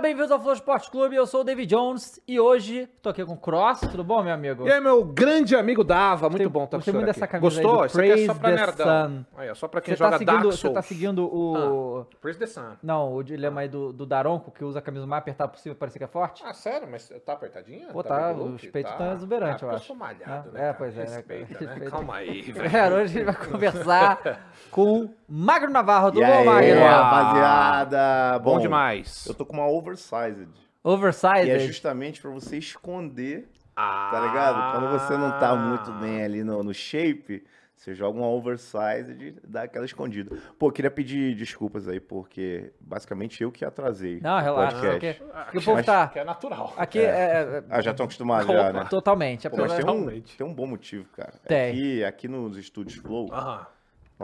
Bem-vindos ao Flow Esporte Clube. Eu sou o David Jones e hoje tô aqui com o Cross. Tudo bom, meu amigo? E aí, meu grande amigo Dava, muito Gostei- bom estar com você muito aqui. dessa camisa Gostou? aí do Isso aqui é só Praise pra the nerdão. Sun. Aí, ó, só pra quem Você tá, joga seguindo, Dark você Souls. tá seguindo o. Praise the Sun. Não, o dilema aí do, do Daronco, que usa a camisa mais apertada possível parecer que é forte. Ah, sério? Mas tá apertadinho? Pô, tá, big look? os peitos tão exuberantes, ah, eu acho. Eu sou malhado, É, né? é, cara? pois é, né, cara? Respeita, né? Respeita. Calma aí, velho. Hoje a gente vai conversar com Magro Navarro. Tudo E bom, aí, Magro? rapaziada? Bom demais. Eu tô com uma oversized. Oversized. E é justamente pra você esconder, Ah, tá ligado? Quando você não tá muito bem ali no, no shape, você joga uma oversized e dá aquela escondida. Pô, queria pedir desculpas aí, porque basicamente eu que atrasei Não, o relaxa. podcast. Porque, porque o povo tá. Que é natural. Aqui é. é- Ah, já estão acostumados já, né? Totalmente. Pô, mas tem um, tem um bom motivo, cara. Tem. Aqui, aqui nos estúdios Flow, Aham.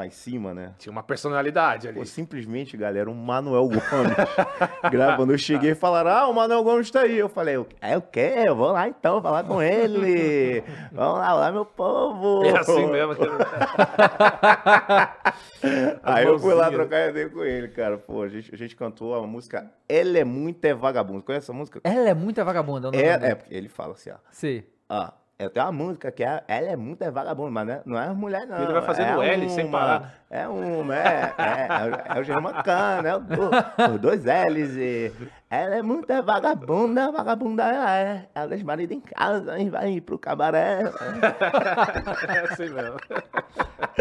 Em cima, né? Tinha uma personalidade ali. Pô, simplesmente, galera, um Manuel Gomes gravando. Eu cheguei e falaram: Ah, o Manuel Gomes tá aí. Eu falei: É o quê? Eu vou lá então falar com ele. Vamos lá, lá, meu povo. É assim mesmo. Aí eu fui lá trocar ideia com ele, cara. Pô, a gente, a gente cantou a música Ela é Muito é Vagabundo. Conhece essa música? Ela é muito vagabunda. eu não É, é, porque ele fala assim, ó. Sim. Ó, eu tenho uma música que é, ela é muito é vagabundo, mas não é, não é mulher, não. Ele vai fazendo é L sem uma- parar. É uma, é, é, é, o- é o Germacano, é o, o- os dois L's. E ela é muito é vagabunda, vagabunda ela é. Ela deixa o marido em casa e vai pro cabaré. É assim mesmo.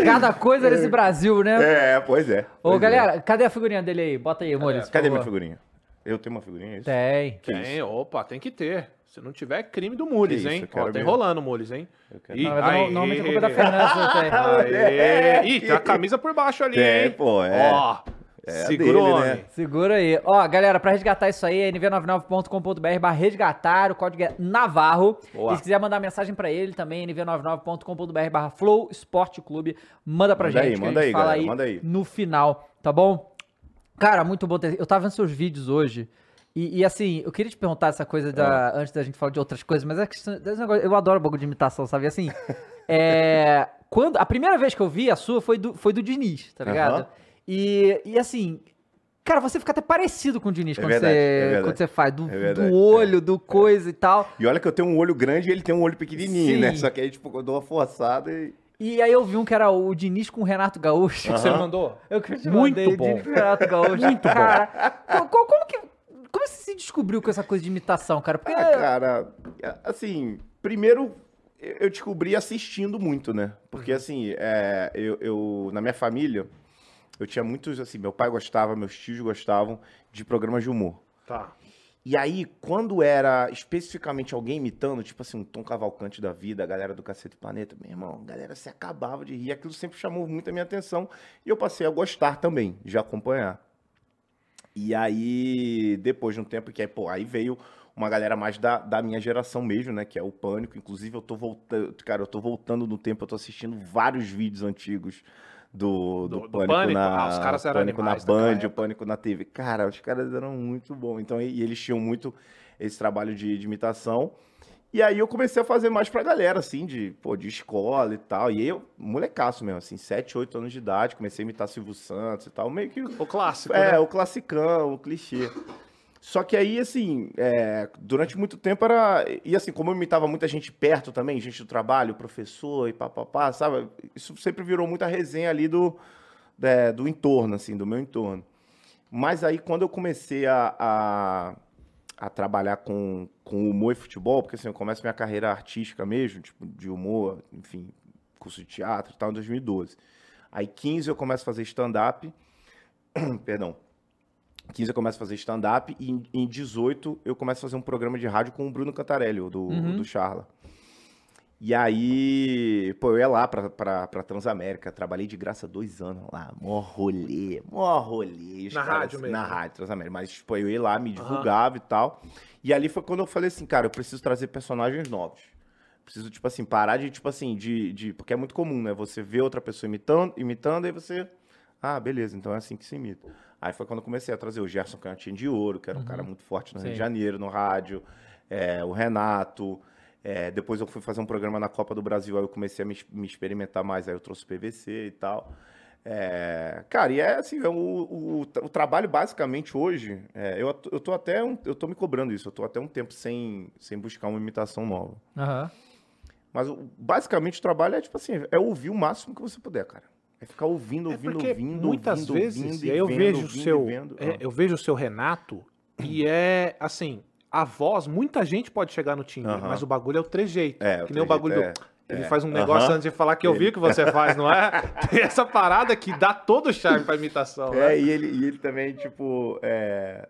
Cada coisa nesse Brasil, né? É, pois é. Ô, pois é. galera, cadê a figurinha dele aí? Bota aí, Molis. por Cadê minha figurinha? Eu tenho uma figurinha, é isso? Tem. Que Tem, isso? opa, tem que ter. Se não tiver, é crime do Mules, isso, hein? Ó, tá ver. enrolando o Mules, hein? Eu quero- Ih, Não, mas não, aí, normalmente a aí, culpa é da. Fernanda. tem. Aê. Ih, tem a camisa por baixo ali, Tem, hein? pô, é. Ó, É segura dele, né? Segura aí. Ó, galera, pra resgatar isso aí, é nv99.com.br barra resgatar, o código é Navarro. Boa. E se quiser mandar mensagem pra ele também, nv99.com.br barra Flow Esporte Clube, manda pra Manda gente aí, manda gente aí, fala galera, aí manda aí. no final, tá bom? Cara, muito bom ter... Eu tava vendo seus vídeos hoje e, e, assim, eu queria te perguntar essa coisa da... Ah. Antes da gente falar de outras coisas, mas é que esse negócio- eu adoro bagulho de imitação, sabe? Assim, é... Quando... A primeira vez que eu vi a sua foi do, foi do Diniz, tá ligado? Aham. E, e assim... Cara, você fica até parecido com o Diniz É quando, verdade, você, é quando você faz, do, É verdade, do olho, do coisa e tal. E olha que eu tenho um olho grande e ele tem um olho pequenininho, Sim. né? Só que aí, tipo, eu dou uma forçada e... E aí eu vi um que era o Diniz com o Renato Gaúcho. Você me mandou? Eu que te Muito mandei, bom. Diniz com o Renato Gaúcho. Muito bom. cara, co- co- Como, que... Como você se descobriu com essa coisa de imitação, cara? Porque... Ah, cara, assim, primeiro eu eu descobri assistindo muito, né? Porque, Uhum. assim, é, eu, eu- na minha família, eu tinha muitos, assim, meu pai gostava, meus tios gostavam de programas de humor. Tá. E aí, quando era especificamente alguém imitando, tipo assim, um Tom Cavalcante da vida, a galera do Cacete Planeta, meu irmão, a galera se acabava de rir. Aquilo sempre chamou muito a minha atenção. E eu passei a gostar também, de acompanhar. E aí, depois de um tempo que aí, pô, aí veio uma galera mais da, da minha geração mesmo, né? Que é o Pânico. Inclusive, eu tô voltando. Cara, eu tô voltando no tempo, eu tô assistindo vários vídeos antigos do, do, Do- do Pânico, Pânico? na. Ah, os caras eram Pânico na Band, o. Pânico na TV. Cara, os caras eram muito bons. Então, e, e eles tinham muito esse trabalho de, de imitação. E aí eu comecei a fazer mais pra galera, assim, de, pô, de escola e tal. E eu, molecaço mesmo, assim, 7, 8 anos de idade, comecei a imitar Silvio Santos e tal. Meio que O clássico, é, né? o classicão, o clichê. Só que aí, assim, é, durante muito tempo era. E assim, como eu imitava muita gente perto também, gente do trabalho, professor e papapá, sabe? Isso sempre virou muita resenha ali do, é, do entorno, assim, do meu entorno. Mas aí, quando eu comecei a, a, a trabalhar com, com humor e futebol, porque assim, eu começo minha carreira artística mesmo, tipo, de humor, enfim, curso de teatro e tal, em 2012. Aí, 15 eu começo a fazer stand-up. Perdão. 15 eu começo a fazer stand-up e em, em 18 eu começo a fazer um programa de rádio com o Bruno Cantarelli, do, Uhum. do Charla. E aí, pô, eu ia lá pra, pra, pra Transamérica, trabalhei de graça dois anos lá, mó rolê, mó rolê. Na rádio mesmo, Na rádio, Transamérica. Mas, tipo, eu ia lá, me divulgava e tal. E ali foi quando eu falei assim, cara, eu preciso trazer personagens novos. Preciso, tipo assim, parar de, tipo assim, de, de... Porque é muito comum, né? Você vê outra pessoa imitando, imitando, aí você... Ah, beleza, então é assim que se imita. Aí foi quando eu comecei a trazer o Gerson Cantinho de Ouro, que era um cara muito forte no Rio Sim. de Janeiro, no rádio. é, o Renato. É, depois eu fui fazer um programa na Copa do Brasil, aí eu comecei a me, me experimentar mais, aí eu trouxe PVC e tal. É, cara, e é assim, é o, o, o trabalho basicamente hoje, é, eu, eu tô até um, eu tô me cobrando isso, eu tô até um tempo sem, sem buscar uma imitação nova. Aham. Mas basicamente o trabalho é tipo assim, é ouvir o máximo que você puder, cara. É ficar ouvindo, É ouvindo, porque ouvindo, muitas ouvindo, vezes, ouvindo, e aí eu vendo, vejo o seu, é, eu vejo o seu Renato e é assim, a voz, muita gente pode chegar no timbre, mas o bagulho é o trejeito. É, o que nem o bagulho é- do ele é. faz um negócio Aham. antes de falar que eu vi que você faz, não é? Tem essa parada que dá todo o charme pra imitação, É, né? e ele, e ele também, tipo, é,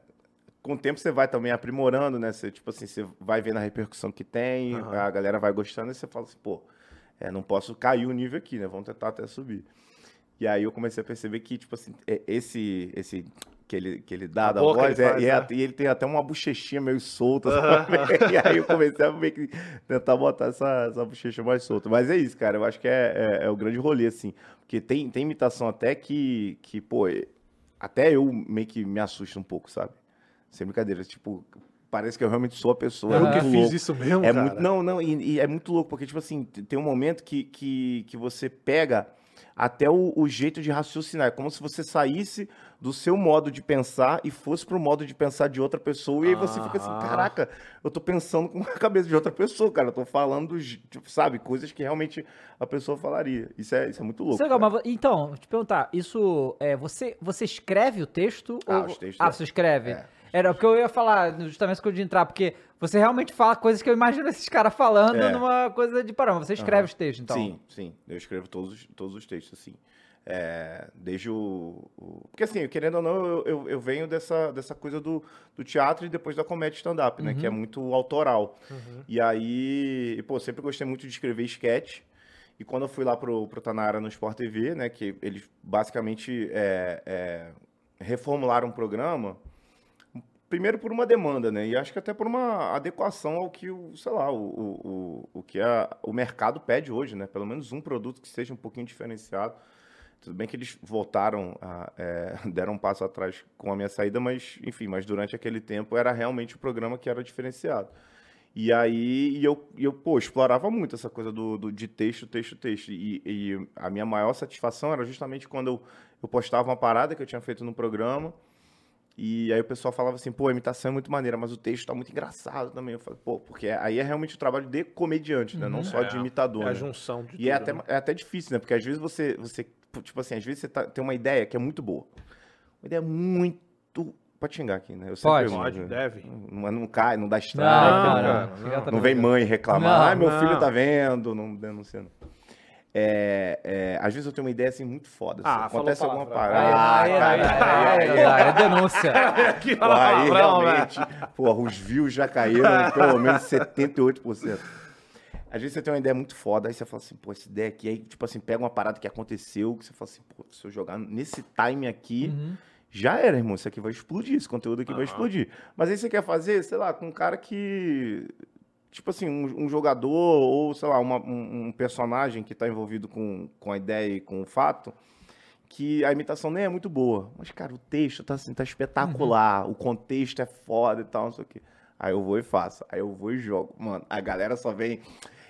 com o tempo você vai também aprimorando, né? Você, tipo assim, você vai vendo a repercussão que tem, a galera vai gostando, e você fala assim, pô, é, não posso cair o nível aqui, né? Vamos tentar até subir. E aí eu comecei a perceber que, tipo assim, é, esse, esse que ele, que ele dá A da voz, é, faz, e, é né? e ele tem até uma bochechinha meio solta? E aí eu comecei a meio que tentar botar essa, essa bochecha mais solta. Mas é isso, cara, eu acho que é, é, é o grande rolê, assim. Porque tem, tem imitação até que, que, pô, é- até eu meio que me assusto um pouco, sabe? Sem brincadeira, tipo, parece que eu realmente sou a pessoa. é Eu que muito fiz louco. isso mesmo, É cara. muito, não, não, e, e é muito louco, porque, tipo assim, tem um momento que, que, que você pega até o, o jeito de raciocinar. É como se você saísse do seu modo de pensar e fosse pro modo de pensar de outra pessoa. E aí você fica assim, Aham. caraca, eu tô pensando com a cabeça de outra pessoa, cara. Eu tô falando, tipo, sabe, coisas que realmente a pessoa falaria. Isso é, isso é muito louco. É legal, mas, então, te perguntar, isso, é, você, você escreve o texto? Ah, ou... os textos ah é. você escreve? É. Era porque eu ia falar, justamente quando eu ia entrar, porque você realmente fala coisas que eu imagino esses caras falando É. numa coisa de parâmetro. Você escreve Aham. os textos, então? Sim, sim. Eu escrevo todos, os- todos os textos, assim. É, desde o, o- Porque assim, querendo ou não, eu, eu, eu venho dessa, dessa coisa do, do teatro e depois da comédia stand-up, né? Que é muito autoral. E aí, e, pô, sempre gostei muito de escrever sketch. E quando eu fui lá pro, pro Tanara no Sport TV, né? Que eles basicamente é, é, reformularam o programa. Primeiro por uma demanda, né? E acho que até por uma adequação ao que o, sei lá, o, o, o, o que a, o mercado pede hoje, né? Pelo menos um produto que seja um pouquinho diferenciado. Tudo bem que eles voltaram, a, é, deram um passo atrás com a minha saída, mas, enfim, mas durante aquele tempo era realmente o programa que era diferenciado. E aí, eu, eu, pô, explorava muito essa coisa do, do- de texto, texto, texto. E, e a minha maior satisfação era justamente quando eu, eu postava uma parada que eu tinha feito no programa, e aí o pessoal falava assim, pô, a imitação é muito maneira, mas o texto tá muito engraçado também. Eu falei, pô, porque aí é realmente o trabalho de comediante, né? Não só de É, imitador. É a né? junção de E é tudo, até, né? é até difícil, né? Porque às vezes você, você tipo assim, às vezes você tá- tem uma ideia que é muito boa. Uma ideia muito... Pode xingar aqui, né? Eu sempre Pode. pergunto, Pode, né? deve. Não, não cai, não dá Não, estrago. não, né? não, não. Não vem mãe reclamar, ai, meu não. filho tá vendo, não denunciando. É, é, às vezes eu tenho uma ideia assim muito foda. assim, Ah, falou acontece alguma palavrão. parada. Ah, é denúncia. Que Pô, aí realmente, porra, os views já caíram em pelo menos 78%. Às vezes você tem uma ideia muito foda, aí você fala assim, pô, essa ideia aqui, aí, tipo assim, pega uma parada que aconteceu, que você fala assim, pô, se eu jogar nesse time aqui, Uhum. já era, irmão, isso aqui vai explodir, esse conteúdo aqui vai Aham. explodir. Mas aí você quer fazer, sei lá, com um cara que, tipo assim, um, um jogador ou, sei lá, uma- um, um personagem que tá envolvido com, com a ideia e com o fato, que a imitação nem é muito boa. Mas, cara, o texto tá, assim, tá espetacular, o contexto é foda e tal, não sei o quê. Aí eu vou e faço. Aí eu vou e jogo. Mano, a galera só vem.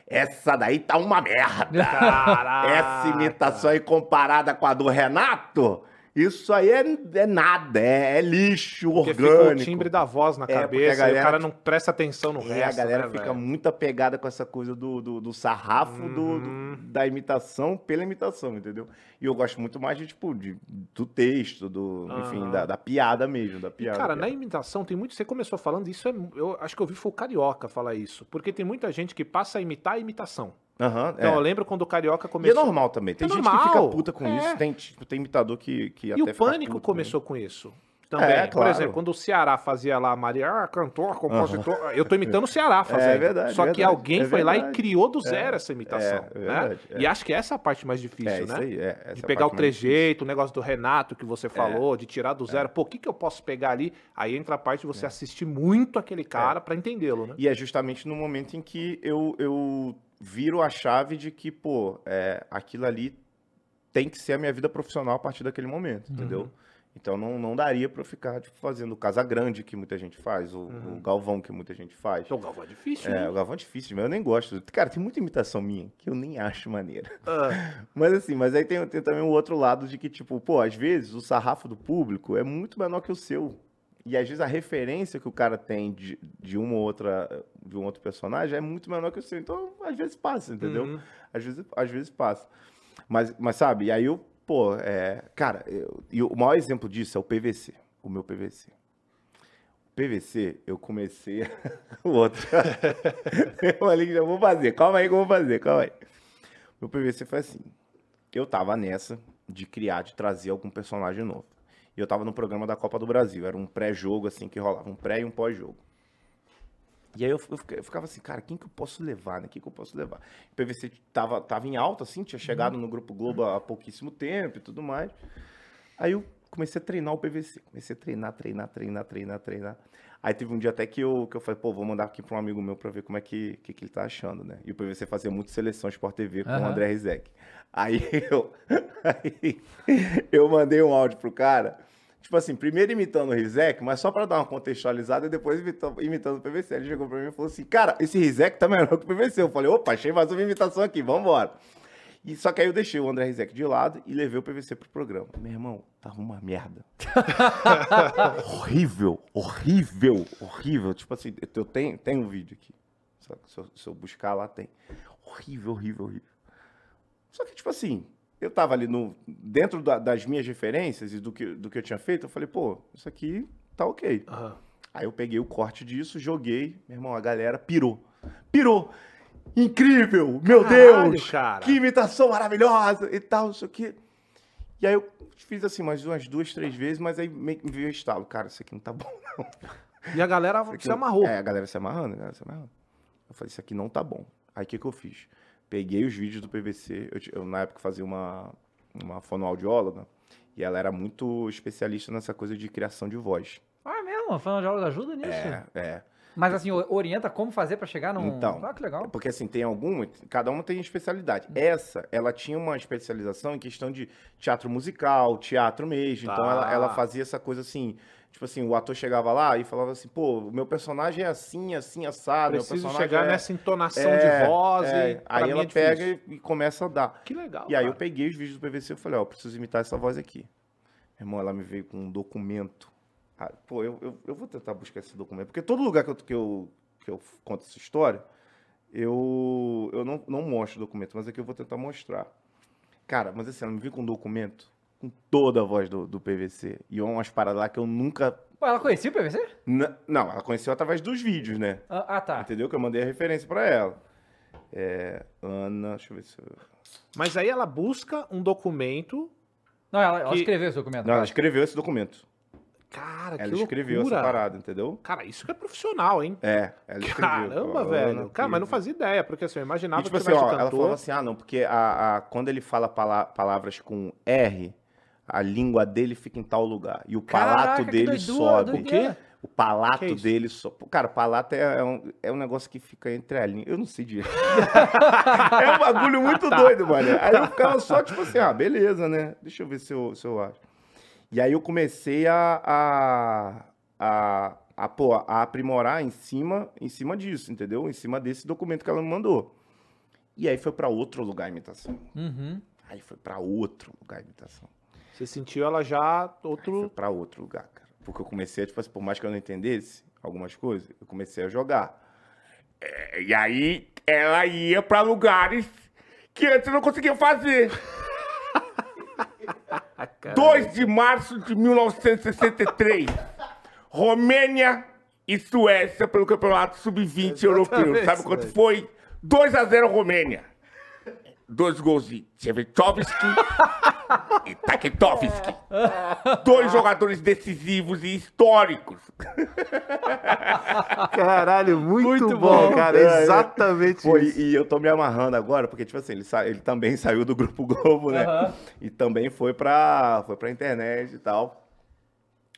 Essa daí tá uma merda. Caraca. Essa imitação aí comparada com a do Renato, isso aí é, é nada, é, é lixo Porque fica o orgânico. timbre da voz na É, cabeça e galera, o cara não presta atenção no E resto, a galera né, fica velho? muito apegada com essa coisa do, do, do sarrafo do- do- Uhum. da imitação pela imitação, entendeu? E eu gosto muito mais de, tipo, de, do texto, do, enfim, Aham. da, da piada mesmo, da E, piada. cara, na piada. imitação tem muito. Você começou falando isso, é, eu acho que eu vi foi o Carioca falar isso. Porque tem muita gente que passa a imitar a imitação. Aham, Então é. eu lembro quando o Carioca E é começou. normal também. Tem É gente que normal. fica puta com É. isso. Tem, tipo, tem imitador que, que E até o fica Pânico começou com isso. Também. É, Por claro. exemplo, quando o Ceará fazia lá, Maria, ah, cantor, compositor. Eu tô imitando o Ceará fazendo. É verdade, Só que verdade, alguém é foi lá e verdade. criou do zero essa imitação. é né? verdade, é. E acho que essa é a parte mais difícil, É, né? aí, é. De é pegar o. É. trejeito, o negócio do Renato que você falou, de tirar do zero. Pô, o que, que eu posso pegar ali? Aí entra a parte de você assistir muito aquele cara pra entendê-lo, né? E é justamente no momento em que eu, eu viro a chave de que, pô, é, aquilo ali tem que ser a minha vida profissional a partir daquele momento, entendeu? Então não, não daria pra eu ficar tipo, fazendo o Casa Grande, que muita gente faz, o, o Galvão, que muita gente faz. O Galvão é difícil, É, né? o Galvão é difícil, mas eu nem gosto. Cara, tem muita imitação minha que eu nem acho maneira. Ah, Mas assim, mas aí tem, tem também o outro lado de que, tipo, pô, às vezes o sarrafo do público é muito menor que o seu. E às vezes a referência que o cara tem de, de uma ou outra, de um outro personagem é muito menor que o seu. Então, às vezes passa, entendeu? Uhum. Às, vezes, às vezes passa. Mas, mas sabe, e aí eu, pô, é, cara, eu- e o maior exemplo disso é o PVC, o meu PVC. PVC, eu comecei. o outro. eu falei que já vou fazer. Calma aí que eu vou fazer, calma aí. Meu PVC foi assim. Eu tava nessa de criar, de trazer algum personagem novo. E eu tava no programa da Copa do Brasil. Era um pré-jogo, assim, que rolava. Um pré e um pós-jogo. E aí eu, eu fica- eu ficava assim, cara, quem que eu posso levar, né? Quem que eu posso levar? O PVC tava, tava em alta, assim, tinha chegado no Grupo Globo há pouquíssimo tempo e tudo mais. Aí eu comecei a treinar o PVC. Comecei a treinar, treinar, treinar, treinar, treinar. Aí teve um dia até que eu, que eu falei, pô, vou mandar aqui pra um amigo meu pra ver como é que, que, que ele tá achando, né? E o PVC fazia muito seleção Sport TV com o Aham. André Rizek. Aí eu, aí eu mandei um áudio pro cara, tipo assim, primeiro imitando o Rizek, mas só pra dar uma contextualizada e depois imitando, o PVC. Ele chegou pra mim e falou assim, cara, esse Rizek tá melhor que o PVC. Eu falei, opa, achei mais uma imitação aqui, vambora. E só que aí eu deixei o André Rizek de lado e levei o PVC pro programa. Meu irmão, tava uma merda. horrível, horrível, horrível. Tipo assim, eu tenho, tenho um vídeo aqui. Só que Se eu, se eu buscar lá, tem. Horrível, horrível, horrível. Só que, tipo assim, eu tava ali no, dentro da- das minhas referências e do que, do que eu tinha feito, eu falei, pô, isso aqui tá ok. aham. Aí eu peguei o corte disso, joguei, meu irmão, a galera pirou. Pirou! Incrível! Meu Caralho, Deus! cara. Que imitação maravilhosa! E tal, isso aqui. E aí eu fiz assim mais umas duas, três vezes, mas aí meio que me veio o estalo. Cara, isso aqui não tá bom, não. E a galera se amarrou. É, a galera se amarrando, a galera se amarrando. Eu falei, isso aqui não tá bom. Aí o que, que eu fiz? Peguei os vídeos do PVC, eu, eu, na época fazia uma, uma fonoaudióloga, e ela era muito especialista nessa coisa de criação de voz. Ah, é mesmo? A fonoaudióloga ajuda nisso? É, é. Mas assim, orienta como fazer pra chegar num... Então, Ah, que legal. Porque assim, tem alguma, cada uma tem especialidade. Essa, ela tinha uma especialização em questão de teatro musical, teatro mesmo. Então Tá. ela, ela fazia essa coisa assim, tipo assim, o ator chegava lá e falava assim, pô, o meu personagem é assim, assim, assado. Preciso chegar é- nessa entonação é, de voz é. e Aí ela é difícil. pega e, começa a dar. Que legal. E aí eu cara. peguei os vídeos do PVC e falei, ó, eu preciso imitar essa voz aqui. Meu irmão, ela me veio com um documento. Ah, pô, eu, eu, eu vou tentar buscar esse documento, porque todo lugar que eu, que eu, que eu conto essa história, eu, eu não, não mostro o documento, mas aqui eu vou tentar mostrar. Cara, mas assim, ela me veio com um documento com toda a voz do, do PVC. E umas paradas lá que eu nunca. Pô, ela conhecia o PVC? N- Não, ela conheceu através dos vídeos, né? Ah, ah, tá. Entendeu? Que eu mandei a referência pra ela. É, Ana, deixa eu ver se eu... Mas aí ela busca um documento. Não, ela, ela Que- escreveu esse documento. Não, ela escreveu esse documento. Cara, Ela que escreveu loucura. essa parada, entendeu? Cara, isso que é profissional, hein? É, ela escreveu. Caramba, Ana velho. Cara, mas não fazia ideia, porque assim, eu imaginava E, tipo que assim, ó, ela falava assim, ah, não, porque a, a- quando ele fala pala- palavras com R, a língua dele fica em tal lugar. E o palato Caraca, que dele doidura, sobe. doideira. O palato isso? dele sobe. Cara, palato é, é um, é um negócio que fica entre a língua. Eu não sei direito. é um bagulho muito doido, mano. Aí eu ficava só, tipo assim, ah, beleza, né? Deixa eu ver se eu, se eu acho. E aí eu comecei a, a, a, a, pô, a aprimorar em cima, em cima disso, entendeu? Em cima desse documento que ela me mandou. E aí foi pra outro lugar a imitação. Uhum. Aí foi pra outro lugar a imitação. Você sentiu ela já Foi outro... pra outro lugar, cara. Porque eu comecei, tipo assim, por mais que eu não entendesse algumas coisas, eu comecei a jogar. É, e aí ela ia pra lugares que antes eu não conseguia fazer. 2 de março de 1963. Romênia e Suécia pelo Campeonato Sub-20 europeu. Sabe quanto foi? 2 a 0 Romênia. Dois gols de Tchevchovski e Taketovski. Dois jogadores decisivos e históricos. Caralho, muito, Muito bom, bom. cara. É. Exatamente Pô, isso. e, e eu tô me amarrando agora, porque, tipo assim, ele, sa- ele também saiu do Grupo Globo, né? Aham. E também foi pra, foi pra internet e tal.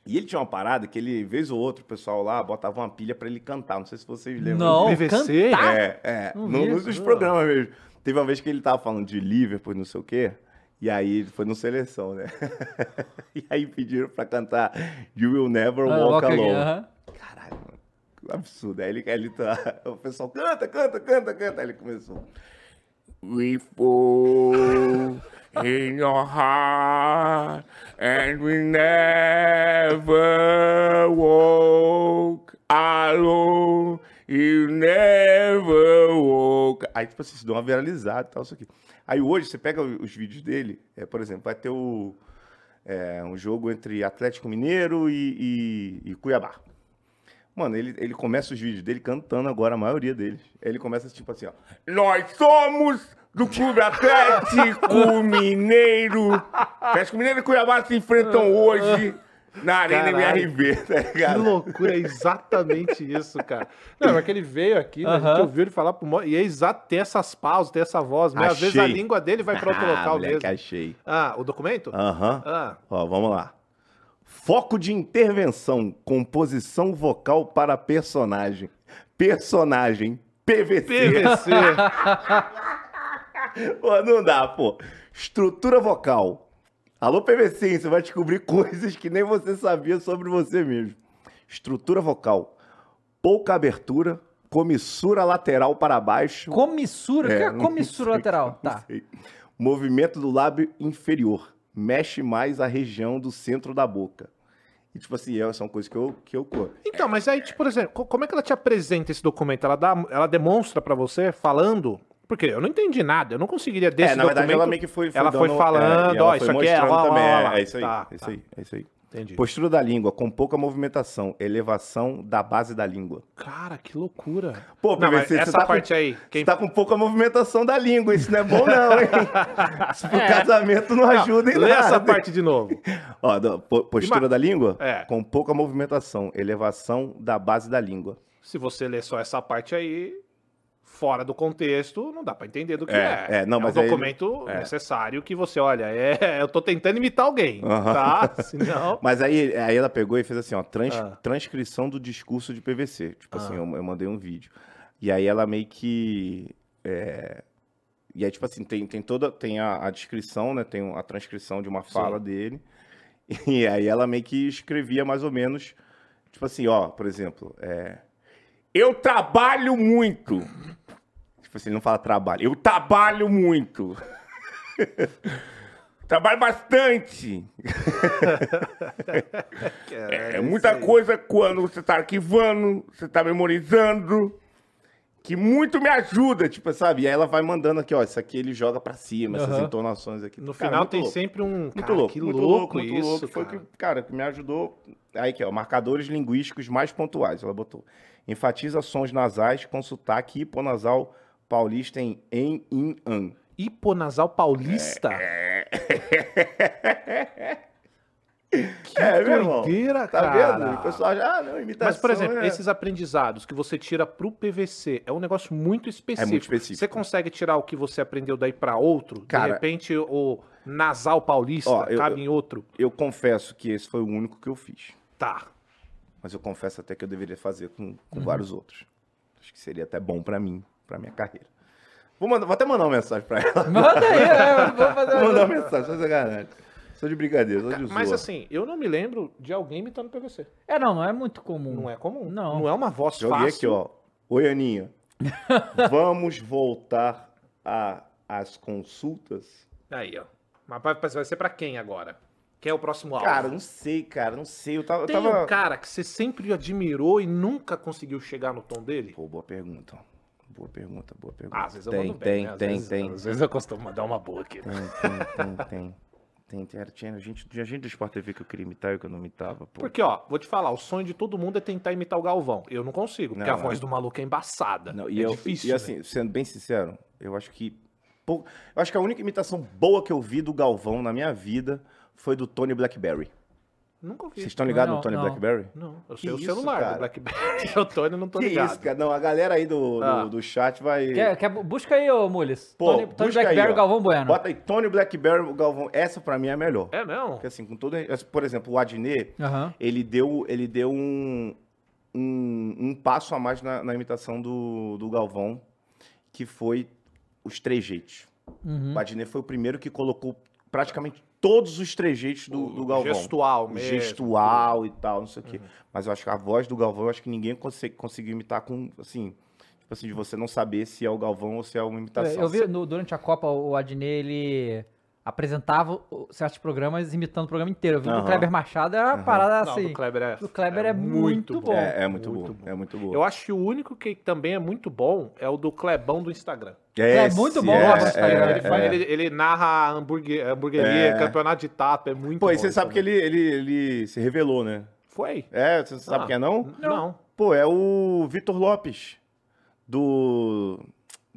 E ele tinha uma parada que ele, vez ou outra, o pessoal lá botava uma pilha pra ele cantar. Não sei se vocês lembram Não. PVC? cantar? É, é. Não No, vi nos programas mesmo. Teve uma vez que ele tava falando de Liverpool, não sei o quê. E aí foi no seleção, né? e aí pediram pra cantar You Will Never Ah, Walk Walk Alone. Again, aham. Caralho. Que absurdo. Aí ele, ele tá. O pessoal canta, canta, canta, canta. Aí ele começou. We fall in your heart and we never walk alone. You never walk. Aí, tipo assim, se deu uma viralizada e tal, isso aqui. Aí hoje, você pega os vídeos dele, é, por exemplo, vai ter o, é, um jogo entre Atlético Mineiro e, e- e Cuiabá. Mano, ele, ele começa os vídeos dele cantando agora, a maioria deles. Ele começa tipo assim, ó. Nós somos do Clube Atlético Mineiro. Atlético Mineiro e Cuiabá se enfrentam hoje na Arena Caralho. MRV, tá Que ligado? loucura, é exatamente isso, cara. Não, mas que ele veio aqui, né, a gente ouviu ele falar pro Mo... E é exato, tem essas pausas, tem essa voz. Mas às vezes a Achei. língua dele vai pra outro Ah, local moleque, mesmo. achei. Ah, o documento? Aham. Ah, Ó, vamos lá. Foco de intervenção, composição vocal para personagem. Personagem, PVC. PVC. Pô, não dá, pô. Estrutura vocal. Alô, PVC, você vai descobrir coisas que nem você sabia sobre você mesmo. Estrutura vocal. Pouca abertura, comissura lateral para baixo. Comissura? O que é não comissura sei, lateral? Tá. sei. Movimento do lábio inferior. Mexe mais a região do centro da boca. E, tipo assim, é- são coisas que eu, que eu curto. Então, mas aí, tipo, por exemplo, co- como é que ela te apresenta esse documento? Ela, dá, ela demonstra pra você falando? Porque eu não entendi nada, eu não conseguiria desse é, na verdade, documento- ela meio que foi, foi ela foi dando- falando, é, ela ó, foi isso aqui é, ó, também. ó, é, é isso aí, Tá, é isso tá. aí, é isso aí. Entendi. Postura da língua, com pouca movimentação, elevação da base da língua. Cara, que loucura. Pô, Não, PVC, você essa tá com- parte aí, quem Você tá com pouca movimentação da língua, isso não é bom não, hein? Isso pro casamento não ajuda em Lê nada. essa parte de novo. Ó, do- po- postura Ima- da língua? É. Com pouca movimentação, elevação da base da língua. Se você ler só essa parte aí, fora do contexto, não dá pra entender do que É, é. é, não, um mas ele- documento é. necessário que você olha. É, eu tô tentando imitar alguém, Aham. tá? Senão. Mas aí, aí ela pegou e fez assim, ó, trans- Ah. transcrição do discurso de PVC. Tipo assim, Ah. eu, eu mandei um vídeo. E aí ela meio que. é, E aí, tipo assim, tem, tem toda. Tem a, a descrição, né? Tem a transcrição de uma fala Sim. dele. E aí ela meio que escrevia mais ou menos. Tipo assim, ó, por exemplo, é, Eu trabalho muito. Tipo assim, ele não fala trabalho. Eu trabalho muito. Trabalho bastante. É muita coisa quando você tá arquivando, você tá memorizando, que muito me ajuda, tipo, sabe? E aí ela vai mandando aqui, ó, isso aqui ele joga pra cima, essas Aham. entonações aqui. No Cara, final muito tem louco. sempre um. Muito Cara, louco, que muito louco, muito isso. louco. Foi cara. que, cara, que me ajudou. Aí aqui, ó, marcadores linguísticos mais pontuais, ela botou. Enfatiza sons nasais com sotaque hiponasal paulista em em, in, an. Hiponasal paulista? É, Que É, meu irmão. doideira, Tá cara. vendo? O pessoal já, ah, não, imitação. Mas, por exemplo, é... esses aprendizados que você tira pro PVC é um negócio muito específico. específico. Você consegue tirar o que você aprendeu daí pra outro? Cara- de repente, o nasal paulista Ó, eu- cabe em outro? Eu confesso que esse foi o único que eu fiz. Tá. Mas eu confesso até que eu deveria fazer com, Uhum. com vários outros. Acho que seria até bom pra mim, pra minha carreira. Vou, mandar, vou até mandar uma mensagem pra ela. Manda aí, é, vou fazer Vou mandar uma mensagem, só sacanagem. Sou de brincadeira, sou de Mas zoa. assim, eu não me lembro de alguém imitando PVC. É, não, não é muito comum. Não é comum. Não. Não é uma voz Joguei fácil. aqui, ó. Oi, Aninha. Vamos voltar a- às consultas? Aí, ó. Mas vai- ser pra quem agora? Quem é o próximo alvo? Cara, não sei, cara, não sei. Eu tava. eu Tem tava... um cara que você sempre admirou e nunca conseguiu chegar no tom dele? Pô, boa pergunta. Boa pergunta, boa pergunta. Ah, às vezes eu tem, mando bem, tem, né? Às tem, vezes- tem. Às vezes eu costumo mandar uma boa aqui. Tem, tem, tem, tem. Tem, tem, tinha, a gente, tinha gente do Sport TV que eu queria imitar e que eu não imitava, pô. Porque, ó, vou te falar, o sonho de todo mundo é tentar imitar o Galvão. Eu não consigo, porque Não, a não. voz do maluco é embaçada. Não, e é eu, difícil. E né? assim, sendo bem sincero, eu acho que. pou- Eu acho que a única imitação boa que eu vi do Galvão na minha vida foi do Tony Blackberry. Nunca ouvi. Vocês estão ligados no Tony não. Blackberry? Não, eu Que sei o isso, celular cara? do Blackberry. Eu tô ainda não tô Que ligado. isso, cara? Não, a galera aí do, do, Ah. do chat vai. Quer, quer, busca aí, ô Mules. Pô, Tony, Tony aí, Blackberry e Galvão Bueno. Bota aí Tony Blackberry o Galvão. Essa pra mim é a melhor. É mesmo? Porque assim, com todo. Por exemplo, o Adnet, Aham. ele deu, ele deu um, um, um passo a mais na, na imitação do, do Galvão, que foi os trejeitos. Uhum. O Adnet foi o primeiro que colocou praticamente todos os trejeitos do, do Galvão. Gestual mesmo. gestual e tal, não sei o quê. Mas eu acho que a voz do Galvão, eu acho que ninguém consegue, conseguiu imitar com, assim, tipo assim, de você não saber se é o Galvão ou se é uma imitação. Eu vi no- durante a Copa o Adnet, ele apresentava certos programas imitando o programa inteiro. Eu vi o do. Kleber Machado, era uma parada Não, assim. do Kleber é, do Kleber é muito bom. É, é muito, Muito bom, bom. é muito bom. Eu acho que o único que também é muito bom é o do Clebão do Instagram. É muito bom, é, Instagram. é, ele, faz- é. ele- ele narra hambúrguer, hamburgueria, É. campeonato de tapa, é muito Pô, bom. e você sabe que também. ele, ele, ele se revelou, né? Foi? É, você sabe Ah. quem é não? Não. Pô, é o Vitor Lopes, do...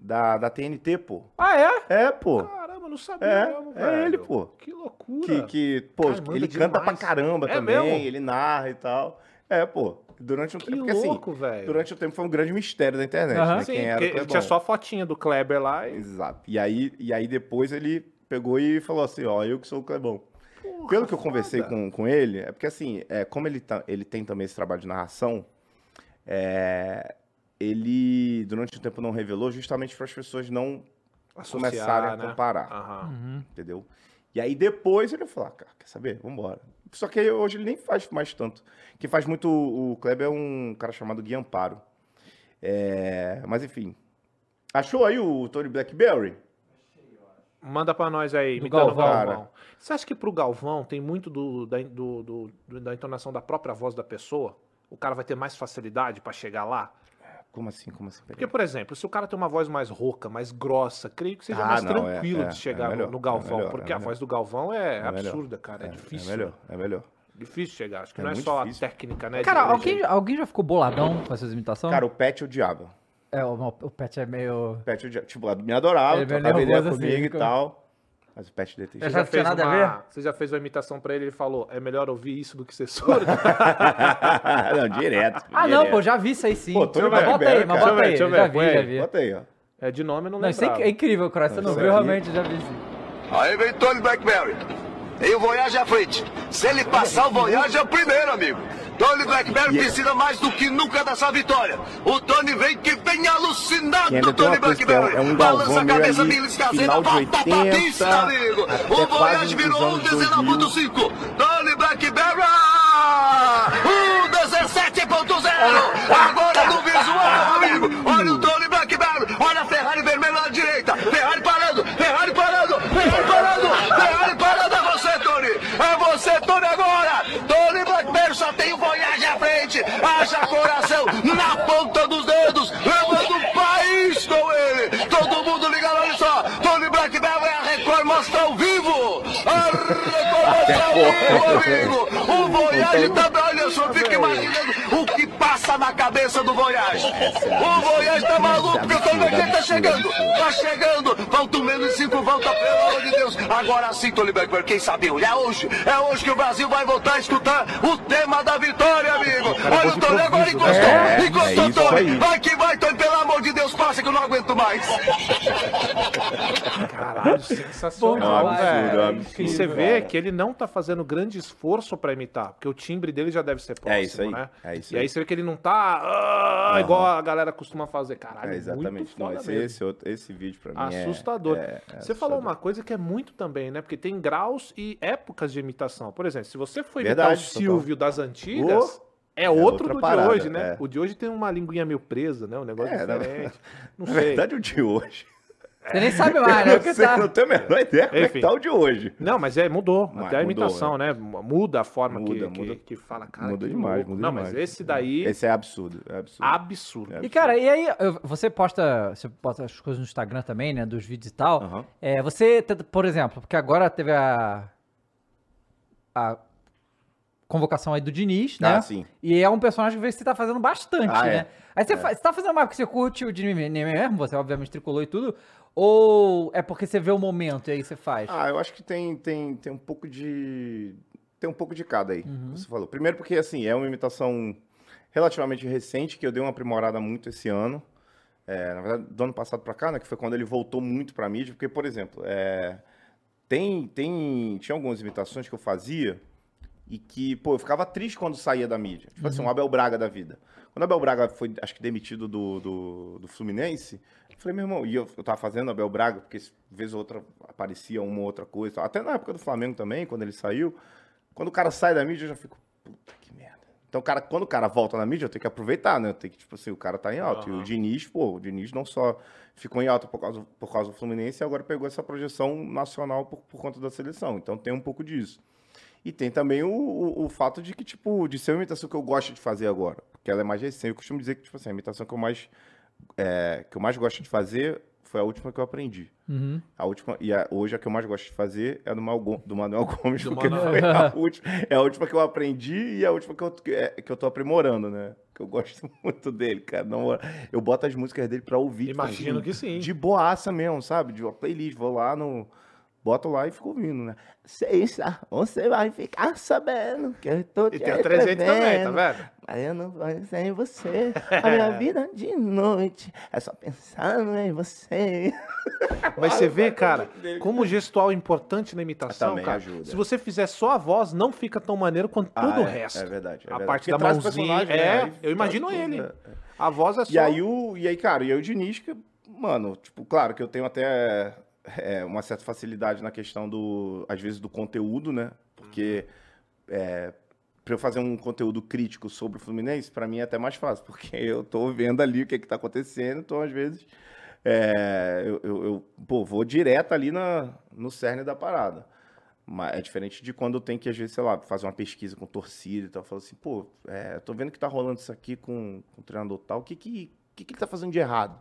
Da, da TNT, pô. Ah, é? É, pô. Caramba, não sabia É, mesmo, é ele, pô. Que loucura. Que, que pô, Cara, manda ele canta pra demais. caramba É também, mesmo? ele narra e tal. É, pô, durante um Que tempo, porque assim, louco, velho. durante o tempo foi um grande mistério da internet, Aham. né? Sim, Quem era ele tinha só a fotinha do Kleber lá e... Exato. E aí, e aí depois ele pegou e falou assim, ó, eu que sou o Clebão. Pelo que eu conversei foda. com, com ele, é porque assim, é, como ele, tá, ele tem também esse trabalho de narração, é, ele durante o tempo não revelou justamente para as pessoas não Associar, começarem a né? comparar. Aham. Uhum. entendeu? E aí depois ele falou, ah, cara, quer saber? Vambora. Só que aí hoje ele nem faz mais tanto. Quem faz muito o Kleber é um cara chamado Gui Amparo. É, mas enfim. Achou aí o Tony Blackberry? Manda pra nós aí, Do imitando Galvão. Galvão. Você acha que pro Galvão tem muito do, da, do- do- da entonação da própria voz da pessoa? O cara vai ter mais facilidade pra chegar lá? Como assim? Como assim? Porque, por exemplo, se o cara tem uma voz mais rouca, mais grossa, creio que seja Ah, mais não, é- tranquilo é- de chegar é no- melhor, no, é Galvão. melhor, porque é a melhor. voz do Galvão é, É absurda, cara. É, difícil. É melhor, é melhor. Difícil chegar. Acho que É não é só difícil. a técnica, né? Cara, de- alguém, alguém já ficou boladão com essas imitações? Cara, o Pet odiava. É, o, o Pet é meio. O Pet odiava. Tipo, me adorava, Ele é ideia nervoso assim, comigo fica- e tal. Mas o Pet Você já fez nada a uma, ver? você já fez uma imitação pra ele ele falou: é melhor ouvir isso do que ser surdo? não, direto. Ah, não, direto. pô, já vi isso aí sim. Pô, Tony mas bota aí, mas bota aí. Deixa eu ver, já vi, já vi. Bota aí, ó. é de nome, eu não Não, isso lembro. é, é incrível, cara. Você não Isso viu, realmente, já vi sim. Aí vem Tony Blackberry. E o Voyage à frente. Se ele passar o Voyage é o primeiro, amigo. Tony Blackberry precisa mais do que nunca dessa vitória. O Tony vem que vem alucinado do uma Tony é Blackberry. é um Balança a cabeça final de volta pra 80, pista, amigo. O Voyage virou um anos 19.5. Tony Blackberry! Um 17.0! Agora no visual, amigo. Olha o Tony Blackberry. Olha a Ferrari vermelha na direita. Ferrari parando. Ferrari parando. Ferrari parando. Ferrari parando. É você, Tony. É você, Tony, agora. Tony Blackberry só tem o Voyage à frente. Haja coração na ponta dos dedos. Levando o país com ele. Todo mundo ligado, olha só. Tony Blackberry é a Record mostra ao vivo. A Record mostra ao vivo, amigo. O Voyage também, olha só, fica imaginando o que passa na cabeça do Voyage. O Voyage tá maluco, porque o Tony Blackberry tá chegando. Tá chegando. Faltam menos cinco voltas, pelo amor de Deus. Agora sim, Tony Blackberry, quem sabe? É hoje. É hoje que o Brasil vai voltar a escutar o tema da vitória, amigo. Olha o Tony agora encostou. É, encostou, é Tony. Vai que vai, Tony, pelo amor de Deus, passa que eu não aguento mais. Caralho, sensacional, Bom velho. é E absurdo, você vê que ele não tá fazendo grande esforço pra imitar, porque o timbre dele já deve ser próximo, isso aí, né? é isso e aí aí. você vê que ele não tá ah, Aham. igual a galera costuma fazer. Caralho, É, exatamente. muito Não, foda esse, mesmo. esse, outro- esse vídeo pra mim é- Assustador. é- é você assustador. falou uma coisa que é muito também, né? Porque tem graus e épocas de imitação. Por exemplo, se você for Verdade, imitar o total. Silvio das antigas, é, é outro do parada, de hoje, né? é. O de hoje tem uma linguinha meio presa, né? Um negócio É, na diferente. Não Na sei. verdade, o de hoje. Você nem sabe mais, né? Eu Porque sei, tá... não tenho a menor ideia como é que Enfim. tá o de hoje. Não, mas é, mudou. Mas Até a imitação, né? Muda a forma que, Muda, que, muda. que fala, cara. Muda que demais, muda Não, demais. mas esse daí, Esse é absurdo, é absurdo. absurdo. É. E, cara, e aí, eu- você posta, você posta as coisas no Instagram também, né? Dos vídeos e tal. Aham. É, você, por exemplo, porque agora teve a. A convocação aí do Diniz, né? Ah, sim. E é um personagem que você tá fazendo bastante, Ah, né? é. Aí você, fa- você tá fazendo mais porque você curte o Diniz mesmo, você obviamente tricolou e tudo, ou é porque você vê o momento e aí você faz? Ah, eu acho que tem, tem, tem um pouco de. Tem um pouco de cada aí, Uhum. você falou. Primeiro porque, assim, é uma imitação relativamente recente, que eu dei uma aprimorada muito esse ano. É, na verdade, do ano passado pra cá, né? Que foi quando ele voltou muito pra mídia. Porque, por exemplo, é, tem, tem, tinha algumas imitações que eu fazia e que, pô, eu ficava triste quando saía da mídia. Tipo assim, um Abel Braga da vida. Quando o Abel Braga foi, acho que, demitido do, do, do Fluminense, eu falei, meu irmão, e eu, eu tava fazendo Abel Braga, porque vez ou outra aparecia uma ou outra coisa. Até na época do Flamengo também, quando ele saiu. Quando o cara sai da mídia, eu já fico, puta que merda. Então, o cara, quando o cara volta na mídia, eu tenho que aproveitar, né? Eu tenho que, tipo assim, o cara tá em alta. E o Diniz, pô, o Diniz não só ficou em alta por causa, por causa do Fluminense, agora pegou essa projeção nacional por, por conta da seleção. Então, tem um pouco disso. E tem também o, o, o fato de que, tipo, de ser uma imitação que eu gosto de fazer agora. Porque ela é mais recente. Eu costumo dizer que, tipo assim, a imitação que eu mais, é, que eu mais gosto de fazer foi a última que eu aprendi. Uhum. A última, e a- hoje a que eu mais gosto de fazer é do, Mal, Go- do Manuel Gomes, Do porque Manuel. foi a última, é a última que eu aprendi e a última que eu, que, é- que eu tô aprimorando, né? Que eu gosto muito dele, cara. Não, eu boto as músicas dele pra ouvir. tipo Imagino que sim. De boaça mesmo, sabe? De uma playlist. Vou lá no. Boto lá e fico ouvindo, né? Sexta, você vai ficar sabendo que eu tô E te tem o 300 também, tá vendo? Mas eu não vou sem você. A minha vida de noite é só pensando em você. Mas você vê, cara, como o gestual é importante na imitação, Também cara. ajuda. Se você fizer só a voz, não fica tão maneiro quanto Ah, todo o é, resto. É verdade. é a verdade. parte Porque da mãozinha. né? É, Aí eu imagino ele. é. A voz é só. E aí, o, e aí, cara, e aí o Diniz, que, mano, tipo, claro que eu tenho até é, uma certa facilidade na questão do, às vezes, do conteúdo, né? Porque é, pra eu fazer um conteúdo crítico sobre o Fluminense, pra mim é até mais fácil, porque eu tô vendo ali o que que tá acontecendo, então, às vezes, é, eu, eu, eu, pô, vou direto ali na, no cerne da parada. Mas é diferente de quando eu tenho que, às vezes, sei lá, fazer uma pesquisa com torcida e tal. Falo assim, pô, é, eu tô vendo que tá rolando isso aqui com, com o treinador tal. O que que, que que ele tá fazendo de errado?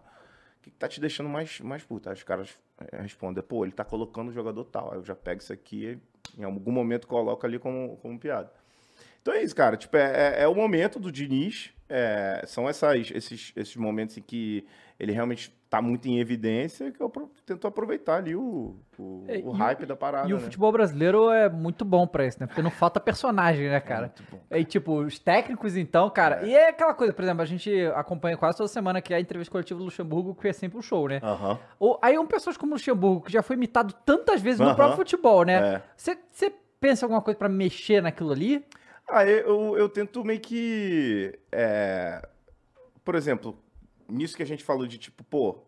O que que tá te deixando mais, mais puto? Aí os caras é, respondem, pô, ele tá colocando o jogador tal. Aí eu já pego isso aqui em algum momento coloco ali como, como piada. Então é isso, cara. Tipo, é, é- é o momento do Diniz. É, são essas, esses, esses momentos em que ele realmente tá muito em evidência que eu tento aproveitar ali o, o, É, o e o- hype da parada. E o né? futebol brasileiro é muito bom pra isso, né? Porque não falta personagem, né, cara? muito bom. E tipo, os técnicos, então, cara. E é aquela coisa, por exemplo, a gente acompanha quase toda semana que é a entrevista coletiva do Luxemburgo, que é sempre um show, né? Aham. Ou, aí um pessoas como o Luxemburgo, que já foi imitado tantas vezes no Aham. próprio futebol, né? É. Você pensa alguma coisa pra mexer naquilo ali? Ah, eu, eu, tento meio que. é, por exemplo, nisso que a gente falou de tipo, pô,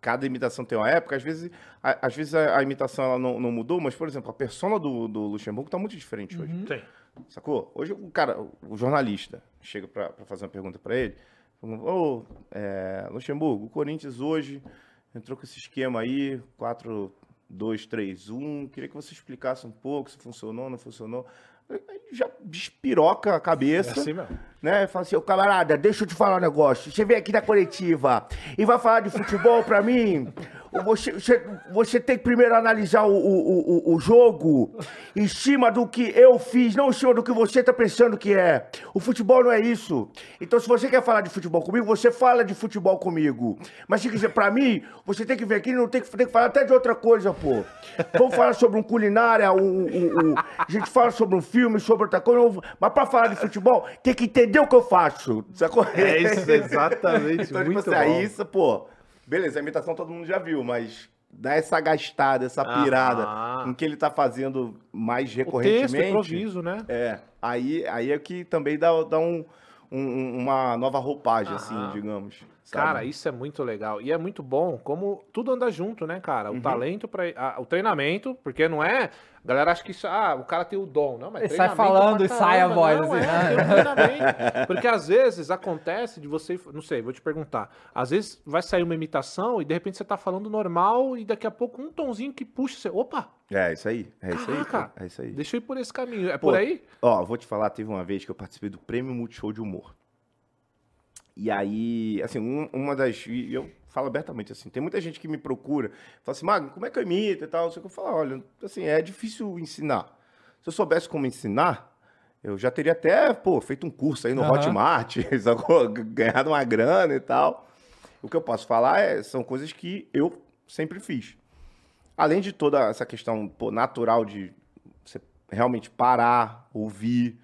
cada imitação tem uma época, às vezes, a, às vezes a, a imitação ela não, não mudou, mas, por exemplo, a persona do, do Luxemburgo tá muito diferente hoje. Tem. Sacou? Hoje o cara, o jornalista, chega pra, pra fazer uma pergunta pra ele, ô, é, Luxemburgo, o Corinthians hoje entrou com esse esquema aí, 4, 2, 3, 1, queria que você explicasse um pouco se funcionou, não funcionou. Aí já despiroca a É cabeça, assim mesmo. né? Fala assim, ô camarada, deixa eu te falar um negócio. Você vem aqui na coletiva e vai falar de futebol pra mim? Você, você, você tem que primeiro analisar o, o, o, o jogo em cima do que eu fiz, não em cima do que você tá pensando que é. O futebol não é isso. Então, se você quer falar de futebol comigo, você fala de futebol comigo. Mas se quiser, pra mim, você tem que vir aqui e não tem que, tem que falar até de outra coisa, pô. Vamos falar sobre um culinária, um, um- um- a gente fala sobre um filme, sobre outra coisa, mas pra falar de futebol, tem que entender o que eu faço. Sacou? É isso, exatamente. Então, tipo muito assim, bom. aí isso, pô, beleza, a imitação todo mundo já viu, mas dá essa gastada, essa pirada em que ele tá fazendo mais O texto, recorrentemente. improviso, né? É, aí, aí é que também dá, dá um, um- uma nova roupagem, assim, Aham. digamos. Sabe? Cara, isso é muito legal. E é muito bom como tudo anda junto, né, cara? O Uhum. talento para o treinamento, porque não é. A galera acha que isso, ah, o cara tem o dom, não, mas Ele sai treinamento falando pra e sai a voz, Não, assim, é, um treinamento. Porque às vezes acontece de você, não sei, vou te perguntar. Às vezes vai sair uma imitação e de repente você tá falando normal e daqui a pouco um tonzinho que puxa você, opa, É, isso aí, é isso aí, Caraca. pô, é isso aí. deixa eu ir por esse caminho. É Pô, por aí? Ó, vou te falar, teve uma vez que eu participei do Prêmio Multishow de Humor. E aí, assim, um- uma das. E eu falo abertamente assim, tem muita gente que me procura, fala assim, Magno, como é que eu imito e tal? Eu falo, olha, assim, é difícil ensinar. Se eu soubesse como ensinar, eu já teria até, pô, feito um curso aí no Aham. Hotmart, ganhado uma grana e tal. O que eu posso falar é, são coisas que eu sempre fiz. Além de toda essa questão pô, natural de você realmente parar, ouvir,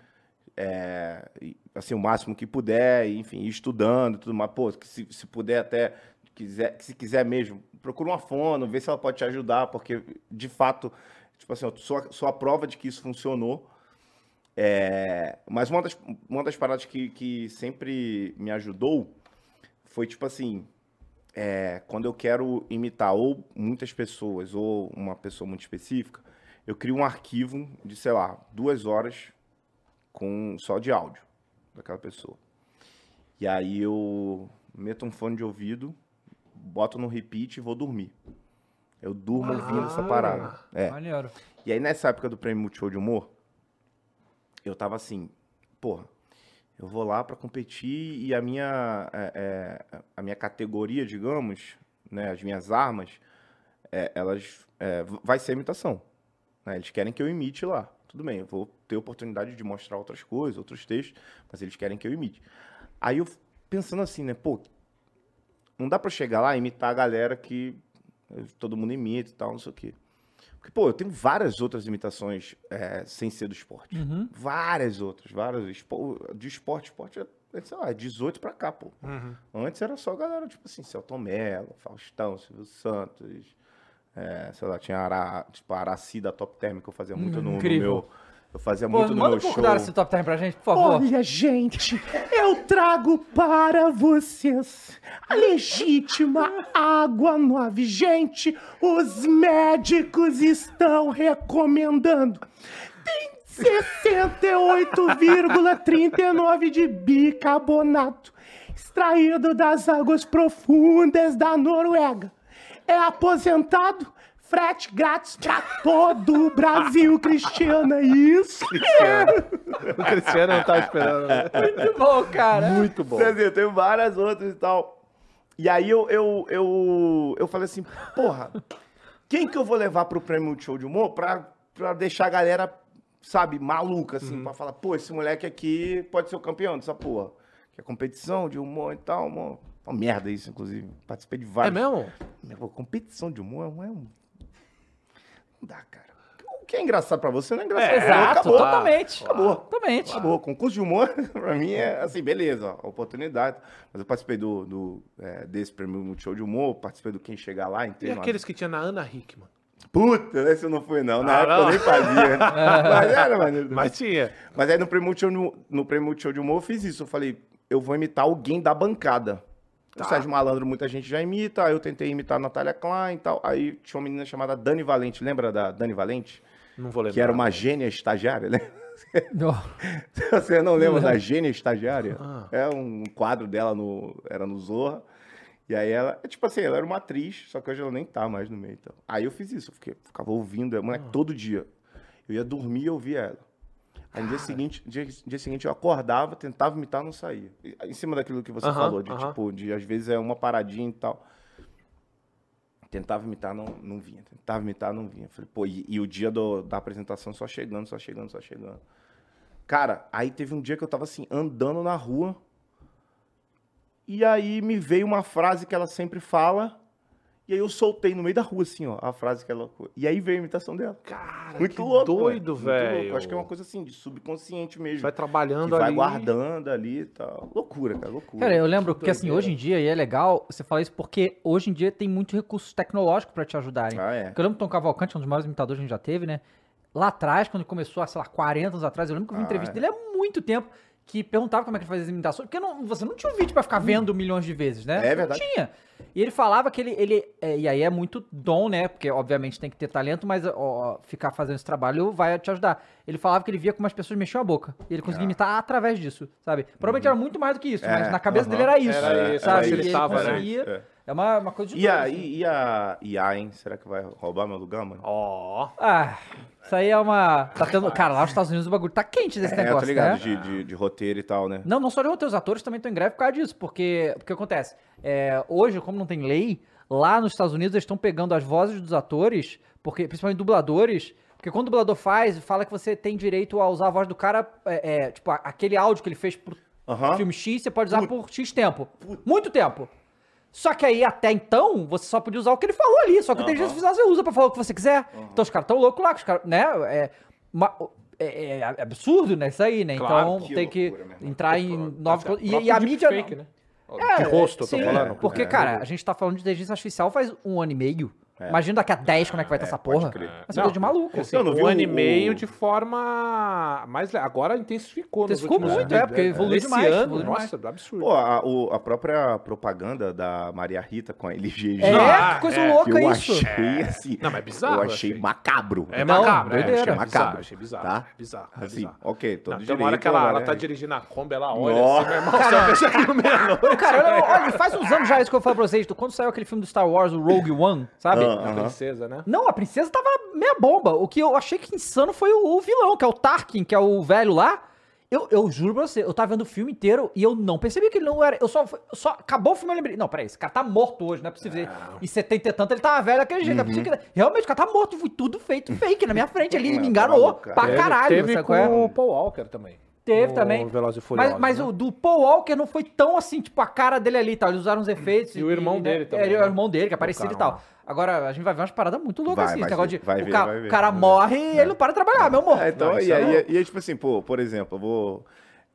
é, e, assim, o máximo que puder, enfim, estudando tudo mais. Pô, se, se puder até, quiser, se quiser mesmo, procura uma fono, vê se ela pode te ajudar, porque, de fato, tipo assim, sou a prova de que isso funcionou. É, mas uma das, uma das paradas que, que sempre me ajudou foi tipo assim: é, quando eu quero imitar ou muitas pessoas ou uma pessoa muito específica, eu crio um arquivo de, sei lá, duas horas com só de áudio daquela pessoa. E aí eu meto um fone de ouvido, boto no repeat e vou dormir. Eu durmo ouvindo essa parada. É. Maneiro. E aí, nessa época do Prêmio Multishow de Humor, eu tava assim, porra, eu vou lá pra competir e a minha, é, é, a minha categoria, digamos, né, as minhas armas, é, elas, é, vai ser imitação. né? Eles querem que eu imite lá. Tudo bem, eu vou ter oportunidade de mostrar outras coisas, outros textos, mas eles querem que eu imite. Aí eu pensando assim, né, pô, não dá pra chegar lá e imitar a galera que eh, todo mundo imita e tal, não sei o quê. Porque, pô, eu tenho várias outras imitações é, sem ser do esporte. Uhum. Várias outras, várias. De esporte, esporte é, sei lá, 18 pra cá, pô. Antes era só galera, tipo assim, Celton Mello, Faustão, Silvio Santos. é, sei lá, tinha Ara, tipo, Araci da Top Term, que eu fazia muito no, no incrível. meu. Eu fazia Pô, muito no manda meu um show. da esse top term pra gente, por favor. Olha, gente, eu trago para vocês a legítima água nova. Gente, os médicos estão recomendando. Tem 68,39 de bicarbonato extraído das águas profundas da Noruega. É aposentado, frete grátis para todo o Brasil, Cristiano. É isso. O Cristiano não tá esperando. né? Muito bom, cara. Muito bom. Quer dizer, tem várias outras e tal. E aí eu, eu, eu, eu falei assim, porra, quem que eu vou levar pro prêmio Multishow de humor pra, pra deixar a galera, sabe, maluca, assim, pra falar, pô, esse moleque aqui pode ser o campeão dessa porra. Que é competição de humor e tal, uma, uma merda isso, inclusive. Participei de É vários. mesmo? Meu, competição de humor é um... Não dá, cara. O que é engraçado pra você não é engraçado. É, Exato, Acabou. totalmente. Acabou. Totalmente. Acabou. Concurso de humor, pra mim, é assim, beleza, ó, oportunidade. Mas eu participei do, do, é, desse prêmio Multishow de humor, participei do Quem Chegar Lá, E entrei no- aqueles que tinha na Ana Hickman? Puta, esse eu não fui, não. Na Ah, época não? eu nem fazia. Mas era maneiro. Mas tinha. Mas aí no prêmio, Multishow, no, no prêmio Multishow de humor eu fiz isso. Eu falei, eu vou imitar alguém da bancada. Tá. O Sérgio Malandro muita gente já imita, aí eu tentei imitar a Natália Klein e tal. Aí tinha uma menina chamada Dani Valente, lembra da Dani Valente? Não vou lembrar. Que era uma gênia estagiária, né? Não. Você não lembra da Gênia Estagiária? Ah. É um quadro dela no. Era no Zorra. E aí ela, é tipo assim, ela era uma atriz, só que hoje ela nem tá mais no meio. Então. Aí eu fiz isso, eu fiquei, ficava ouvindo a moleque todo dia. Eu ia dormir e ouvia ela. Aí no dia seguinte, dia, dia seguinte eu acordava, tentava imitar, não saía. E- Em cima daquilo que você Aham, falou, de aham. tipo, de às vezes é uma paradinha e tal. Tentava imitar, não, não vinha. Tentava imitar, não vinha. Falei, pô, e, e o dia do- da apresentação só chegando, só chegando, só chegando. Cara, aí teve um dia que eu tava assim, andando na rua. E aí me veio uma frase que ela sempre fala. E aí eu soltei no meio da rua, assim, ó, a frase que ela. E aí veio a imitação dela. Cara, Muito que louco. doido, muito louco. velho. Acho que é uma coisa assim, de subconsciente mesmo. Vai trabalhando que vai ali. guardando ali e tal. Loucura, cara, loucura. Cara, eu lembro que assim, hoje em dia, e é legal você falar isso porque hoje em dia tem muito recurso tecnológico pra te ajudarem. Ah, é. Porque eu lembro que o Tom Cavalcante, um dos maiores imitadores que a gente já teve, né? Lá atrás, quando começou, há, sei lá, 40 anos atrás, eu lembro que eu vi Ah, entrevista é. dele há muito tempo, que perguntava como é que ele fazia as imitações, porque não- você não tinha um vídeo pra ficar vendo milhões de vezes, né? É Você não verdade. tinha. E ele falava que ele, ele é, e aí é muito dom, né? Porque obviamente tem que ter talento, mas ó, ficar fazendo esse trabalho vai te ajudar. Ele falava que ele via como as pessoas mexiam a boca. E ele conseguia imitar através disso, sabe? Provavelmente era muito mais do que isso, mas É, na cabeça aham. dele era isso. Era isso, sabe? era E ele tava, né? conseguia. É. É uma, uma coisa de E doido, a, assim. e, e a IA, hein? Será que vai roubar meu lugar, mano? Ó. Ah, isso aí é uma. Tá tendo. Cara, lá nos Estados Unidos o bagulho tá quente desse é, eu negócio, tô ligado, né? de, de, de roteiro e tal, né? Não, não só de roteiro, os atores também estão em greve por causa disso, porque o que acontece? É, hoje, como não tem lei, lá nos Estados Unidos eles estão pegando as vozes dos atores, porque principalmente dubladores, porque quando o dublador faz, fala que você tem direito a usar a voz do cara, é, é, tipo, a- aquele áudio que ele fez pro Aham. filme X, você pode usar por X tempo. Muito tempo. Só que aí, até então, você só podia usar o que ele falou ali. Só que o inteligência artificial você usa pra falar o que você quiser. Então os caras tão loucos lá, que os caras, né? É, ma- é- é absurdo, né? Isso aí, né? Claro, então que tem que loucura, irmão. entrar Que em novos. Até E, e a mídia. deepfake, né? É, de rosto, eu tô falando. Porque, É, cara, é. a gente tá falando de inteligência artificial faz um ano e meio. Imagina daqui a 10 como é que vai estar essa pode porra. crer. Vai ser coisa de maluco. Assim, Não, não um viu ano e o- meio de forma mais. Agora intensificou. Intensificou muito, é, porque evoluiu Esse demais, ano, evoluiu nossa, absurdo. Pô, a, o- a própria propaganda da Maria Rita com a LGG. É, Ah, que coisa é, louca eu isso. achei assim. Não, mas é bizarro, Eu eu achei achei. macabro. É Não, macabro, é, achei Macabro. Achei bizarro. Tá? É bizarro. é Assim, bizarro. ok, todo Não, tem direito. uma hora que ela, ela tá dirigindo a Kombi, ela olha Nossa. assim, meu irmão, você aqui no meia-noite. Cara, olha, olha, faz uns anos já isso que eu falo pra vocês. Quando saiu aquele filme do Star Wars, o Rogue One, sabe? Ah, A aham. princesa, né? Não, a princesa tava meia bomba. O que eu achei que insano foi o, o vilão, que é o Tarkin, que é o velho lá. Eu, eu juro pra você, eu tava vendo o filme inteiro e eu não percebi que ele não era. Eu só, eu só acabou o filme eu lembrei. Não, peraí, esse cara tá morto hoje, não é possível. Em 70 e tanto ele tava velho daquele jeito. É possível que... Realmente, o cara tá morto, foi tudo feito fake na minha frente. Ele Não, me tá enganou pra Teve- caralho. Teve sabe com qual é? o Paul Walker também. Teve no também. Velozes e Mas, Furiosos, mas né? o do Paul Walker não foi tão assim, tipo, a cara dele ali e tal. Eles usaram os efeitos. E o irmão né, dele também, É, e o né? irmão dele, que é parecido e tal. Agora, a gente vai ver umas paradas muito loucas Vai, assim. Esse negócio de. vai o, ver, ca- vai ver, o cara vai ver. morre e ele não para de trabalhar, meu morto. É, então, Não, e, é e tipo assim, pô, por exemplo, eu vou.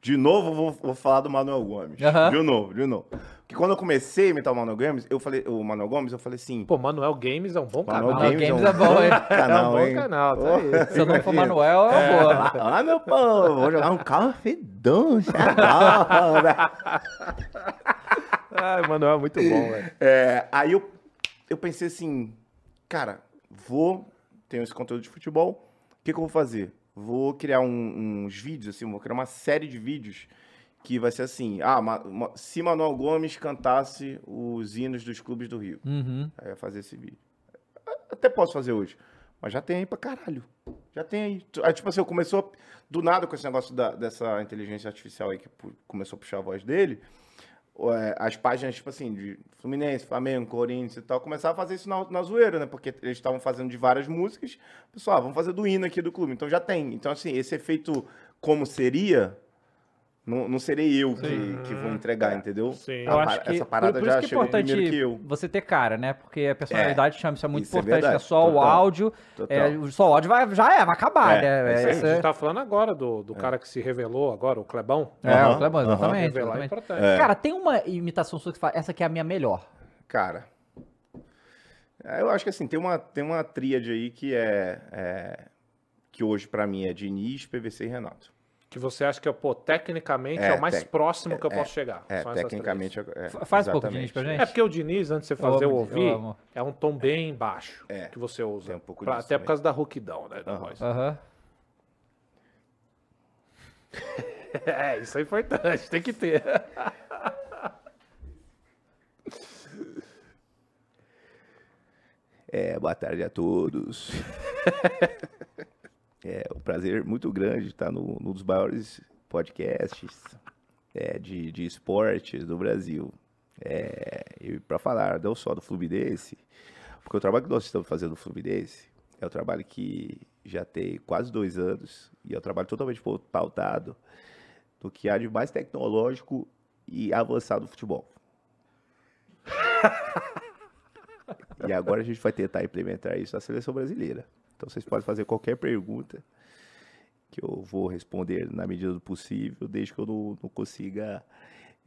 De novo, eu vou, vou falar do Manuel Gomes. De novo, de novo. Porque quando eu comecei a imitar o Manuel Gomes, eu falei, o Manuel Gomes, eu falei assim. Pô, Manuel Games é um bom Manuel canal. Games é bom, hein? canal, É um bom hein? canal, tá aí. Se eu não for Manuel, é uma boa. Ah, meu povo, vou jogar um carro fedão, agora. Ai, Manuel é muito bom, velho. É, aí eu, eu pensei assim, cara, vou, tenho esse conteúdo de futebol, o que, que eu vou fazer? Vou criar um- uns vídeos, assim, vou criar uma série de vídeos que vai ser assim, ah, Ma- Ma- se Manuel Gomes cantasse os hinos dos clubes do Rio. Uhum. Aí eu ia fazer esse vídeo. Até posso fazer hoje. Mas já tem aí pra caralho. Já tem aí. Aí, tipo assim, eu começou do nada com esse negócio da- dessa inteligência artificial aí que começou a puxar a voz dele. É, As páginas, tipo assim, de Fluminense, Flamengo, Corinthians e tal, começaram a fazer isso na, na zoeira, né? Porque eles estavam fazendo de várias músicas. Pessoal, ah, vamos fazer do hino aqui do clube. Então já tem. Então, assim, esse efeito como seria, não, não serei eu que, que vou entregar, entendeu? Sim. Eu acho que essa parada por, por já é chegou importante primeiro que eu. você ter cara, né? Porque a personalidade chama isso é muito isso é importante. verdade, é só o total, áudio. total. É, o- só o áudio vai, já é, vai acabar, É, né? é A gente tá falando agora do, do cara que se revelou agora, o Clebão. É, Aham, o Clebão, exatamente. Revelar é exatamente. importante. Cara, tem uma imitação sua que fala, essa aqui é a minha melhor. Cara, é, eu acho que assim, tem uma, tem uma tríade aí que é, é- que hoje pra mim é Diniz, PVC e Renato. Que você acha que é, pô, tecnicamente é, É, o mais tec- próximo que eu é, posso chegar. É, tecnicamente é, é, Fa- Faz um pouco de. Diniz pra gente. três. É porque o Diniz, antes de você fazer amo, o eu ouvir, é um tom bem baixo É, que você usa. tem um pouco Pra- disso até também. por causa da rouquidão, né? Da Aham. voz. Aham. É, isso é importante, tem que ter. É, boa tarde a todos. é um prazer muito grande estar no, num dos maiores podcasts é, de, de esportes do Brasil. É, e para falar não só do Fluminense, porque o trabalho que nós estamos fazendo no Fluminense é um trabalho que já tem quase dois anos e é um trabalho totalmente pautado do que há de mais tecnológico e avançado no futebol. E agora a gente vai tentar implementar isso na seleção brasileira. Então vocês podem fazer qualquer pergunta que eu vou responder na medida do possível, desde que eu não, não consiga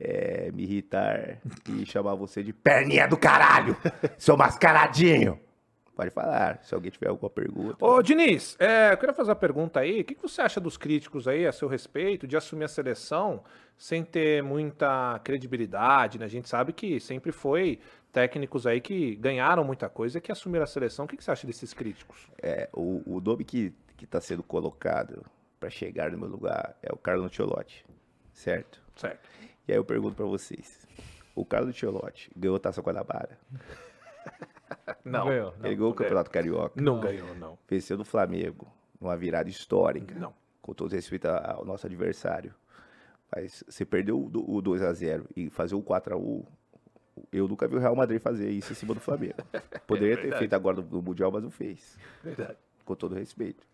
é, me irritar e chamar você de perninha do caralho, seu mascaradinho. Pode falar, se alguém tiver alguma pergunta. Ô, Diniz, é, eu queria fazer uma pergunta aí. O que, que você acha dos críticos aí, a seu respeito, de assumir a seleção sem ter muita credibilidade, né? A gente sabe que sempre foi técnicos aí que ganharam muita coisa e que assumiram a seleção. O que, que você acha desses críticos? É, o, o nome que está sendo colocado para chegar no meu lugar é o Carlo Ancelotti, certo? Certo. E aí eu pergunto para vocês, o Carlo Ancelotti ganhou a Taça Guanabara? Não, ganhou, não, Ele ganhou o Campeonato Carioca. Não ganhou, não. Venceu do Flamengo, numa virada histórica. Não. Com todo respeito a- ao nosso adversário. Mas você perdeu o do- o 2x0 e fazer o 4x1. Eu nunca vi o Real Madrid fazer isso em cima do Flamengo. Poderia ter feito agora no, Mundial, mas não fez. Verdade. Com todo respeito.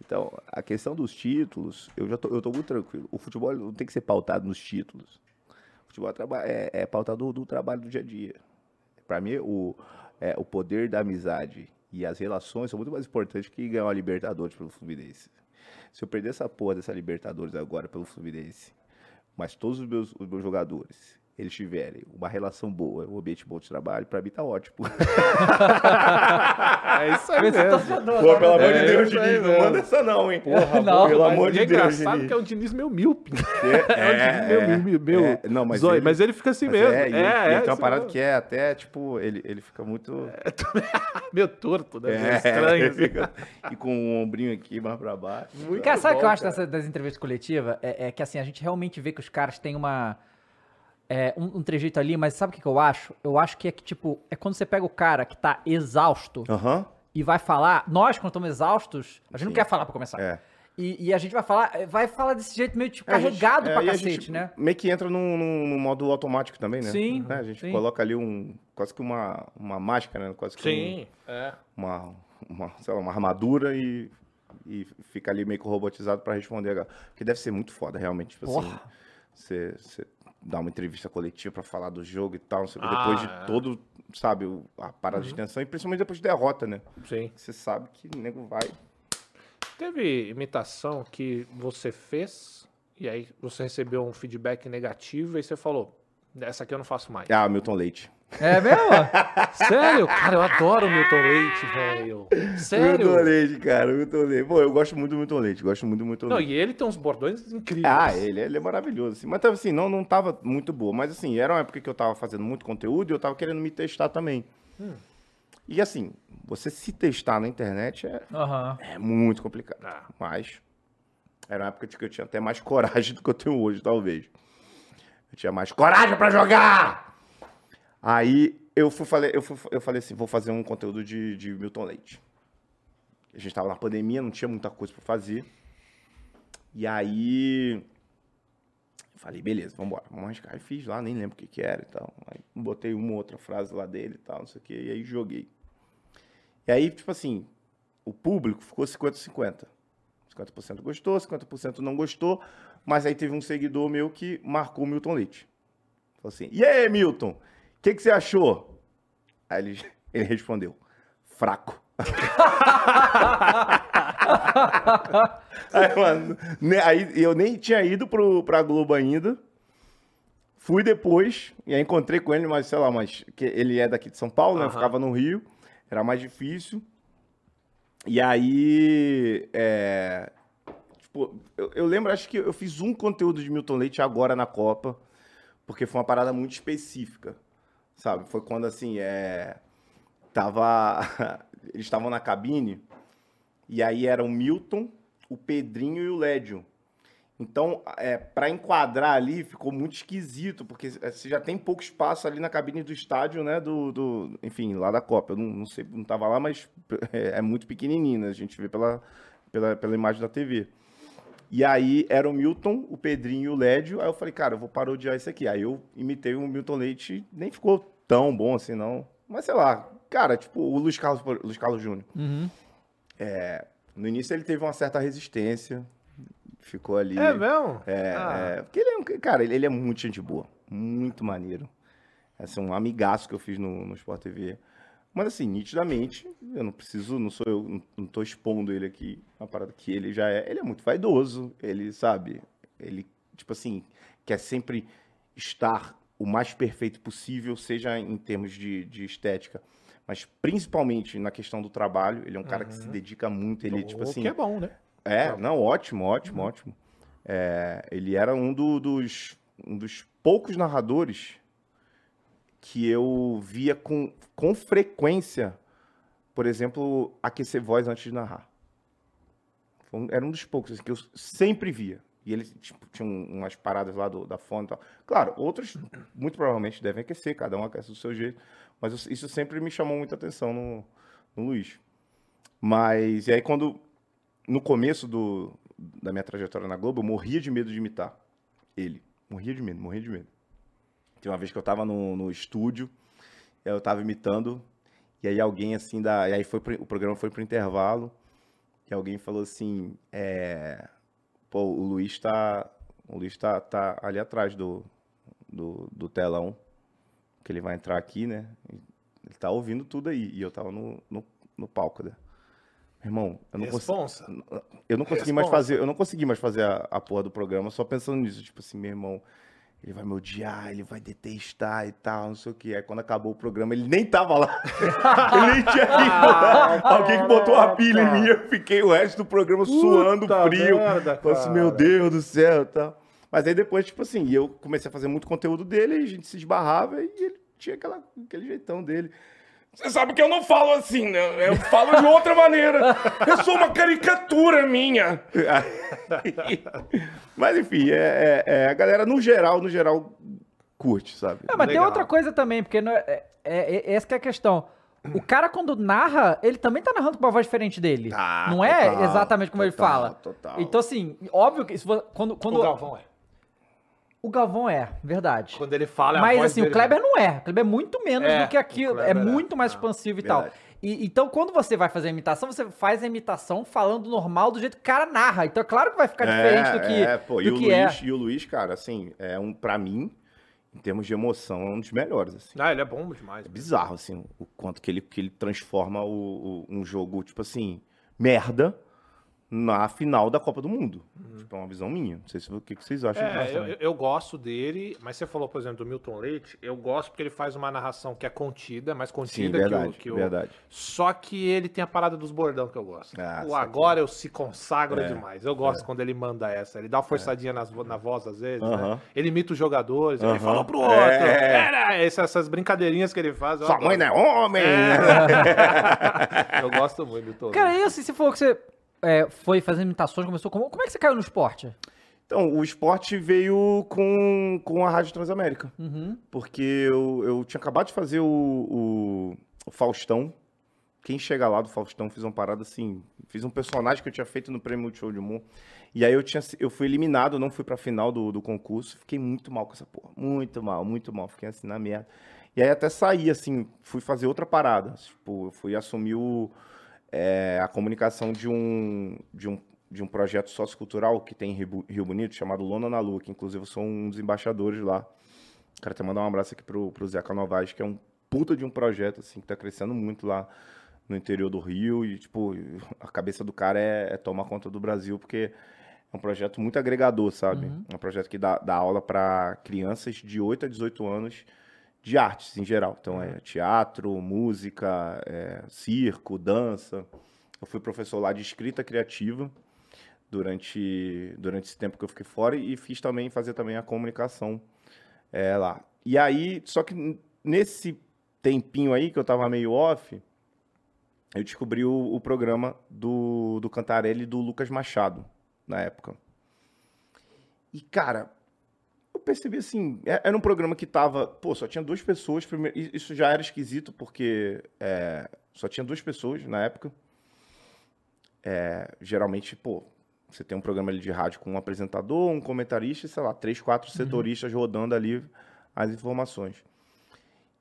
Então, a questão dos títulos, eu já tô, eu tô muito tranquilo. O futebol não tem que ser pautado nos títulos. O futebol é, é- é pautado no, no trabalho do dia a dia. Para mim, o, é, o poder da amizade e as relações são muito mais importantes que ganhar uma Libertadores pelo Fluminense. Se eu perder essa porra dessa Libertadores agora pelo Fluminense, mas todos os meus, os meus jogadores eles tiverem uma relação boa, um ambiente bom de trabalho, pra mim tá ótimo. É isso aí tá mesmo. torcedor, Pô, tá pelo amor É, de Deus, Diniz, não manda essa não, hein? Porra, Não, pelo mas amor de é Deus, engraçado Diniz. que é um Diniz meio míope. É, É um Diniz meio, meio, meio é, não, mas zóio, ele- mas ele fica assim Mas mesmo. É, e ele, é, ele é, tem uma isso parada que é até, tipo, ele, ele fica muito. meio torto, né? meio É, estranho. assim. fica- e com o ombrinho aqui mais pra baixo. Muito Cara, sabe o que eu acho das entrevistas coletivas? É, é que assim, a gente realmente vê que os caras têm uma. É, um, um trejeito ali, mas sabe o que, que eu acho? Eu acho que é que, tipo, é quando você pega o cara que tá exausto Aham. e vai falar. Nós, quando estamos exaustos, a gente não Sim. quer falar pra começar. É. E, e a gente vai falar, vai falar desse jeito meio tipo, É, gente- carregado é, pra a cacete, gente né? Meio que entra num, num- num modo automático também, né? Sim, Né? A gente sim. coloca ali um. Quase que uma, uma máscara, né? Quase que Sim, é. um- uma, uma, sei lá, uma armadura e, e fica ali meio que robotizado pra responder. a galera. Porque deve ser muito foda, realmente. Tipo assim, Porra. você, você dá uma entrevista coletiva pra falar do jogo e tal, não sei o que, Ah, depois de é. todo, sabe, a parada Uhum. de tensão, e principalmente depois de derrota, né? Sim. Você sabe que o nego vai. Teve imitação que você fez e aí você recebeu um feedback negativo e você falou, essa aqui eu não faço mais. Ah, Milton Leite. É mesmo? Sério? Cara, eu adoro o Milton Leite, velho. Sério? Milton Leite, cara, Milton Leite. Pô, eu gosto muito do Milton Leite, gosto muito do Milton Não, Leite. e ele tem uns bordões incríveis. Ah, ele, ele é maravilhoso, assim. Mas, assim, não, não tava muito boa. Mas, assim, era uma época que eu tava fazendo muito conteúdo e eu tava querendo me testar também. E, assim, você se testar na internet é, Aham. é muito complicado. Ah. Mas era uma época que eu tinha até mais coragem do que eu tenho hoje, talvez. Eu tinha mais coragem pra jogar! Aí eu fui, falei, eu, fui, eu falei assim, vou fazer um conteúdo de, de Milton Leite. A gente tava na pandemia, não tinha muita coisa pra fazer. E aí falei, beleza, vambora, vamos arriscar. Aí fiz lá, nem lembro o que que era e tal. Aí botei uma ou outra frase lá dele e tal, não sei o que, e aí joguei. E aí, tipo assim, o público ficou 50-50. 50% gostou, 50% não gostou, mas aí teve um seguidor meu que marcou o Milton Leite. Falou assim, e aí, Milton, que, que você achou? Aí ele, ele respondeu, fraco. aí, mano, né, aí eu nem tinha ido pro, pra Globo ainda. Fui depois, e aí encontrei com ele, mas sei lá, mas que ele é daqui de São Paulo, né? Eu ficava no Rio, era mais difícil. E aí, é, tipo, eu, eu lembro, acho que eu fiz um conteúdo de Milton Leite agora na Copa, porque foi uma parada muito específica, sabe? Foi quando, assim, é, tava, eles estavam na cabine, e aí era o Milton, o Pedrinho e o Lédio. Então, é, para enquadrar ali, ficou muito esquisito, porque é, você já tem pouco espaço ali na cabine do estádio, né? Do, do- enfim, lá da Copa. Eu não, não sei, não tava lá, mas é, é muito pequenininho, né? A gente vê pela, pela, pela imagem da TV. E aí era o Milton, o Pedrinho e o Lédio. Aí eu falei, cara, eu vou parodiar isso aqui. Aí eu imitei o Milton Leite, nem ficou tão bom assim, não. Mas sei lá, cara, tipo o Luiz Carlos, Luiz Carlos Júnior. Uhum. No início ele teve uma certa resistência, ficou ali. É mesmo? É, Ah. é, porque ele é um, cara, ele, ele é muito gente boa, muito maneiro. É um amigaço que eu fiz no, no Sport TV. Mas assim, nitidamente, eu não preciso, não sou eu, não, tô expondo ele aqui, uma parada que ele já é. Ele é muito vaidoso, ele sabe, ele, tipo assim, quer sempre estar o mais perfeito possível, seja em termos de, de estética, mas principalmente na questão do trabalho. Ele é um cara que se dedica muito, ele, tipo O assim. que é bom, né? É, não, ótimo, ótimo, ótimo. É, ele era um, do- dos, um dos poucos narradores que eu via com, com frequência, por exemplo, aquecer voz antes de narrar. Era um dos poucos assim, que eu sempre via. E ele tipo, tinha um- umas paradas lá do- da fone e tal. Claro, outros muito provavelmente devem aquecer, cada um aquece do seu jeito. Mas isso sempre me chamou muita atenção no, no Luiz. Mas, e aí quando no começo do, da minha trajetória na Globo, eu morria de medo de imitar ele. Morria de medo, morria de medo. Tem uma vez que eu tava no, no estúdio, eu tava imitando, e aí alguém assim da. E aí foi pro- o programa foi pro intervalo, e alguém falou assim: é, pô, o Luiz tá. O Luiz tá, tá ali atrás do, do, do telão, que ele vai entrar aqui, né? Ele tá ouvindo tudo aí. E eu tava no, no, no palco, né? Meu irmão, eu não. Responsa. Eu não consegui mais Responsa. fazer, eu não consegui mais fazer a, a porra do programa só pensando nisso, tipo assim, meu irmão, ele vai me odiar, ele vai detestar e tal, não sei o que. Aí quando acabou o programa, ele nem tava lá. ele nem tinha ido. Alguém que botou uma pilha em mim, eu fiquei o resto do programa suando Puta frio. merda, Falei assim, meu Deus do céu e tal. Mas aí depois, tipo assim, eu comecei a fazer muito conteúdo dele, a gente se esbarrava e ele tinha aquela, aquele jeitão dele. Você sabe que eu não falo assim, né? Eu falo de outra maneira. Eu sou uma caricatura minha. Mas enfim, é, é- é, a galera no geral, no geral, curte, sabe? É, mas tem Legal. outra coisa também, porque não é, é- é- essa que é a questão. O cara, quando narra, ele também tá narrando com uma voz diferente dele. Tá, não é total, exatamente como ele total, fala. total. Então, assim, óbvio que vo- quando, quando O Galvão é. O Galvão é, verdade. Quando ele fala, é a Mas voz assim, o dele. Kleber não é. O Kleber é muito menos É, do que aquilo. o É é. muito mais Ah, expansivo e verdade. tal. E, então, quando você vai fazer a imitação, você faz a imitação falando normal do jeito que o cara narra. Então, é claro que vai ficar diferente do que, é, pô, e, do o que Luiz, é. e o Luiz, cara, assim, é um, pra mim, em termos de emoção, é um dos melhores, assim. Ah, ele é bom demais. É bizarro, assim, o quanto que ele, que ele transforma o, o- um jogo, tipo assim, merda, na final da Copa do Mundo. Tipo, é uma visão minha. Não sei se, o que, vocês acham É, disso eu, eu- gosto dele, mas você falou, por exemplo, do Milton Leite, eu gosto porque ele faz uma narração que é contida, mais Sim, contida verdade, que o... Que o verdade. Só que ele tem a parada dos bordão que eu gosto. Ah, o agora eu se consagra É, demais. Eu gosto quando ele manda essa. Ele dá uma forçadinha nas na voz às vezes, né? Ele imita os jogadores, ele falou pro outro. É. Era, essas, essas brincadeirinhas que ele faz. Sua adoro. mãe não é homem! Eu gosto muito do Milton Cara, Leite. e assim, você falou que você é, foi fazendo imitações, começou como. Como é que você caiu no esporte? Então, o esporte veio com, com a Rádio Transamérica. Uhum. Porque eu, eu tinha acabado de fazer o, o, o Faustão. Quem chega lá do Faustão, fiz uma parada assim. Fiz um personagem que eu tinha feito no Prêmio Multishow de Humor. E aí eu, tinha, eu fui eliminado, não fui pra final do, do concurso. Fiquei muito mal com essa porra. Muito mal, muito mal. Fiquei assim na merda. E aí até saí, assim, fui fazer outra parada. Tipo, eu fui assumir o, é, a comunicação de um, de um, de um projeto sociocultural que tem em Rio, Rio Bonito, chamado Lona na Lua, que inclusive eu sou um dos embaixadores lá. Quero até mandar um abraço aqui pro, pro Zeca Novaes, que é um puta de um projeto, assim, que tá crescendo muito lá no interior do Rio. E, tipo, a cabeça do cara é, é tomar conta do Brasil, porque é um projeto muito agregador, sabe? É um projeto que dá, dá aula para crianças de 8 a 18 anos de artes em geral. Então, é teatro, música, é, circo, dança. Eu fui professor lá de escrita criativa durante, durante esse tempo que eu fiquei fora e fiz também, fazer também a comunicação é, lá. E aí, só que nesse tempinho aí que eu tava meio off, eu descobri o, o programa do, do Cantarelli do Lucas Machado, na época. E, cara, percebi assim, é- era um programa que tava, pô, só tinha duas pessoas, primeiro, isso já era esquisito, porque é, só tinha duas pessoas na época. É, geralmente, pô, você tem um programa ali de rádio com um apresentador, um comentarista e, sei lá, três, quatro setoristas rodando ali as informações.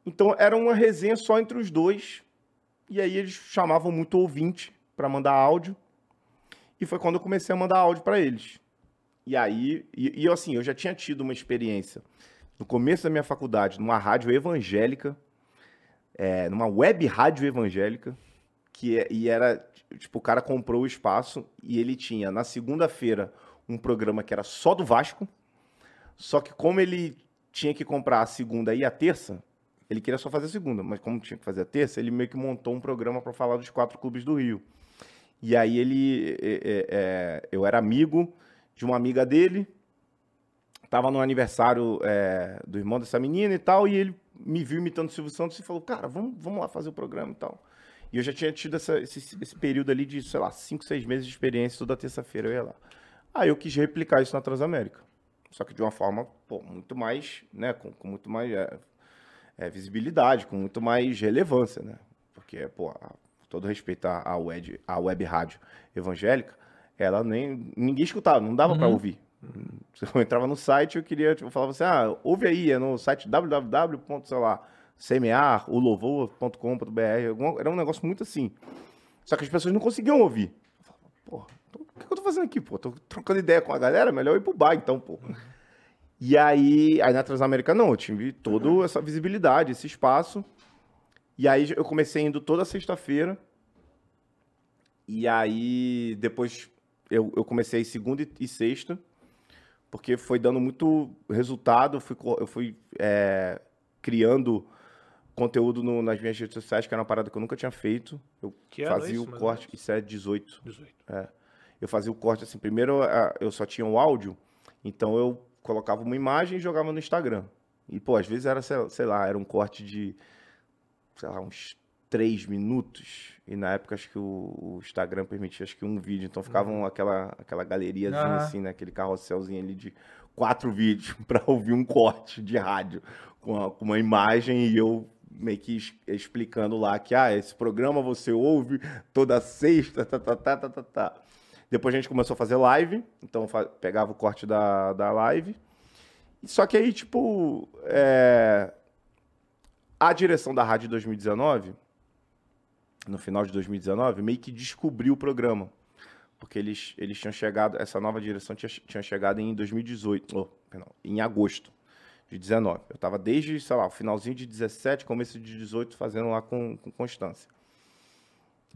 Então, era uma resenha só entre os dois, e aí eles chamavam muito ouvinte para mandar áudio, e foi quando eu comecei a mandar áudio para eles. E aí, e, e assim, eu já tinha tido uma experiência no começo da minha faculdade, numa rádio evangélica, é, numa web rádio evangélica, que é- e era, tipo, o cara comprou o espaço e ele tinha, na segunda-feira, um programa que era só do Vasco, só que como ele tinha que comprar a segunda e a terça, ele queria só fazer a segunda, mas como tinha que fazer a terça, ele meio que montou um programa para falar dos quatro clubes do Rio. E aí ele, é, é, é, eu era amigo de uma amiga dele, tava no aniversário é, do irmão dessa menina e tal, e ele me viu imitando o Silvio Santos e falou, cara, vamos, vamos lá fazer o programa e tal. E eu já tinha tido essa- esse, esse período ali de, sei lá, cinco, seis meses de experiência, toda terça-feira eu ia lá. Aí eu quis replicar isso na Transamérica. Só que de uma forma, pô, muito mais, né, com, com muito mais é, é, visibilidade, com muito mais relevância, né? Porque, pô, a- todo respeito à web, à web rádio evangélica, ela nem, ninguém escutava, não dava pra ouvir. Eu entrava no site, eu queria, tipo, eu falava assim, ah, ouve aí, é no site www. sei lá, semear, era um negócio muito assim. Só que as pessoas não conseguiam ouvir. Eu falava, porra, então, o que eu tô fazendo aqui, pô? Tô trocando ideia com a galera, melhor ir pro bar, então, pô. E aí, aí na Transamérica não, eu tive toda essa visibilidade, esse espaço. E aí eu comecei indo toda sexta-feira. E aí depois eu, eu comecei segunda e, sexta porque foi dando muito resultado. Eu fui, eu fui é, criando conteúdo no- nas minhas redes sociais, que era uma parada que eu nunca tinha feito. Eu Que fazia isso, o corte, isso é 18. 18. Eu fazia o corte assim, primeiro eu só tinha o áudio, então eu colocava uma imagem e jogava no Instagram. E, pô, às vezes era, sei sei lá, era um corte de, sei lá, uns três minutos. E na época acho que o, Instagram permitia acho que um vídeo, então ficavam aquela, aquela galeriazinha Aham. assim, né? Aquele carrosselzinho ali de quatro vídeos pra ouvir um corte de rádio com, a- com uma imagem e eu meio que explicando lá que, ah, esse programa você ouve toda sexta, tá, tá, tá, tá, tá, tá. Depois a gente começou a fazer live, então pegava o corte da, da live. Só que aí, tipo, é, a direção da rádio 2019, no final de 2019, meio que descobriu o programa. Porque eles, eles tinham chegado, essa nova direção tinha, tinha chegado em 2018, oh, em agosto de 19. Eu estava desde, sei lá, finalzinho de 17, começo de 18, fazendo lá com, com constância.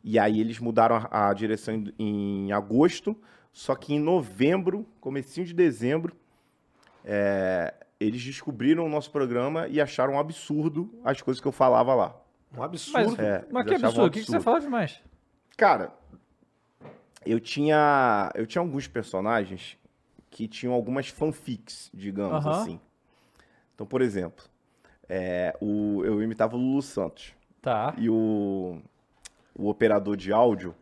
E aí eles mudaram a, a direção em, em agosto, só que em novembro, comecinho de dezembro, é, eles descobriram o nosso programa e acharam um absurdo as coisas que eu falava lá. Um Mas, absurdo. É, mas que achavam um absurdo. O que, que você absurdo. fala demais? Cara, eu tinha, eu tinha alguns personagens que tinham algumas fanfics, digamos Aham. assim. Então, por exemplo, é, o, eu imitava o Lulu Santos. Tá. E o, o operador de áudio,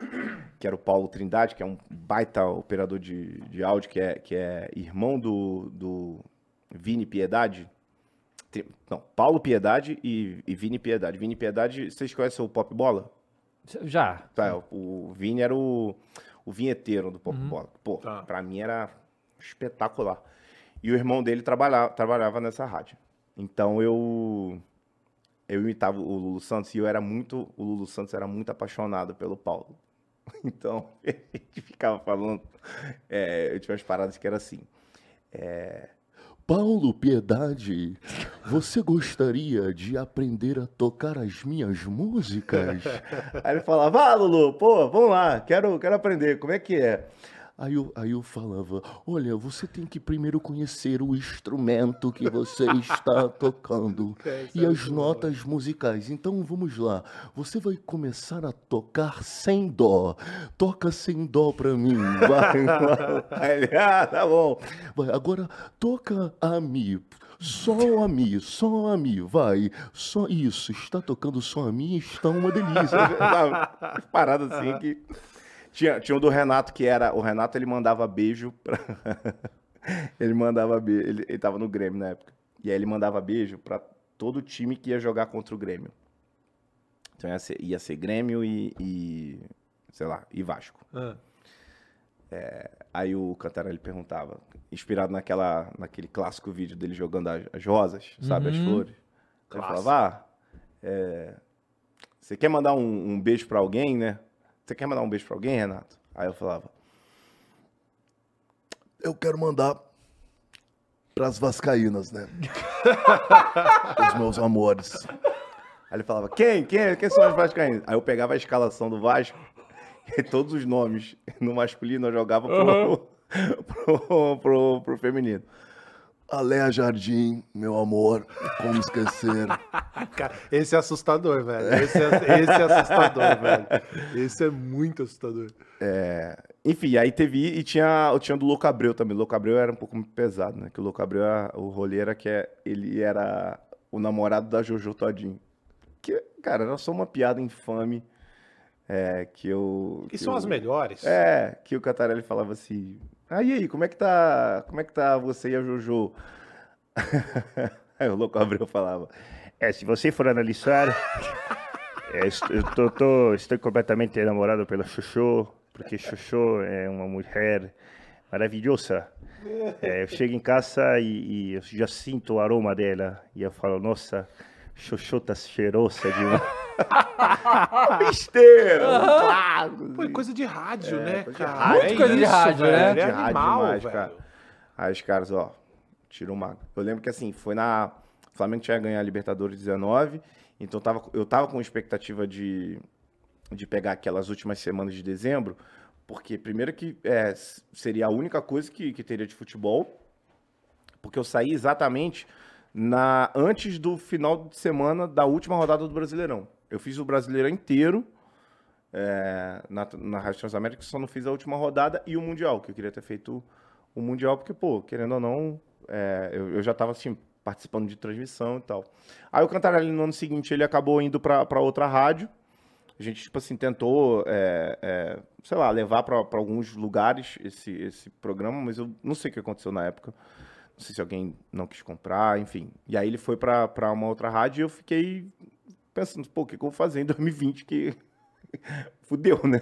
que era o Paulo Trindade, que é um baita operador de, de áudio, que é, que é irmão do, do Vini Piedade. Não, Paulo Piedade e, e Vini Piedade. Vini Piedade, vocês conhecem o Pop Bola? Já. Tá, o, o Vini era o, o vinheteiro do Pop Bola. Pô, Tá. pra mim era espetacular. E o irmão dele trabalhava, trabalhava nessa rádio. Então eu eu imitava o Lulu Santos e eu era muito, o Lulu Santos era muito apaixonado pelo Paulo. Então, a gente ficava falando, é, eu tinha umas paradas que era assim, é, Paulo Piedade, você gostaria de aprender a tocar as minhas músicas? Aí ele falava, ah, Lulu, pô, vamos lá, quero, quero aprender, como é que é? Aí eu, aí eu falava, olha, você tem que primeiro conhecer o instrumento que você está tocando e as notas musicais. Então vamos lá, você vai começar a tocar sem dó. Toca sem dó pra mim, vai. ah, tá bom. Vai, agora toca a mi. Só a mi, só a mi, vai. Só isso, está tocando só a mi, está uma delícia. Parada assim que. Tinha, tinha o do Renato, que era. O Renato ele mandava beijo pra. ele mandava beijo. Ele, ele tava no Grêmio na época. E aí ele mandava beijo pra todo time que ia jogar contra o Grêmio. Então ia ser, ia ser Grêmio e, e, sei lá, e Vasco. Ah. Aí o Cantarelli perguntava, inspirado naquela, naquele clássico vídeo dele jogando as, as rosas, sabe, as flores. Ele falava, ah, é, você quer mandar um, um beijo pra alguém, né? Você quer mandar um beijo pra alguém, Renato? Aí eu falava, eu quero mandar pras vascaínas, né? Os meus amores. Aí ele falava, quem? Quem? Quem são os vascaínos? Aí eu pegava a escalação do Vasco e todos os nomes no masculino eu jogava pro, pro, pro, pro feminino. Alea Jardim, meu amor, como esquecer. Cara, esse é assustador, velho. Esse é, esse é assustador, velho. Esse é muito assustador. Enfim, aí teve. E tinha, tinha do Louco Abreu também. O Louco Abreu era um pouco pesado, né? Que o Louco Abreu, era- o rolê era que é- ele era o namorado da Jojo Todinho. Que, cara, era só uma piada infame. É, que eu. Que que são eu- as melhores. É, que o Catarelli falava assim. Ah, e aí, como é que tá. Como é que tá você e a Jojo? aí o Louco Abreu falava. É, se você for analisar, é, eu tô, tô- estou completamente enamorado pela Chuchu, porque Chuchu é uma mulher maravilhosa. É, eu chego em casa e, e eu já sinto o aroma dela e eu falo, nossa, Chuchu tá cheirosa de uma... Besteira! um vago, Pô, é coisa de rádio, né, coisa de cara? rádio. Muito coisa de isso, rádio, velho. né? É De rádio animal, demais, velho. cara. Aí os caras, ó, tira o mago. Eu lembro que assim, foi na. O Flamengo tinha ganhado a Libertadores 19, então eu tava, eu tava com expectativa de, de pegar aquelas últimas semanas de dezembro, porque primeiro que é, seria a única coisa que, que teria de futebol, Porque eu saí exatamente na antes do final de semana da última rodada do Brasileirão. Eu fiz o Brasileirão inteiro é, na, na Rádio Transamérica, só não fiz a última rodada e o Mundial, que eu queria ter feito o Mundial, porque, pô, querendo ou não, é, eu, eu já estava assim, participando de transmissão e tal. Aí o Cantarelli, no ano seguinte, ele acabou indo para outra rádio. A gente, tipo assim, tentou, é, é, sei lá, levar para alguns lugares esse, esse programa, mas eu não sei o que aconteceu na época. Não sei se alguém não quis comprar, enfim. E aí ele foi para uma outra rádio e eu fiquei pensando, pô, o que, que eu vou fazer em 2020 que fudeu, né?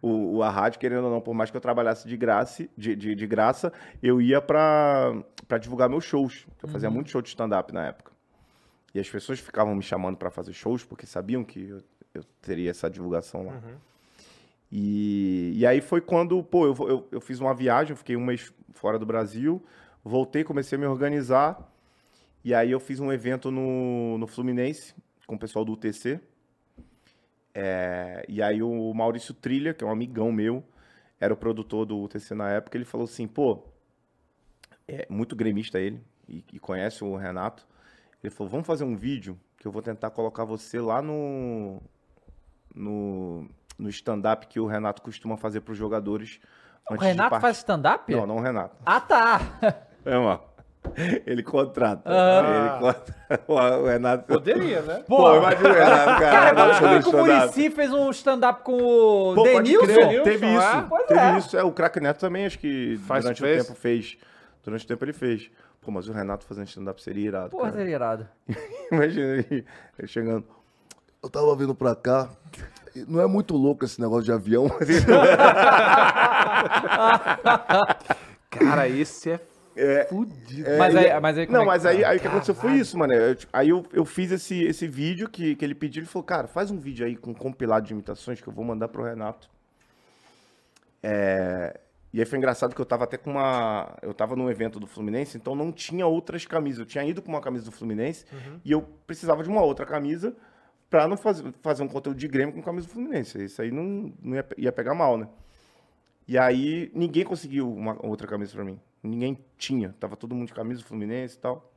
O, o, a rádio, querendo ou não, por mais que eu trabalhasse de graça, de, de, de graça eu ia para divulgar meus shows. Eu fazia Uhum. muito show de stand-up na época. E as pessoas ficavam me chamando para fazer shows porque sabiam que eu, eu teria essa divulgação lá. E, e aí foi quando, pô, eu, eu, eu fiz uma viagem, fiquei um mês fora do Brasil, voltei, comecei a me organizar. E aí eu fiz um evento no, no Fluminense com o pessoal do UTC. É, e aí o Maurício Trilha, que é um amigão meu, era o produtor do UTC na época, ele falou assim, pô, é muito gremista ele, e, e conhece o Renato. Ele falou, vamos fazer um vídeo que eu vou tentar colocar você lá no, no, no stand-up que o Renato costuma fazer para os jogadores. O Renato partir." faz stand-up? Não, não o Renato. Ah, tá. É, mano. Ele contrata. Ah. Ele contrata. O Renato. Poderia, né? Pô, Pô, imagina o Renato, cara. Cara, que o. Murici fez um stand-up com o Pô, Denilson. crer, Denilson, Teve é? isso. Pois teve é. isso. É, o Crack Neto também, acho que Faz- durante fez? o tempo fez. Durante o tempo ele fez. Pô, mas o Renato fazendo stand-up seria irado. Porra, cara. seria irado. Imagina ele, ele chegando. Eu tava vindo pra cá. Não é muito louco esse negócio de avião. Cara, esse é, É, fudido. mas, e- aí, mas aí Não, é mas tá? aí, aí o que aconteceu foi isso, mano. Eu- aí eu, eu fiz esse, esse vídeo que, que ele pediu. Ele falou, cara, faz um vídeo aí com um compilado de imitações que eu vou mandar pro Renato. É, E aí foi engraçado que eu tava até com uma. Eu tava num evento do Fluminense, então não tinha outras camisas. Eu tinha ido com uma camisa do Fluminense e eu precisava de uma outra camisa pra não fazer, fazer um conteúdo de Grêmio com camisa do Fluminense. Isso aí não, não ia, ia pegar mal, né? E aí ninguém conseguiu uma outra camisa pra mim. Ninguém tinha. Tava todo mundo de camisa Fluminense e tal.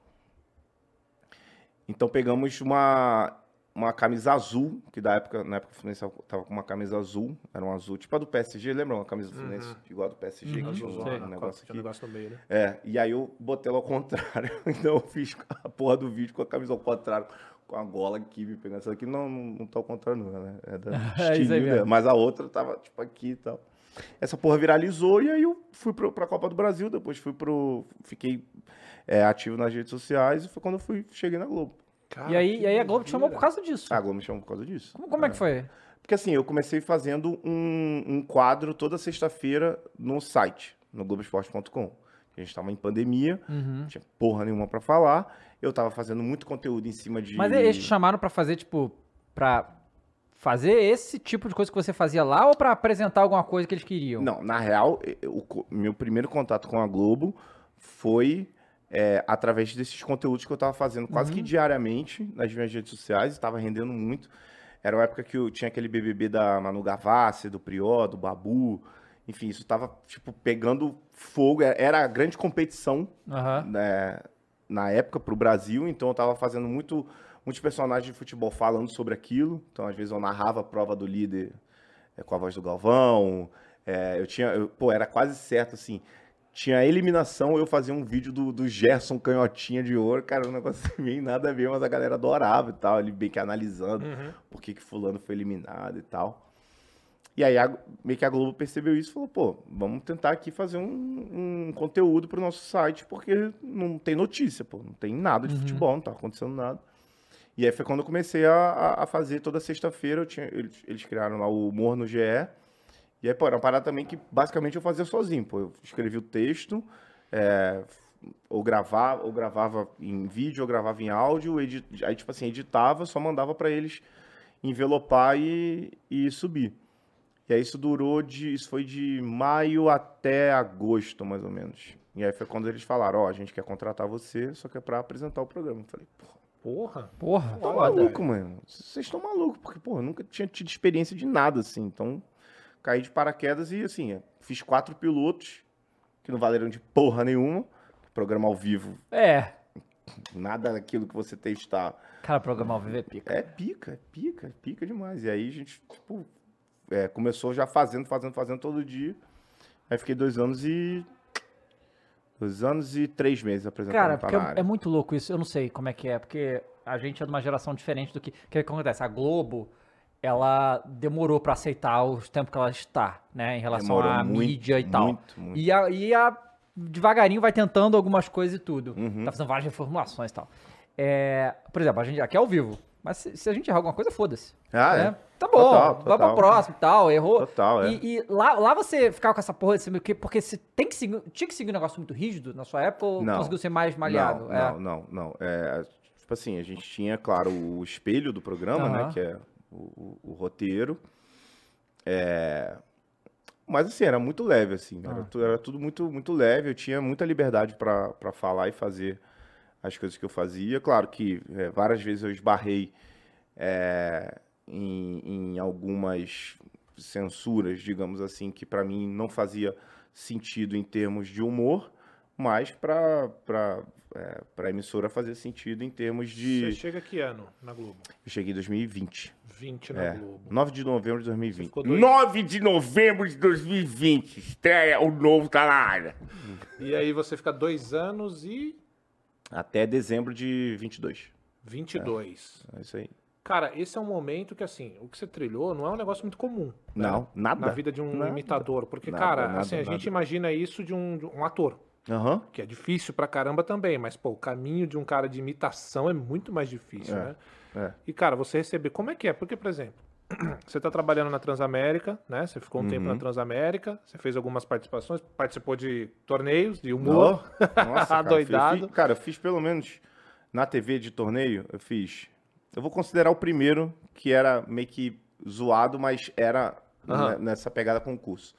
Então pegamos uma, uma camisa azul, que da época, na época o Fluminense tava com uma camisa azul, era um azul, tipo a do PSG, lembra uma camisa do Fluminense igual a do PSG, que tinha um, um negócio aqui? negócio no meio, né? É, e aí eu botei ela ao contrário. Então eu fiz a porra do vídeo com a camisa ao contrário, com a gola aqui, me pegando. Essa aqui não, não, não tá ao contrário, não, né? É da É né? Mas a outra tava, tipo, aqui e tal. Essa porra viralizou e aí eu fui pro, pra Copa do Brasil, depois fui pro. Fiquei é, ativo nas redes sociais e foi quando eu fui, cheguei na Globo. Cara, E aí, que e aí a Globo te chamou por causa disso. Ah, a Globo me chamou por causa disso. Como, como é que foi? Porque assim, eu comecei fazendo um, um quadro toda sexta-feira no site, no Globoesporte.com. A gente tava em pandemia, Uhum. não tinha porra nenhuma pra falar. Eu tava fazendo muito conteúdo em cima de. Mas eles te chamaram pra fazer, tipo, pra fazer esse tipo de coisa que você fazia lá ou pra apresentar alguma coisa que eles queriam? Não, na real, o meu primeiro contato com a Globo foi é, através desses conteúdos que eu tava fazendo quase que diariamente nas minhas redes sociais, estava rendendo muito. Era uma época que eu tinha aquele BBB da Manu Gavassi, do Prió, do Babu. Enfim, isso tava, tipo, pegando fogo. Era- Era a grande competição Aham. né, na época para o Brasil, então eu tava fazendo muito, muitos personagens de futebol falando sobre aquilo. Então, às vezes, eu narrava a prova do líder é, com a voz do Galvão. é, eu tinha, eu- pô, era quase certo assim. Tinha a eliminação, eu fazia um vídeo do, do Gerson Canhotinha de Ouro, cara, um negócio meio nada a ver, mas a galera adorava e tal, ele bem que analisando por que, que fulano foi eliminado e tal. E aí, a- meio que a Globo percebeu isso e falou, pô, vamos tentar aqui fazer um, um conteúdo pro nosso site, porque não tem notícia, pô, não tem nada de futebol, não tá acontecendo nada. E aí foi quando eu comecei a, a- fazer toda sexta-feira, eles, eles criaram lá o Humor no GE, e aí, pô, era uma parada também que basicamente eu fazia sozinho, pô, eu escrevia o texto, é, ou gravava, ou gravava em vídeo, ou gravava em áudio, edi- aí, tipo assim, editava, só mandava pra eles envelopar e, e subir. E aí isso durou de. Isso foi de maio até agosto, mais ou menos. E aí foi quando eles falaram, ó, a gente quer contratar você, só que é pra apresentar o programa. Eu falei, porra, Porra. Porra. tá maluco, mano. Vocês estão malucos, porque, porra, eu nunca tinha tido experiência de nada, assim. Então, caí de paraquedas e, assim, fiz quatro pilotos, que não valeram de porra nenhuma. programa ao vivo, É. nada daquilo que você testar. Cara, programar ao vivo é pica. É pica, é pica, é pica demais. E aí a gente, tipo, é, começou já fazendo, fazendo, fazendo todo dia. Aí fiquei dois anos e. Dois anos e três meses apresentando Cara, porque é, é muito louco isso. Eu não sei como é que é, porque a gente é de uma geração diferente do que. O que acontece? A Globo, ela demorou pra aceitar os tempos que ela está, né? Em relação Demorou à muito, mídia e tal. muito, muito. E, a, e a devagarinho vai tentando algumas coisas e tudo. Uhum. Tá fazendo várias reformulações e tal. É, por exemplo, a gente aqui é ao vivo. Mas se, se a gente errar alguma coisa, foda-se. Ah, né? é. Tá bom, Total, vai pro próximo e tal, errou. Total, é. E, e lá, lá você ficava com essa porra assim, porque, porque você tem que seguir, tinha que seguir um negócio muito rígido na sua época ou Não. conseguiu ser mais malhado? Não, É. não, não, não. É, tipo assim, a gente tinha, claro, o espelho do programa, Aham. né? Que é o, o- o roteiro. É, Mas assim, era muito leve, assim. Era, Ah. era tudo muito, muito leve. Eu tinha muita liberdade para falar e fazer as coisas que eu fazia. Claro que é, várias vezes eu esbarrei é, em, em algumas censuras, digamos assim, que para mim não fazia sentido em termos de humor, mas para a emissora fazia sentido em termos Você de. chega que ano na Globo? Eu cheguei em 2020. 20 na É, Globo. 9 de novembro de Você 2020. ficou dois- 9 de novembro de 2020, estreia o novo tá na área. E aí você fica dois anos e Até dezembro de 22. 22. É isso aí. Cara, esse é um momento que, assim, o que você trilhou não é um negócio muito comum. né? Não, nada. Na vida de um Nada. imitador. Porque, Nada, cara, nada, assim, a gente imagina isso de um, de um ator. Aham. Que é difícil pra caramba também, mas, pô, o caminho de um cara de imitação é muito mais difícil, É, né? é. E, cara, você receber. Como é que é? Porque, por exemplo, você tá trabalhando na Transamérica, né? Você ficou um tempo Uhum. na Transamérica, você fez algumas participações, participou de torneios de humor. Nossa, cara, Adoidado. Eu fiz, cara, eu fiz pelo menos na TV de torneio, eu fiz. Eu vou considerar o primeiro que era meio que zoado, mas era ne- nessa pegada concurso.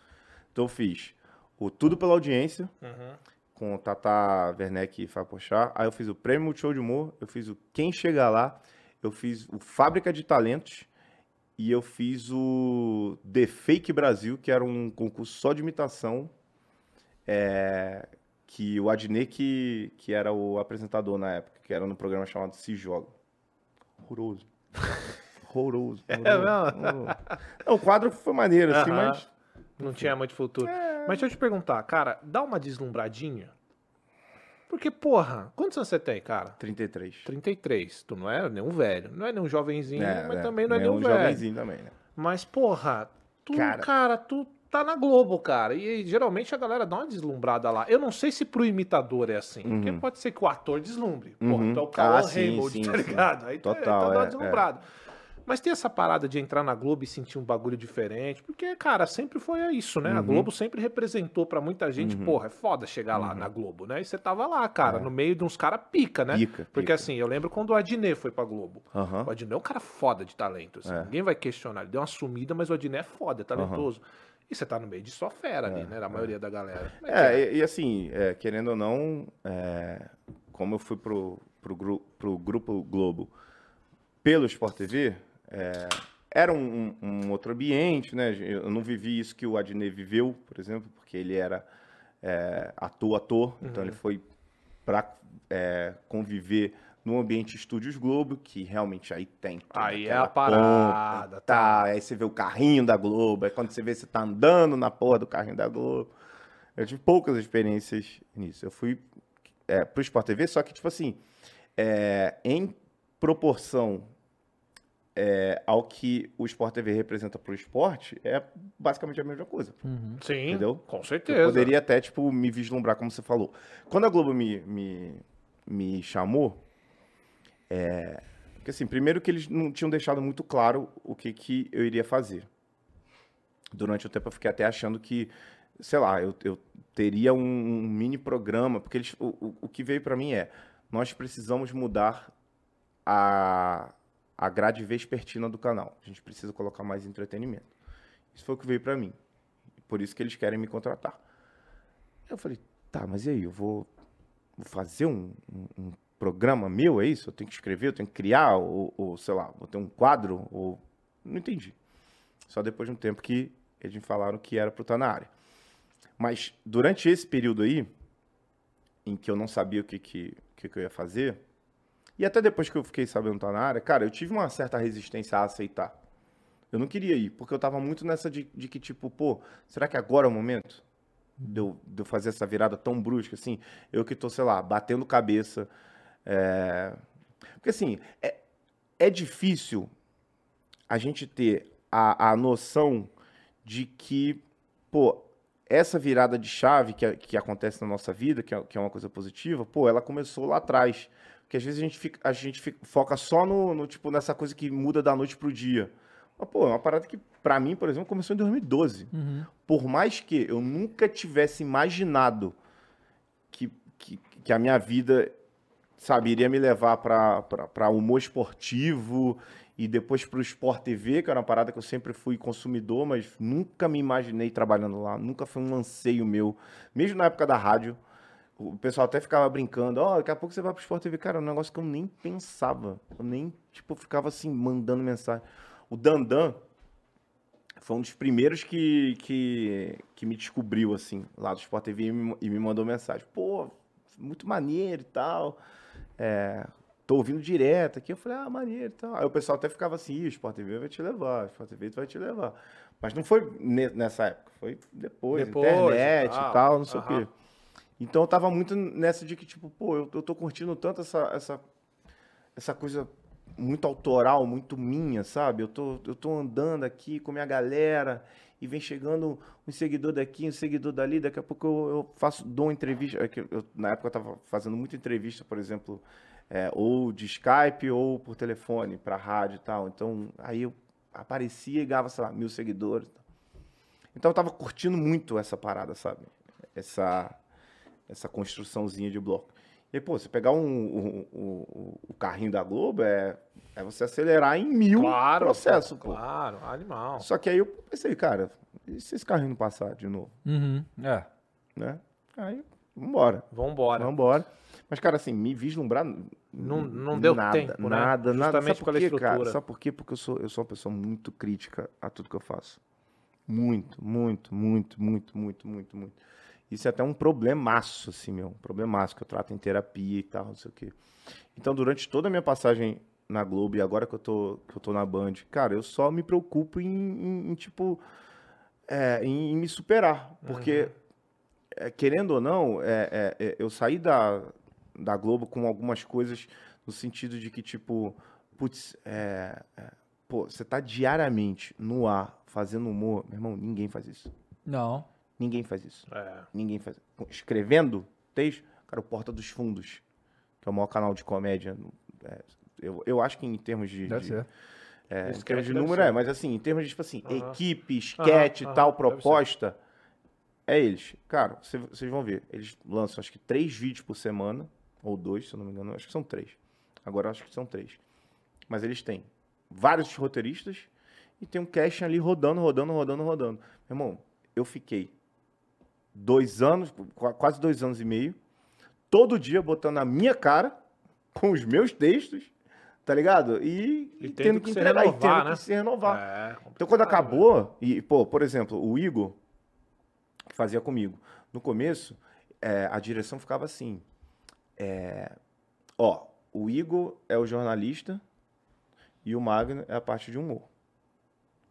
Então eu fiz o Tudo pela Audiência, Uhum. com o Tata Werneck e Fábio Pochá. Aí eu fiz o Prêmio Multishow de Humor, eu fiz o Quem Chega Lá, eu fiz o Fábrica de Talentos e eu fiz o The Fake Brasil, que era um concurso só de imitação, é, que o Adnet, que, que era o apresentador na época, que era no programa chamado Se Joga. Horroroso. Horroroso. É horroroso. Não, o quadro foi maneiro, assim, Aham. mas... Não tinha muito futuro. É. Mas deixa eu te perguntar, cara, dá uma deslumbradinha? Porque, porra, quantos anos você tem, cara? 33. 33. Tu não é nenhum velho. Não é nenhum jovenzinho, É, mas é, também não é é nenhum um velho. jovenzinho também, né? Mas, porra, tu, cara... Cara. tu tá na Globo, cara. E geralmente a galera dá uma deslumbrada lá. Eu não sei se pro imitador é assim. Porque pode ser que o ator deslumbre. Porra, Uhum. tu é o Cauã Ah, sim, Raymond, sim, tá sim. ligado? Aí tu é- tu dá uma é, deslumbrado. Mas tem essa parada de entrar na Globo e sentir um bagulho diferente, porque, cara, sempre foi isso, né? A Uhum. Globo sempre representou pra muita gente, porra, é foda chegar lá na Globo, né? E você tava lá, cara, no meio de uns caras pica, né? É. Pica, Porque pica. assim, eu lembro quando o Adnet foi pra Globo. O Adnet é um cara foda de talento, assim. É. Ninguém vai questionar. Ele deu uma sumida, mas o Adnet é foda, é talentoso. E você tá no meio de só fera ali, né? Da maioria da galera. Que É, e, e assim, é, querendo ou não, é, como eu fui pro, pro, gru- pro Grupo Globo pelo Sport TV, é, era um, um- outro ambiente, né? Eu não vivi isso que o Adnet viveu, por exemplo, porque ele era é, ator, ator, então Uhum. ele foi para conviver no ambiente Estúdios Globo, que realmente aí tem. Aí é a parada, tá? Aí você vê o carrinho da Globo, aí quando você vê você tá andando na porra do carrinho da Globo. Eu tive poucas experiências nisso. Eu fui é, pro Sport TV, só que, tipo assim, é, em proporção é, ao que o Sport TV representa pro esporte, é basicamente a mesma coisa. Sim, Entendeu? com Eu certeza. poderia até, tipo, me vislumbrar, como você falou. Quando a Globo me, me, me chamou, é, porque assim, primeiro que eles não tinham deixado muito claro o que, que eu iria fazer. Durante o tempo eu fiquei até achando que, sei lá, eu, eu teria um, um mini programa, porque eles, o, o, o que veio para mim é, nós precisamos mudar a, a grade vespertina do canal. A gente precisa colocar mais entretenimento. Isso foi o que veio para mim. Por isso que eles querem me contratar. Eu falei, tá, mas e aí? Eu vou, vou fazer um, um- um programa meu, é isso? Eu tenho que escrever, eu tenho que criar, ou, ou, sei lá, vou ter um quadro, ou... Não entendi. Só depois de um tempo que eles me falaram que era para estar na área. Mas durante esse período aí, em que eu não sabia o que, que, que, que eu ia fazer, e até depois que eu fiquei sabendo estar na área, cara, eu tive uma certa resistência a aceitar. Eu não queria ir, porque eu tava muito nessa de, de que, tipo, pô, será que agora é o momento de eu, de eu fazer essa virada tão brusca, assim? Eu que tô, sei lá, batendo cabeça. é, Porque, assim, é, é difícil a gente ter a, a noção de que, pô, essa virada de chave que, que acontece na nossa vida, que é, que é uma coisa positiva, pô, ela começou lá atrás. Porque às vezes a gente, fica, a gente fica- foca só no, no, tipo, nessa coisa que muda da noite pro dia. Mas, pô, é uma parada que, pra mim, por exemplo, começou em 2012. Por mais que eu nunca tivesse imaginado que, que, que a minha vida, sabe, iria me levar para humor esportivo e depois para o Sport TV, que era uma parada que eu sempre fui consumidor, mas nunca me imaginei trabalhando lá, nunca foi um anseio meu, mesmo na época da rádio. O pessoal até ficava brincando, ó, daqui a pouco você vai pro Sport TV. Cara, é um negócio que eu nem pensava. Eu nem, tipo, ficava assim, mandando mensagem. O Dandan foi um dos primeiros que, que, que me descobriu, assim, lá do Sport TV e me, e me mandou mensagem. Pô, muito maneiro e tal. É, tô ouvindo direto aqui. Eu falei, ah, maneiro e tal. Aí o pessoal até ficava assim, "Ih, o Sport TV vai te levar, o Sport TV vai te levar. Mas não foi ne- nessa época, foi depois, Depois, internet e tal, não sei o quê. Então eu tava muito nessa de que, tipo, pô, eu, eu tô curtindo tanto essa, essa, essa coisa muito autoral, muito minha, sabe? Eu tô, eu tô andando aqui com minha galera e vem chegando um seguidor daqui, um seguidor dali, daqui a pouco eu, eu faço, dou uma entrevista. é eu- na época eu tava fazendo muita entrevista, por exemplo, é, ou de Skype ou por telefone, pra rádio e tal. Então, aí eu aparecia e ganhava, sei lá, mil seguidores. Então eu tava curtindo muito essa parada, sabe? Essa, essa construçãozinha de bloco. E pô, você pegar um, um- um- o carrinho da Globo é, é você acelerar em mil Claro. processos, pô. Claro, animal. Só que aí eu pensei, cara, e se esse carrinho não passar de novo, Uhum. É. né? Aí, vambora. Vambora. Vambora. Mas, cara, assim, me vislumbrar. Não- não deu nada, tempo, né? Nada, nada. Justamente pela por quê, cara? Sabe por quê? Porque eu sou, eu sou uma pessoa muito crítica a tudo que eu faço. Muito, muito, muito, muito, muito, muito, muito. Isso é até um problemaço, assim, meu. Um problemaço que eu trato em terapia e tal, não sei o quê. Então, durante toda a minha passagem na Globo e agora que eu tô, que eu tô na Band, cara, eu só me preocupo em, em- em, tipo, é, em, em me superar. Porque, é, querendo ou não, é, é, é, eu saí da, da Globo com algumas coisas no sentido de que, tipo, putz, é, pô, você tá diariamente no ar fazendo humor, meu irmão, ninguém faz isso. Não. Ninguém faz isso. É. Ninguém faz. Escrevendo texto, cara, o Porta dos Fundos, que é o maior canal de comédia. é, eu, eu acho que em termos de. Deve de- ser. é, em Sketch termos de número ser. é, mas assim, em termos de, tipo assim, Aham. equipe, sketch e aham, tal, deve ser. proposta, é eles. Cara, cê- vocês vão ver, eles lançam acho que três vídeos por semana, ou dois, se eu não me engano, acho que são três. Agora acho que são três. Mas eles têm vários roteiristas e tem um casting ali rodando, rodando, rodando, rodando. Meu irmão, eu fiquei dois anos, qua- quase dois anos e meio, todo dia botando a minha cara com os meus textos, tá ligado? E, E e tendo tendo que que entregar, e renovar, tendo né? que se renovar. É, Então, quando acabou, e, pô, por exemplo, o Igor, que fazia comigo, no começo, é, a direção ficava assim: é, ó, o Igor é o jornalista e o Magno é a parte de humor.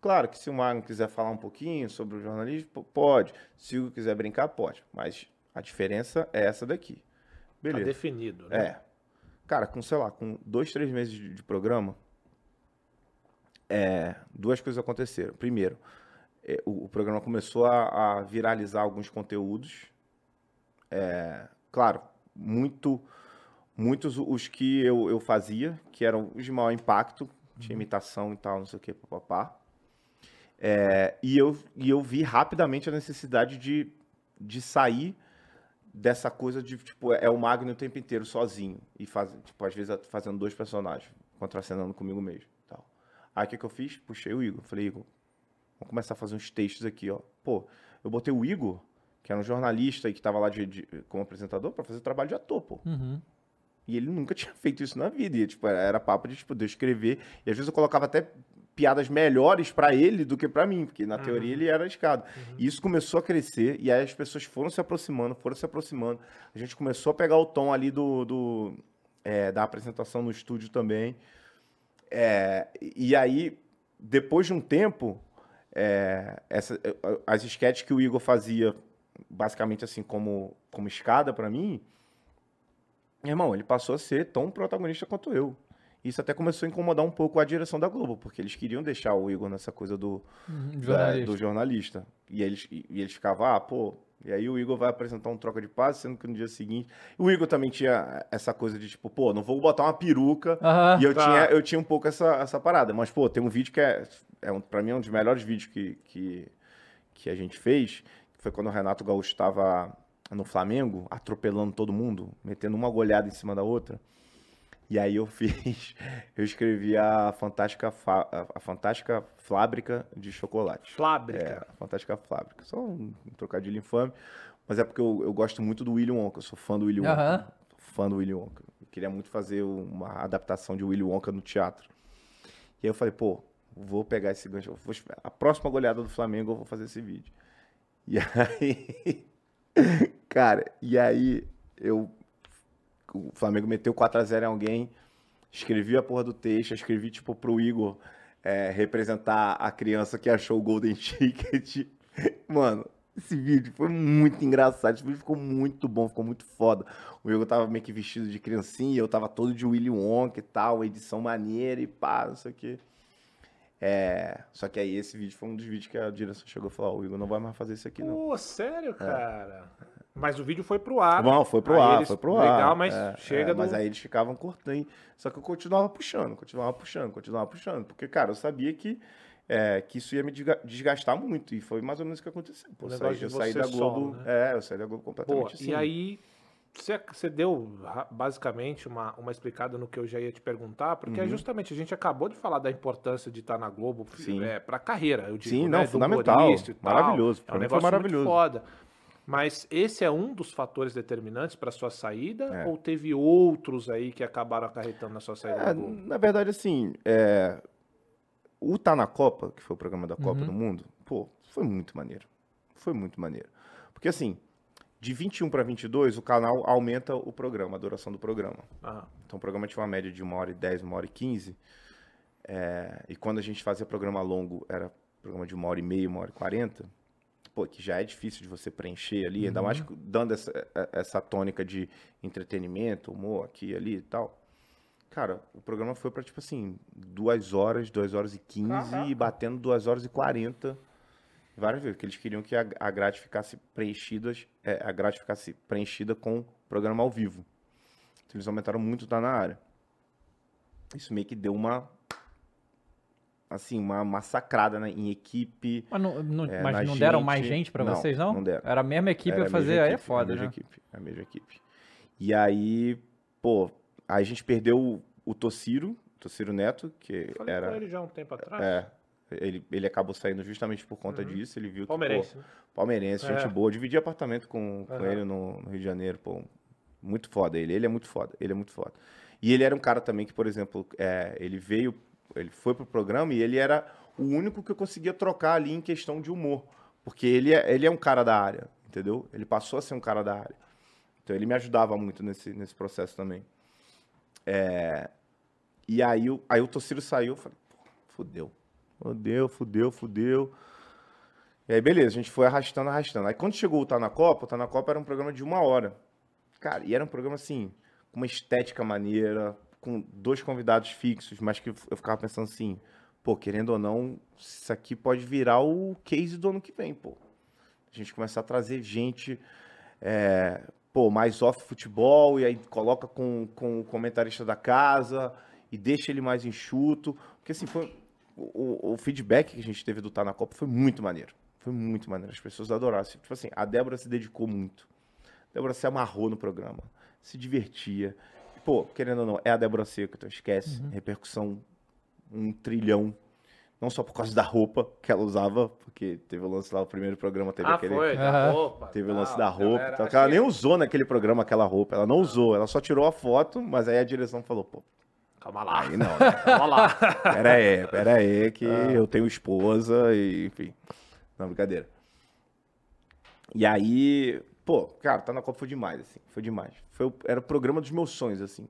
Claro que se o Magno quiser falar um pouquinho sobre o jornalismo, pode. Se o quiser brincar, pode. Mas a diferença é essa daqui. Tá Beleza. definido, né? É. Cara, com, sei lá, com dois, três meses de, de programa, é, duas coisas aconteceram. Primeiro, é, o, o programa começou a, a viralizar alguns conteúdos. É, claro, muito, muitos os que eu, eu fazia, que eram os de maior impacto, tinha imitação e tal, não sei o que, papapá. É, e, eu, e eu vi rapidamente a necessidade de, de sair dessa coisa de, tipo, é o Magno o tempo inteiro sozinho. E faz, tipo, às vezes fazendo dois personagens, contracenando comigo mesmo. Tal. Aí o que, que eu fiz? Puxei o Igor. Falei, Igor, vamos começar a fazer uns textos aqui, ó. Pô, eu botei o Igor, que era um jornalista e que tava lá de, de- como apresentador, pra fazer trabalho de ator, pô. Uhum. E ele nunca tinha feito isso na vida. E, tipo, era papo de, tipo, de eu escrever. E às vezes eu colocava até piadas melhores pra ele do que pra mim, porque na Uhum. teoria ele era escada. E isso começou a crescer, e aí as pessoas foram se aproximando, foram se aproximando. A gente começou a pegar o tom ali do, do, é, da apresentação no estúdio também. É, e aí, depois de um tempo, é, essa- as sketches que o Igor fazia, basicamente assim, como, como escada pra mim, irmão, ele passou a ser tão protagonista quanto eu. Isso até começou a incomodar um pouco a direção da Globo, porque eles queriam deixar o Igor nessa coisa do, da- jornalista. do jornalista. E eles, e, e eles ficavam, ah, pô. E aí o Igor vai apresentar um troca de passe, sendo que no dia seguinte. O Igor também tinha essa coisa de tipo, pô, não vou botar uma peruca. E eu, Tá. tinha, eu tinha um pouco essa, essa parada. Mas, pô, tem um vídeo que é, é um, pra mim, é um dos melhores vídeos que, que, que a gente fez. Que foi quando o Renato Gaúcho estava no Flamengo, atropelando todo mundo, metendo uma goleada em cima da outra. E aí eu fiz, eu escrevi a fantástica, fa- a, fantástica fábrica de chocolate. É, Fábrica. a fantástica fábrica. Só um, um trocadilho infame, mas é porque eu, eu gosto muito do Willy Wonka, eu sou fã do Willy Wonka. Aham. Fã do Willy Wonka. Eu queria muito fazer uma adaptação de Willy Wonka no teatro. E aí eu falei, pô, vou pegar esse gancho, vou- a próxima goleada do Flamengo eu vou fazer esse vídeo. E aí, cara, e aí eu o Flamengo meteu 4x0 em alguém, escrevi a porra do texto, escrevi, tipo, pro Igor é, representar a criança que achou o Golden Ticket. Mano, esse vídeo foi muito engraçado, esse vídeo ficou muito bom, ficou muito foda. O Igor tava meio que vestido de criancinha, eu tava todo de Willy Wonka e tal, edição maneira e pá, não sei o quê. É, só que aí esse vídeo foi um dos vídeos que a direção chegou e falou, o Igor não vai mais fazer isso aqui não. Pô, sério, cara? Mas o vídeo foi pro ar. Bom, foi pro ar, eles- foi pro ar. Legal, mas É, chega é, do... Mas aí eles ficavam cortando. Só que eu continuava puxando, continuava puxando, continuava puxando. Porque, cara, eu sabia que, é, que isso ia me desga- desgastar muito. E foi mais ou menos o que aconteceu. Pô, O eu saí, eu saí da Globo. né? É, eu saí da Globo completamente assim. e aí você, você deu basicamente uma, uma explicada no que eu já ia te perguntar, porque é justamente a gente acabou de falar da importância de estar na Globo Uhum. Sim. é, pra carreira, eu digo, Sim, né, não, fundamental. tal. Maravilhoso, É um negócio maravilhoso. muito foda. Mas esse é um dos fatores determinantes para sua saída É. ou teve outros aí que acabaram acarretando na sua saída É, na verdade, assim, é, o Tá na Copa, que foi o programa da Uhum. Copa do Mundo, pô, foi muito maneiro. Foi muito maneiro. Porque, assim, de 21 para 22, o canal aumenta o programa, a duração do programa. Ah, Então o programa tinha uma média de uma hora e 10, uma hora e 15. É, e quando a gente fazia programa longo, era programa de uma hora e meia, uma hora e 40. Pô, que já é difícil de você preencher ali, ainda mais dando essa, essa tônica de entretenimento, humor aqui ali e tal. Cara, o programa foi pra, tipo assim, duas horas, duas horas e 15 e batendo duas horas e 40 várias vezes, porque eles queriam que a, a grade ficasse preenchidas, é, a grade ficasse preenchida com programa ao vivo. Então, eles aumentaram muito tá na área. Isso meio que deu uma assim, uma massacrada né, em equipe. Mas não, não- É, mas não deram gente- mais gente pra não, vocês, não? não deram. Era a mesma equipe Era a fazer, aí é equipe, foda, a mesma né? Equipe, a mesma equipe. E aí, pô, aí a gente perdeu o, o Tociro, Tociro Neto, que falei era com ele já um tempo atrás. é, ele, ele acabou saindo justamente por conta disso, ele viu que, pô, Uhum. Palmeirense. né? Palmeirense, É. gente boa. Dividi apartamento com, com ele no, no Rio de Janeiro, pô. Muito foda ele. Ele é muito foda. Ele é muito foda. E ele era um cara também que, por exemplo, é, ele veio, ele foi pro programa e ele era o único que eu conseguia trocar ali em questão de humor. Porque ele é, ele é um cara da área, entendeu? Ele passou a ser um cara da área. Então ele me ajudava muito nesse, nesse processo também. É, e aí, aí o Tociro saiu, eu falei, fudeu. Fudeu, fudeu, fudeu. E aí, beleza, a gente foi arrastando, arrastando. Aí quando chegou o Tá na Copa, o Tá na Copa era um programa de uma hora. Cara, e era um programa assim, com uma estética maneira, com dois convidados fixos, mas que eu ficava pensando assim, pô, querendo ou não, isso aqui pode virar o case do ano que vem, pô. A gente começar a trazer gente, é, pô, mais off futebol, e aí coloca com, com o comentarista da casa, e deixa ele mais enxuto. Porque assim, foi, o, o- feedback que a gente teve do Tá na Copa foi muito maneiro. Foi muito maneiro. As pessoas adoraram. Tipo assim, a Débora se dedicou muito. A Débora se amarrou no programa. Se divertia. Pô, querendo ou não, é a Débora Seco, então esquece. Repercussão um trilhão. Não só por causa da roupa que ela usava, porque teve o lance lá, o primeiro programa teve Ah, aquele. foi, da roupa. Teve o lance da roupa. galera, Então, ela que nem usou naquele programa aquela roupa. Ela não usou, ela só tirou a foto, mas aí a direção falou, pô, Calma lá. Aí não, né? Calma lá. Pera aí, pera aí, que eu tenho esposa e, enfim. Não, brincadeira. E aí, pô, cara, tá na Copa foi demais, assim, foi demais. Foi, era o programa dos meus sonhos, assim.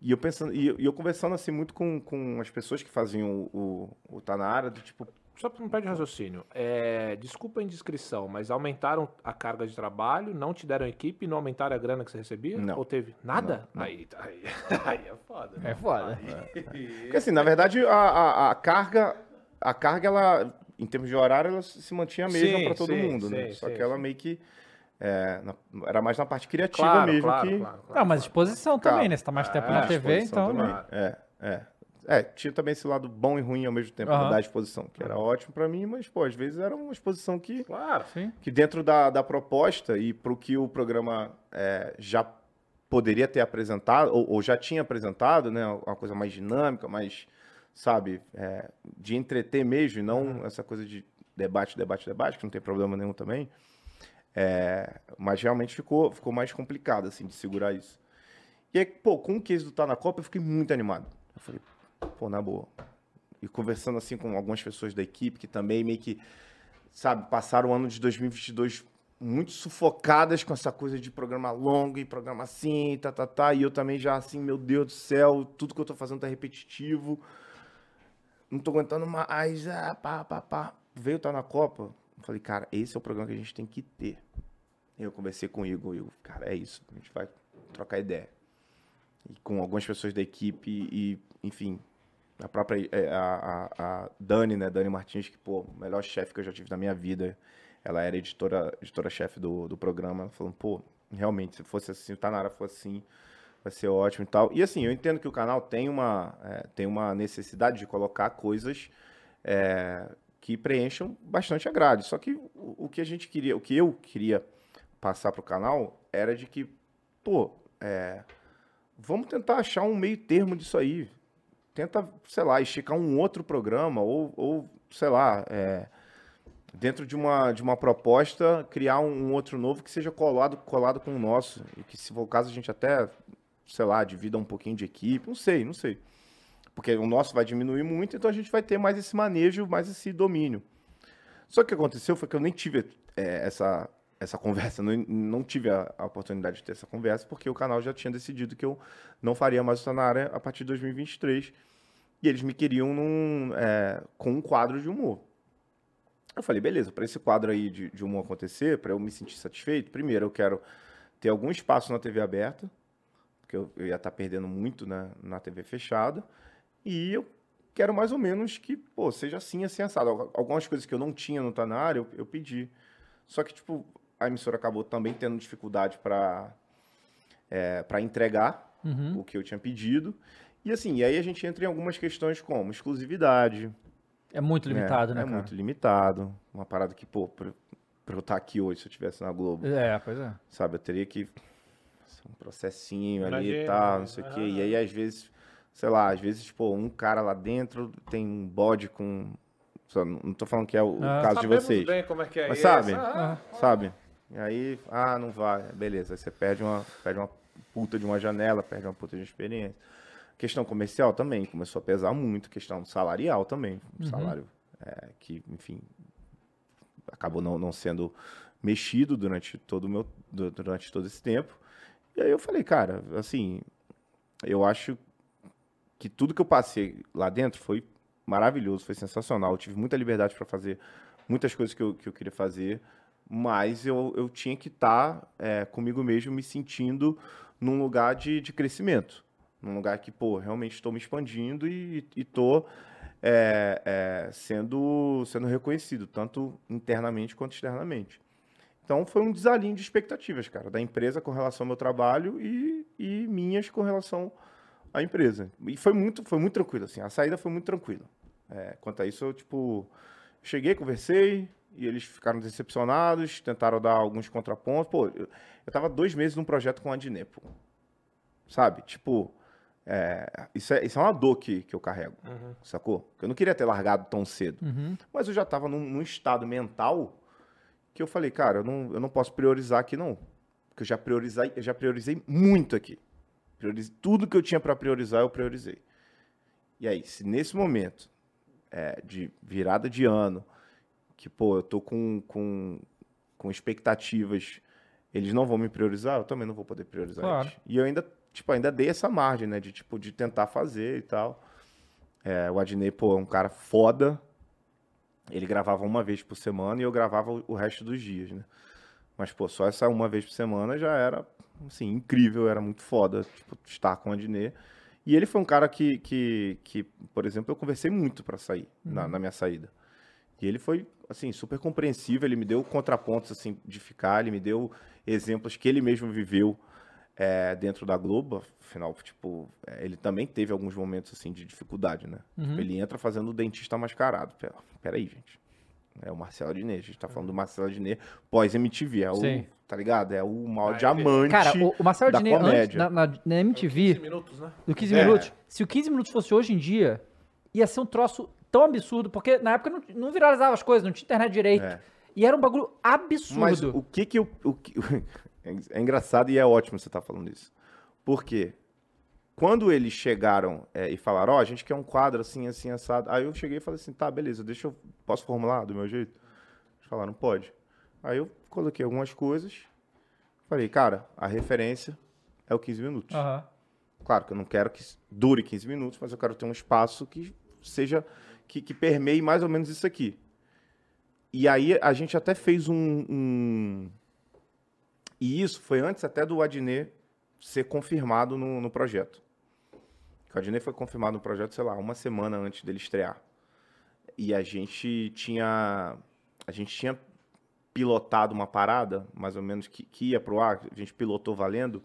E eu pensando, e, eu- e eu conversando, assim, muito com, com as pessoas que faziam o, o, o Tá Na Área, do tipo, Só pra não perder raciocínio. É, desculpa a indiscrição, mas aumentaram a carga de trabalho, não te deram equipe, não aumentaram a grana que você recebia? Não. Ou teve nada? Aí, tá- aí, aí é foda. né? É foda. Porque assim, na verdade, a, a, a carga, a carga, ela, em termos de horário, ela se mantinha a mesma Sim, para todo sim, mundo, né? sim, Só sim, que ela sim. meio que é, na- era mais na parte criativa Claro, mesmo claro, que. claro, claro, Não, mas exposição também, né? Você tá mais tempo é, na TV, então. também. É, é. É, tinha também esse lado bom e ruim ao mesmo tempo Aham. da exposição, que era ótimo para mim, mas, pô, às vezes era uma exposição que, Claro. Sim. que dentro da, da proposta e pro que o programa é, já poderia ter apresentado, ou, ou já tinha apresentado, né? Uma coisa mais dinâmica, mais, sabe, é, de entreter mesmo, e não essa coisa de debate, debate, debate, que não tem problema nenhum também. É, mas realmente ficou, ficou mais complicado, assim, de segurar isso. E aí, pô, com o case do Tá na Copa, eu fiquei muito animado. Eu falei, pô, na boa. E conversando, assim, com algumas pessoas da equipe que também meio que, sabe, passaram o ano de 2022 muito sufocadas com essa coisa de programa longo e programa assim, tá, tá, tá. E eu também já, assim, meu Deus do céu, tudo que eu tô fazendo tá repetitivo. Não tô aguentando mais, ah, pá, pá, pá. Veio Tá na Copa. Falei, cara, esse é o programa que a gente tem que ter. Eu conversei com o Igor, Igor, cara, é isso, a gente vai trocar ideia. E com algumas pessoas da equipe e, enfim, a própria é, a, a, a Dani, né, Dani Martins, que, pô, melhor chefe que eu já tive na minha vida. Ela era editora, editora-chefe do, do programa. Ela falou, pô, realmente, se fosse assim, o Tanara fosse assim, vai ser ótimo e tal. E assim, eu entendo que o canal tem uma, é, tem uma necessidade de colocar coisas é, que preencham bastante a grade. Só que o, o que a gente queria, o que eu queria passar pro canal era de que, pô, é, vamos tentar achar um meio termo disso aí. Tenta, sei lá, esticar um outro programa ou, ou sei lá, é, dentro de uma, de uma proposta, criar um, um outro novo que seja colado, colado com o nosso. E que, se for o caso, a gente até, sei lá, divida um pouquinho de equipe. Não sei, não sei. Porque o nosso vai diminuir muito, então a gente vai ter mais esse manejo, mais esse domínio. Só que o que aconteceu foi que eu nem tive é, essa, essa conversa, não, não tive a, a oportunidade de ter essa conversa, porque o canal já tinha decidido que eu não faria mais o Tá na área a partir de 2023. E eles me queriam num, é, com um quadro de humor. Eu falei, beleza, para esse quadro aí de, de humor acontecer, para eu me sentir satisfeito, primeiro eu quero ter algum espaço na TV aberta, porque eu, eu ia estar perdendo muito na, na TV fechada, e eu quero mais ou menos que, pô, seja assim, assim, assado. Al- Algumas coisas que eu não tinha no na área, eu, eu pedi. Só que, tipo, a emissora acabou também tendo dificuldade para é, para entregar o que eu tinha pedido. E assim, e aí a gente entra em algumas questões como exclusividade, É muito limitado, é, né, É cara? muito limitado. Uma parada que, pô, pra, pra eu estar aqui hoje, se eu estivesse na Globo, É, pois é. sabe, eu teria que. Um processinho ali e tal, não sei o quê. E aí, às vezes, sei lá, às vezes, pô, um cara lá dentro tem um bode com. só Não tô falando que é o, Ah. caso de vocês. bem como é que é Mas isso. sabe? Ah, Sabe? E aí, ah, não vai. Beleza, aí você perde uma, perde uma puta de uma janela, perde uma puta de uma experiência. Questão comercial também começou a pesar muito, questão salarial também. Salário é, que, enfim, acabou não, não sendo mexido durante todo, o meu, du- durante todo esse tempo. E aí eu falei, cara, assim, eu acho que tudo que eu passei lá dentro foi maravilhoso, foi sensacional. Eu tive muita liberdade para fazer muitas coisas que eu, que eu queria fazer, mas eu, eu tinha que estar comigo mesmo me sentindo num lugar de, de crescimento. Num lugar que, pô, realmente estou me expandindo e estou sendo, sendo reconhecido, tanto internamente quanto externamente. Então foi um desalinho de expectativas, cara, da empresa com relação ao meu trabalho e, e minhas com relação à empresa. E foi muito, foi muito tranquilo, assim, a saída foi muito tranquila. É, quanto a isso, eu, tipo, cheguei, conversei, e eles ficaram decepcionados, tentaram dar alguns contrapontos. Pô, eu, eu tava dois meses num projeto com a pô. Sabe? Tipo, é, isso, é, isso é uma dor que, que eu carrego, sacou? Porque eu não queria ter largado tão cedo. Mas eu já tava num, num estado mental que eu falei, cara, eu não, eu não posso priorizar aqui, não. Porque eu já priorizei, eu já priorizei muito aqui. Priorizei, tudo que eu tinha para priorizar, eu priorizei. E aí, se nesse momento é, de virada de ano, que, pô, eu tô com, com, com expectativas, eles não vão me priorizar, eu também não vou poder priorizar Claro. eles. E eu ainda, tipo, ainda dei essa margem, né, de, tipo, de tentar fazer e tal. É, o Adnei, pô, é um cara foda. Ele gravava uma vez por semana e eu gravava o- o resto dos dias, né? Mas, pô, só essa uma vez por semana já era, assim, incrível, era muito foda, tipo, estar com o Adnê. E ele foi um cara que, que, que por exemplo, eu conversei muito pra sair, na, na minha saída. E ele foi, assim, super compreensível, ele me deu contrapontos, assim, de ficar, ele me deu exemplos que ele mesmo viveu é, dentro da Globo, afinal, tipo, é, ele também teve alguns momentos, assim, de dificuldade, né? Tipo, ele entra fazendo o dentista mascarado. Pera, peraí, gente. É o Marcelo Adnet, a gente tá falando do Marcelo Adnet pós-MTV, é o, Sim. tá ligado? É o maior Ah, diamante Cara, o, o Marcelo da antes, comédia. na, na, na MTV, 15 minutos, né? do 15 É. minutos, se o 15 minutos fosse hoje em dia, ia ser um troço tão absurdo, porque na época não, não viralizava as coisas, não tinha internet direito. É. E era um bagulho absurdo. Mas o que que eu... O que, é engraçado e é ótimo você estar falando isso. Por quê? Quando eles chegaram é, e falaram, ó, a gente quer um quadro assim, assim, assado. Aí eu cheguei e falei assim, tá, beleza, deixa eu... Posso formular do meu jeito? Eles falaram, pode. Aí eu coloquei algumas coisas. Falei, cara, a referência é o 15 minutos. Aham. Claro que eu não quero que dure 15 minutos, mas eu quero ter um espaço que seja que, que permeie mais ou menos isso aqui. E aí a gente até fez um, um- E isso foi antes até do Adnet ser confirmado no, no projeto. O Adnet foi confirmado no projeto, sei lá, uma semana antes dele estrear. E a gente tinha. A gente tinha pilotado uma parada, mais ou menos, que, que ia pro ar, a gente pilotou valendo,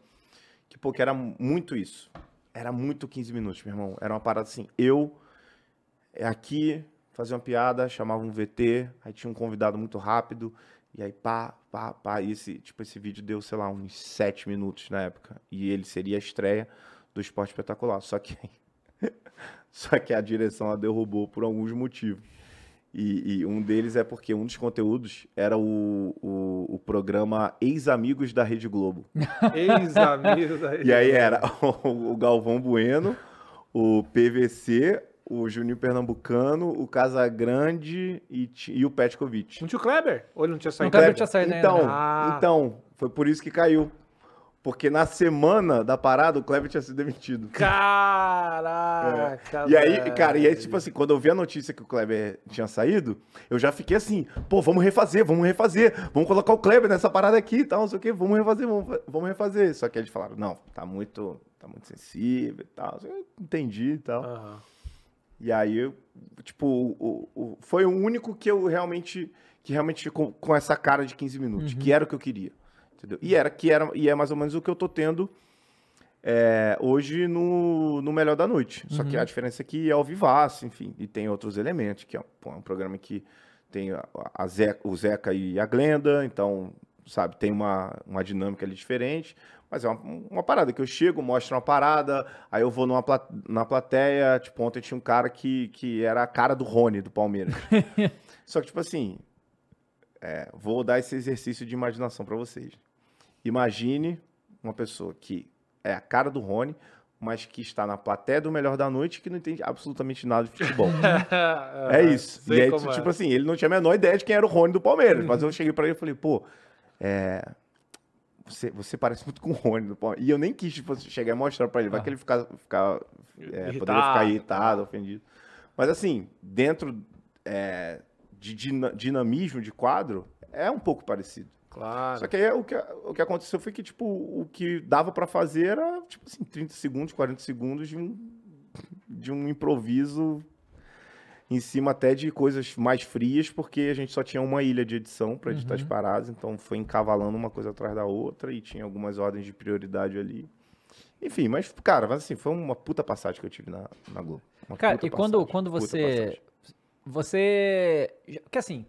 que, pô, que era muito isso. Era muito 15 minutos, meu irmão. Era uma parada assim, eu é aqui, fazia uma piada, chamava um VT, aí tinha um convidado muito rápido, e aí pá, pá, pá, e esse, tipo, esse vídeo deu, sei lá, uns 7 minutos na época, e ele seria a estreia do Esporte Espetacular, só que só que a direção a derrubou por alguns motivos. E, e um deles é porque um dos conteúdos era o, o, o programa Ex-Amigos da Rede Globo. Ex-amigos aí. E aí era o Galvão Bueno, o PVC, o Juninho Pernambucano, o Casagrande e, e o Petkovic. Não tinha o Kleber? Ou ele não tinha saído? O Kleber não tinha saído então, né? Ah. então, foi por isso que caiu. Porque na semana da parada o Kleber tinha sido demitido. Caraca, E aí, cara, e aí, tipo assim, quando eu vi a notícia que o Kleber tinha saído, eu já fiquei assim, pô, vamos refazer, vamos refazer, vamos colocar o Kleber nessa parada aqui e tal, não sei o quê, vamos refazer, vamos, vamos refazer. Só que eles falaram, não, tá muito, tá muito sensível e tal. Eu entendi e tal. Aham. E aí, tipo, o, o- foi o único que eu realmente, que realmente ficou com essa cara de 15 minutos, que era o que eu queria. Entendeu? E era, que era, e é mais ou menos o que eu tô tendo é, hoje no, no Melhor da Noite. Só que a diferença é que é ao vivaço, enfim, e tem outros elementos, que é, pô, é um programa que tem a, a Zeca, o Zeca e a Glenda, então, sabe, tem uma, uma dinâmica ali diferente. Mas é uma, uma parada que eu chego, mostro uma parada, aí eu vou numa na plateia, tipo, ontem tinha um cara que, que era a cara do Rony, do Palmeiras. Só que, tipo assim, é, vou dar esse exercício de imaginação pra vocês. Imagine uma pessoa que é a cara do Rony, mas que está na plateia do Melhor da Noite que não entende absolutamente nada de futebol. É isso. Sei E aí, tipo é. assim, ele não tinha a menor ideia de quem era o Rony do Palmeiras. Mas eu cheguei pra ele e falei, pô, é, você, você parece muito com o Rony do Palmeiras. E eu nem quis tipo, chegar e mostrar pra ele. Vai que ele ficar, ficar, é, poderia ficar Irritado. irritado, ofendido. Mas assim, dentro é, de dina- dinamismo de quadro, é um pouco parecido. Claro. Só que aí o que, o que aconteceu foi que, tipo, o que dava pra fazer era, tipo assim, 30 segundos, 40 segundos de um, de um improviso em cima até de coisas mais frias, porque a gente só tinha uma ilha de edição pra editar as paradas, então foi encavalando uma coisa atrás da outra e tinha algumas ordens de prioridade ali. Enfim, mas, cara, mas assim, foi uma puta passagem que eu tive na, na Globo. Uma Cara, e quando, passagem, quando você. Você. Que assim.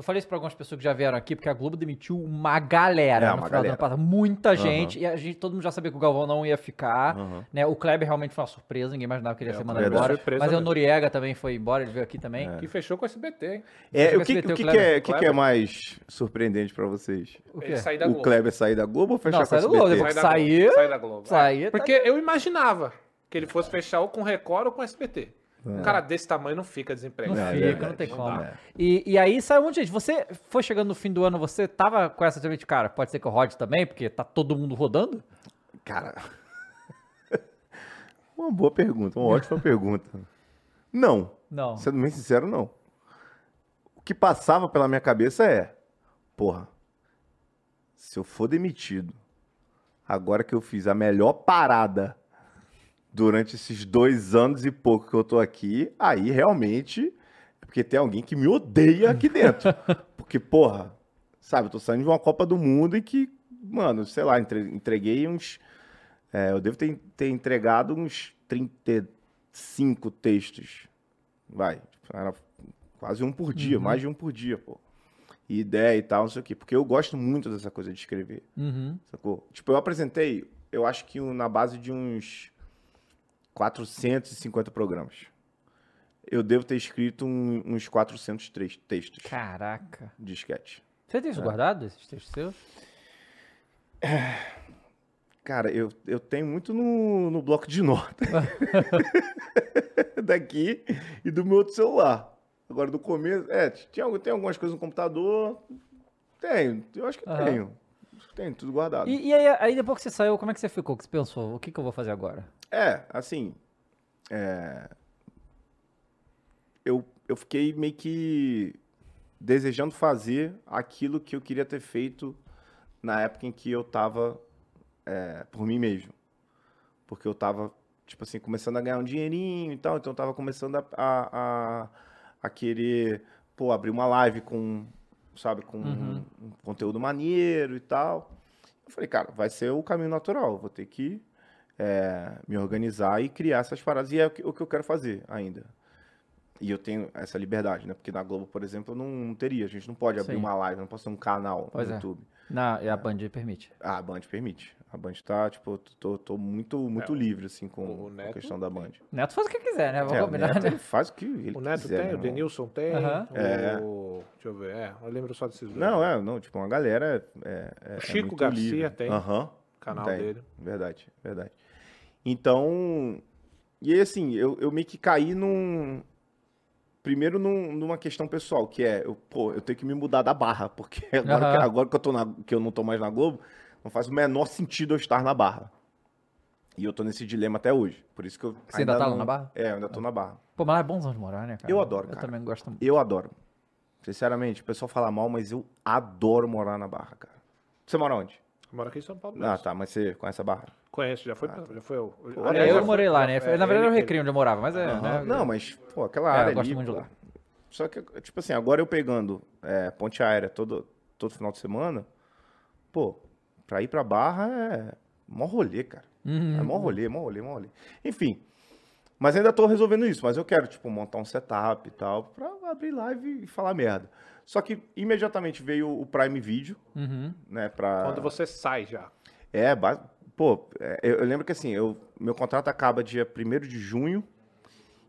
Eu falei isso pra algumas pessoas que já vieram aqui, porque a Globo demitiu uma galera É, no uma final do galera. ano passado. Muita gente. E a gente, todo mundo já sabia que o Galvão não ia ficar. Aham. Né? O Kleber realmente foi uma surpresa, ninguém imaginava que ele ia É, ser o mandado embora. surpresa Mas o. Noriega também foi embora, ele veio aqui também. Que fechou com o SBT, hein? É, Você o que, o SBT, o que, Kleber? é, o que, que é mais surpreendente pra vocês? O quê? Ele sair da O Globo. Kleber sair da Globo ou fechar Não, com sai o do Globo, SBT? depois- Sair da Globo, Sair- sair da Globo. sair, É. tá- Porque eu imaginava que ele fosse fechar ou com Record ou com SBT. Um cara desse tamanho não fica Não desempregado. É, fica, não tem não como. E, e aí saiu um monte de gente. Você foi chegando no fim do ano, você tava com essa de cara, pode ser que eu rode também, porque tá todo mundo rodando? Cara. uma boa pergunta, uma ótima pergunta. Não. Não. Sendo bem sincero, não. O que passava pela minha cabeça é: porra, se eu for demitido, agora que eu fiz a melhor parada durante esses dois anos e pouco que eu tô aqui, aí realmente é porque tem alguém que me odeia aqui dentro. Porque, porra, sabe, eu tô saindo de uma Copa do Mundo e que, mano, sei lá, entre- entreguei uns. é, eu devo ter, ter entregado uns 35 textos. Vai. Era quase um por dia, mais de um por dia, pô. E ideia e tal, não sei o quê. Porque eu gosto muito dessa coisa de escrever. Uhum. Sacou? Tipo, eu apresentei, eu acho que na base de uns 450 programas. Eu devo ter escrito um- uns 400 tre- textos Caraca. de sketch. Você tem isso guardado, esses textos seus? Cara, eu, eu tenho muito no, no bloco de nota. Daqui e do meu outro celular. Agora, do começo, é, tinha, tem algumas coisas no computador. Tenho, eu acho que Aham. tenho. Tenho, tudo guardado. E, e aí, aí depois que você saiu, como é que você ficou? O que você pensou? O que, que eu vou fazer agora? É, assim. é, Eu, eu fiquei meio que desejando fazer aquilo que eu queria ter feito na época em que eu tava é, por mim mesmo. Porque eu tava, tipo assim, começando a ganhar um dinheirinho e tal, então eu tava começando a, a, a, a querer, pô, abrir uma live com, sabe, com um, um conteúdo maneiro e tal. Eu falei, cara, vai ser o caminho natural, vou ter que é, me organizar e criar essas paradas. E é o que, o que eu quero fazer ainda. E eu tenho essa liberdade, né? Porque na Globo, por exemplo, eu não, não teria. A gente não pode abrir Sim. uma live, não posso ter um canal Pois no é. YouTube. Na, e a Band permite. Ah, a Band permite. A Band tá, tipo, tô, tô muito, muito É, livre, assim, com, o com a Neto questão da Band. Neto faz o que quiser, né? Vamos É, o combinar, Neto, né? ele faz o que ele O Neto quiser, tem, meu o. Denilson tem, Aham. É. o... Deixa eu ver, é, eu lembro só desses dois. Não, é, não, tipo, uma galera é, é, O é Chico muito Garcia livre. tem. Aham. canal Tem. dele. Verdade, verdade. Então, e aí assim, eu, eu meio que caí num. Primeiro num- numa questão pessoal, que é, eu, pô, eu tenho que me mudar da barra, porque agora, Aham. que, agora que, eu tô na- que eu não tô mais na Globo, não faz o menor sentido eu estar na barra. E eu tô nesse dilema até hoje. Por isso que eu. Você ainda tá lá não- na Barra? É, eu ainda tô na barra. Pô, mas lá é bonzão de morar, né, cara? Eu adoro, Eu cara. também gosto muito. Eu adoro. Sinceramente, o pessoal fala mal, mas eu adoro morar na barra, cara. Você mora onde? Mora aqui em São Paulo. Ah, mesmo. tá, mas você conhece a barra? Conheço, já foi, já foi eu. Pô, Aliás, É, já eu morei foi- lá, né? é, Na verdade era o ele que- Recreio onde eu morava, mas é, né? Não, mas, pô, aquela É, eu área gosto ali, muito de lá. Só que, tipo assim, agora eu pegando é, ponte aérea todo, todo final de semana, pô, pra ir pra Barra é mó rolê, cara. Uhum. É mó rolê, mó rolê, mó rolê. Enfim, mas ainda tô resolvendo isso, mas eu quero, tipo, montar um setup e tal, pra abrir live e falar merda. Só que imediatamente veio o Prime Video, Uhum. né, pra... Quando você sai já. É, pô, é, eu, eu lembro que assim, eu, meu contrato acaba dia 1 de junho,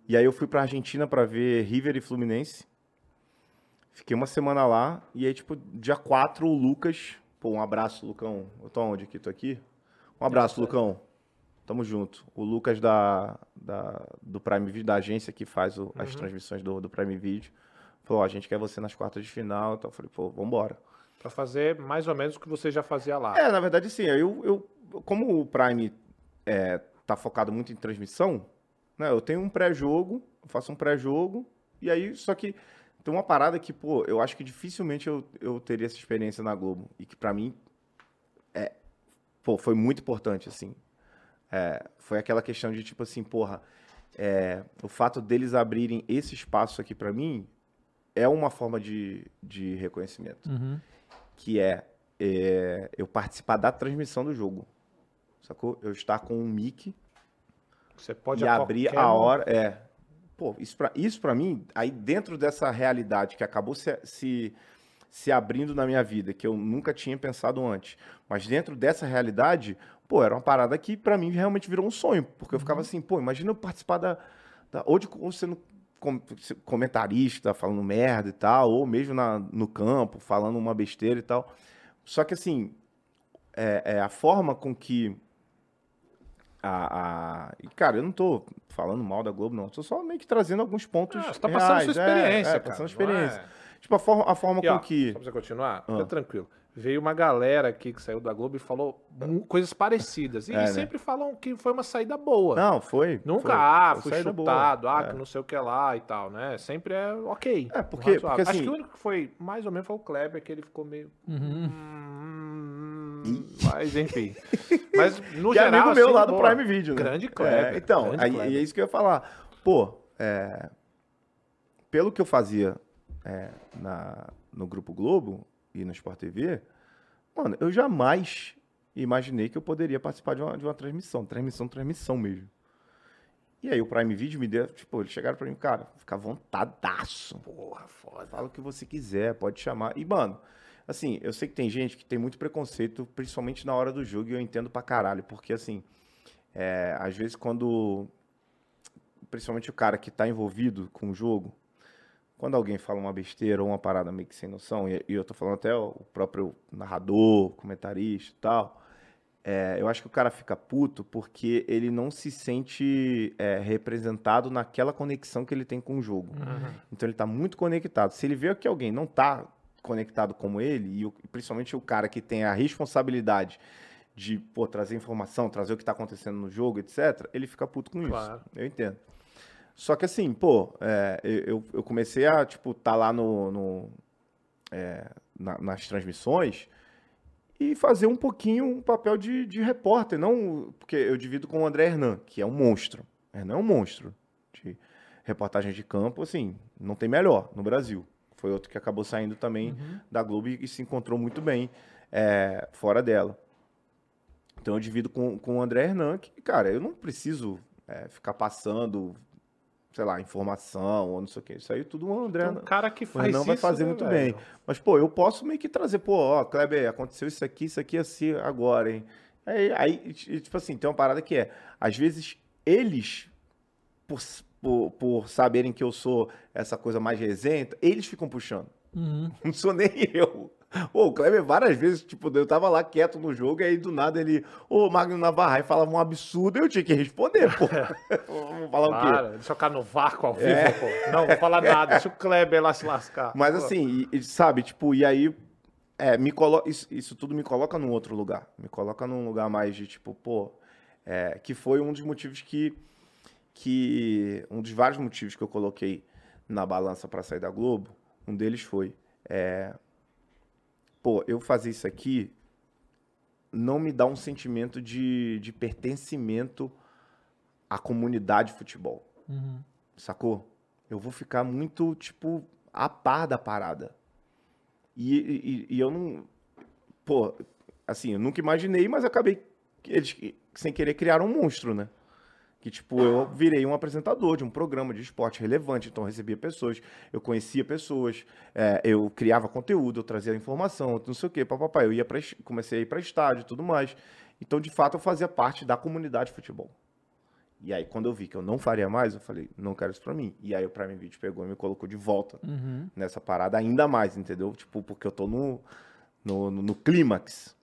e aí eu fui pra Argentina pra ver River e Fluminense. Fiquei uma semana lá, e aí, tipo, dia 4, o Lucas. Pô, um abraço, Lucão. Eu tô onde aqui? Tô aqui? Um abraço, Lucão. Tamo junto. O Lucas da, da, do Prime Video, da agência que faz o- as transmissões do, do Prime Video, falou: ó, a gente quer você nas quartas de final. Então eu falei: pô, vambora. Pra fazer mais ou menos o que você já fazia lá. É, na verdade, sim. Eu, eu, como o Prime é, tá focado muito em transmissão, né? Eu tenho um pré-jogo, faço um pré-jogo, e aí, só que tem uma parada que, pô, eu acho que dificilmente eu, eu teria essa experiência na Globo. E que pra mim, é, pô, foi muito importante, assim. É, foi aquela questão de, tipo assim, porra, é, o fato deles abrirem esse espaço aqui pra mim é uma forma de, de reconhecimento Uhum. Que é, é, eu participar da transmissão do jogo. Sacou? Eu estar com um mic Você pode e abrir qualquer a hora. É. Pô, isso pra, isso pra mim, aí dentro dessa realidade que acabou se, se, se abrindo na minha vida, que eu nunca tinha pensado antes. Mas dentro dessa realidade, pô, era uma parada que pra mim realmente virou um sonho. Porque eu ficava Uhum. assim, pô, imagina eu participar da. da ou de ou sendo comentarista, falando merda e tal, ou mesmo na, no campo, falando uma besteira e tal. Só que assim, é, é a forma com que a, a- cara, eu não tô falando mal da Globo, não. Tô só meio que trazendo alguns pontos. Ah, você tá passando reais, sua é, experiência, é, cara, passando experiência. é? Tipo, a forma, a forma E, ó, com que. Só pra você continuar, Ah. fica tranquilo. Veio uma galera aqui que saiu da Globo e falou coisas parecidas. E É, né? sempre falam que foi uma saída boa. Não, foi. Nunca, foi, ah, foi fui saída boa. chutado, ah, É. que não sei o que lá e tal, né? Sempre é ok. É, porque- razoável. porque, Acho assim- que o único que foi mais ou menos foi o Kleber, que ele ficou meio. Uhum. Hum, mas enfim. Mas no Que é geral. amigo meu assim, lá do boa. Prime Video, né? Grande Kleber. É, então, grande aí, Kleber. e é isso que eu ia falar. Pô, é, pelo que eu fazia é, na, no Grupo Globo e no Sport TV, mano, eu jamais imaginei que eu poderia participar de uma, de uma transmissão. Transmissão, transmissão mesmo. E aí o Prime Video me deu, tipo, eles chegaram pra mim, cara, fica vontadaço. Porra, foda. Fala o que você quiser, pode chamar. E, mano, assim, eu sei que tem gente que tem muito preconceito, principalmente na hora do jogo, e eu entendo pra caralho, porque, assim, é, às vezes quando. Principalmente o cara que tá envolvido com o jogo, quando alguém fala uma besteira ou uma parada meio que sem noção, e, e eu tô falando até o próprio narrador, comentarista e tal, é, eu acho que o cara fica puto porque ele não se sente é, representado naquela conexão que ele tem com o jogo. Então ele tá muito conectado. Se ele vê que alguém não tá conectado como ele, e o- principalmente o cara que tem a responsabilidade de pô, trazer informação, trazer o que tá acontecendo no jogo, etc., ele fica puto com Claro. isso. Eu entendo. Só que assim, pô, é, eu, eu comecei a, tipo, tá lá no, no, é, na- nas transmissões e fazer um pouquinho um papel de, de repórter, não porque eu divido com o André Hernan, que é um monstro. Hernan é um monstro de reportagem de campo, assim, não tem melhor no Brasil. Foi outro que acabou saindo também da Globo e, e se encontrou muito bem é, fora dela. Então eu divido com, com o André Hernan, que, cara, eu não preciso é, ficar passando, sei lá, informação ou não sei o que. Isso aí tudo o André Tem um cara que faz isso. vai fazer né, muito velho? bem. Mas, pô, eu posso meio que trazer, pô, ó, Kleber, aconteceu isso aqui, isso aqui, assim, agora, hein? Aí, aí, tipo assim, tem uma parada que é, às vezes, eles, por, por, por saberem que eu sou essa coisa mais resenta, eles ficam puxando. Uhum. Não sou nem eu. O Kleber várias vezes, tipo, eu tava lá quieto no jogo, e aí do nada ele, ô, Magno Navarra, e falava um absurdo, eu tinha que responder, pô. Vamos falar o quê? Para, deixa eu ficar no vácuo ao vivo, É. pô. Não, vou falar nada. Deixa o Kleber lá se lascar. Mas Pô. assim, e, sabe, tipo, e aí é, me colo... isso, isso tudo me coloca num outro lugar. Me coloca num lugar mais de tipo, pô, é, que foi um dos motivos que, que. Um dos vários motivos que eu coloquei na balança para sair da Globo. Um deles foi. é, pô, eu fazer isso aqui não me dá um sentimento de, de pertencimento à comunidade de futebol Uhum. sacou? Eu vou ficar muito, tipo, a par da parada. E, e- e eu não. Pô, assim, eu nunca imaginei, mas acabei. Eles, sem querer, criaram um monstro, né? Que, tipo, eu virei um apresentador de um programa de esporte relevante, então eu recebia pessoas, eu conhecia pessoas, é, eu criava conteúdo, eu trazia informação, não sei o quê, papapá. Eu ia pra, comecei a ir para estádio e tudo mais. Então, de fato, eu fazia parte da comunidade de futebol. E aí, quando eu vi que eu não faria mais, eu falei, não quero isso pra mim. E aí o Prime Video pegou e me colocou de volta Uhum. nessa parada ainda mais, entendeu? Tipo, porque eu tô no, no, no, no clímax,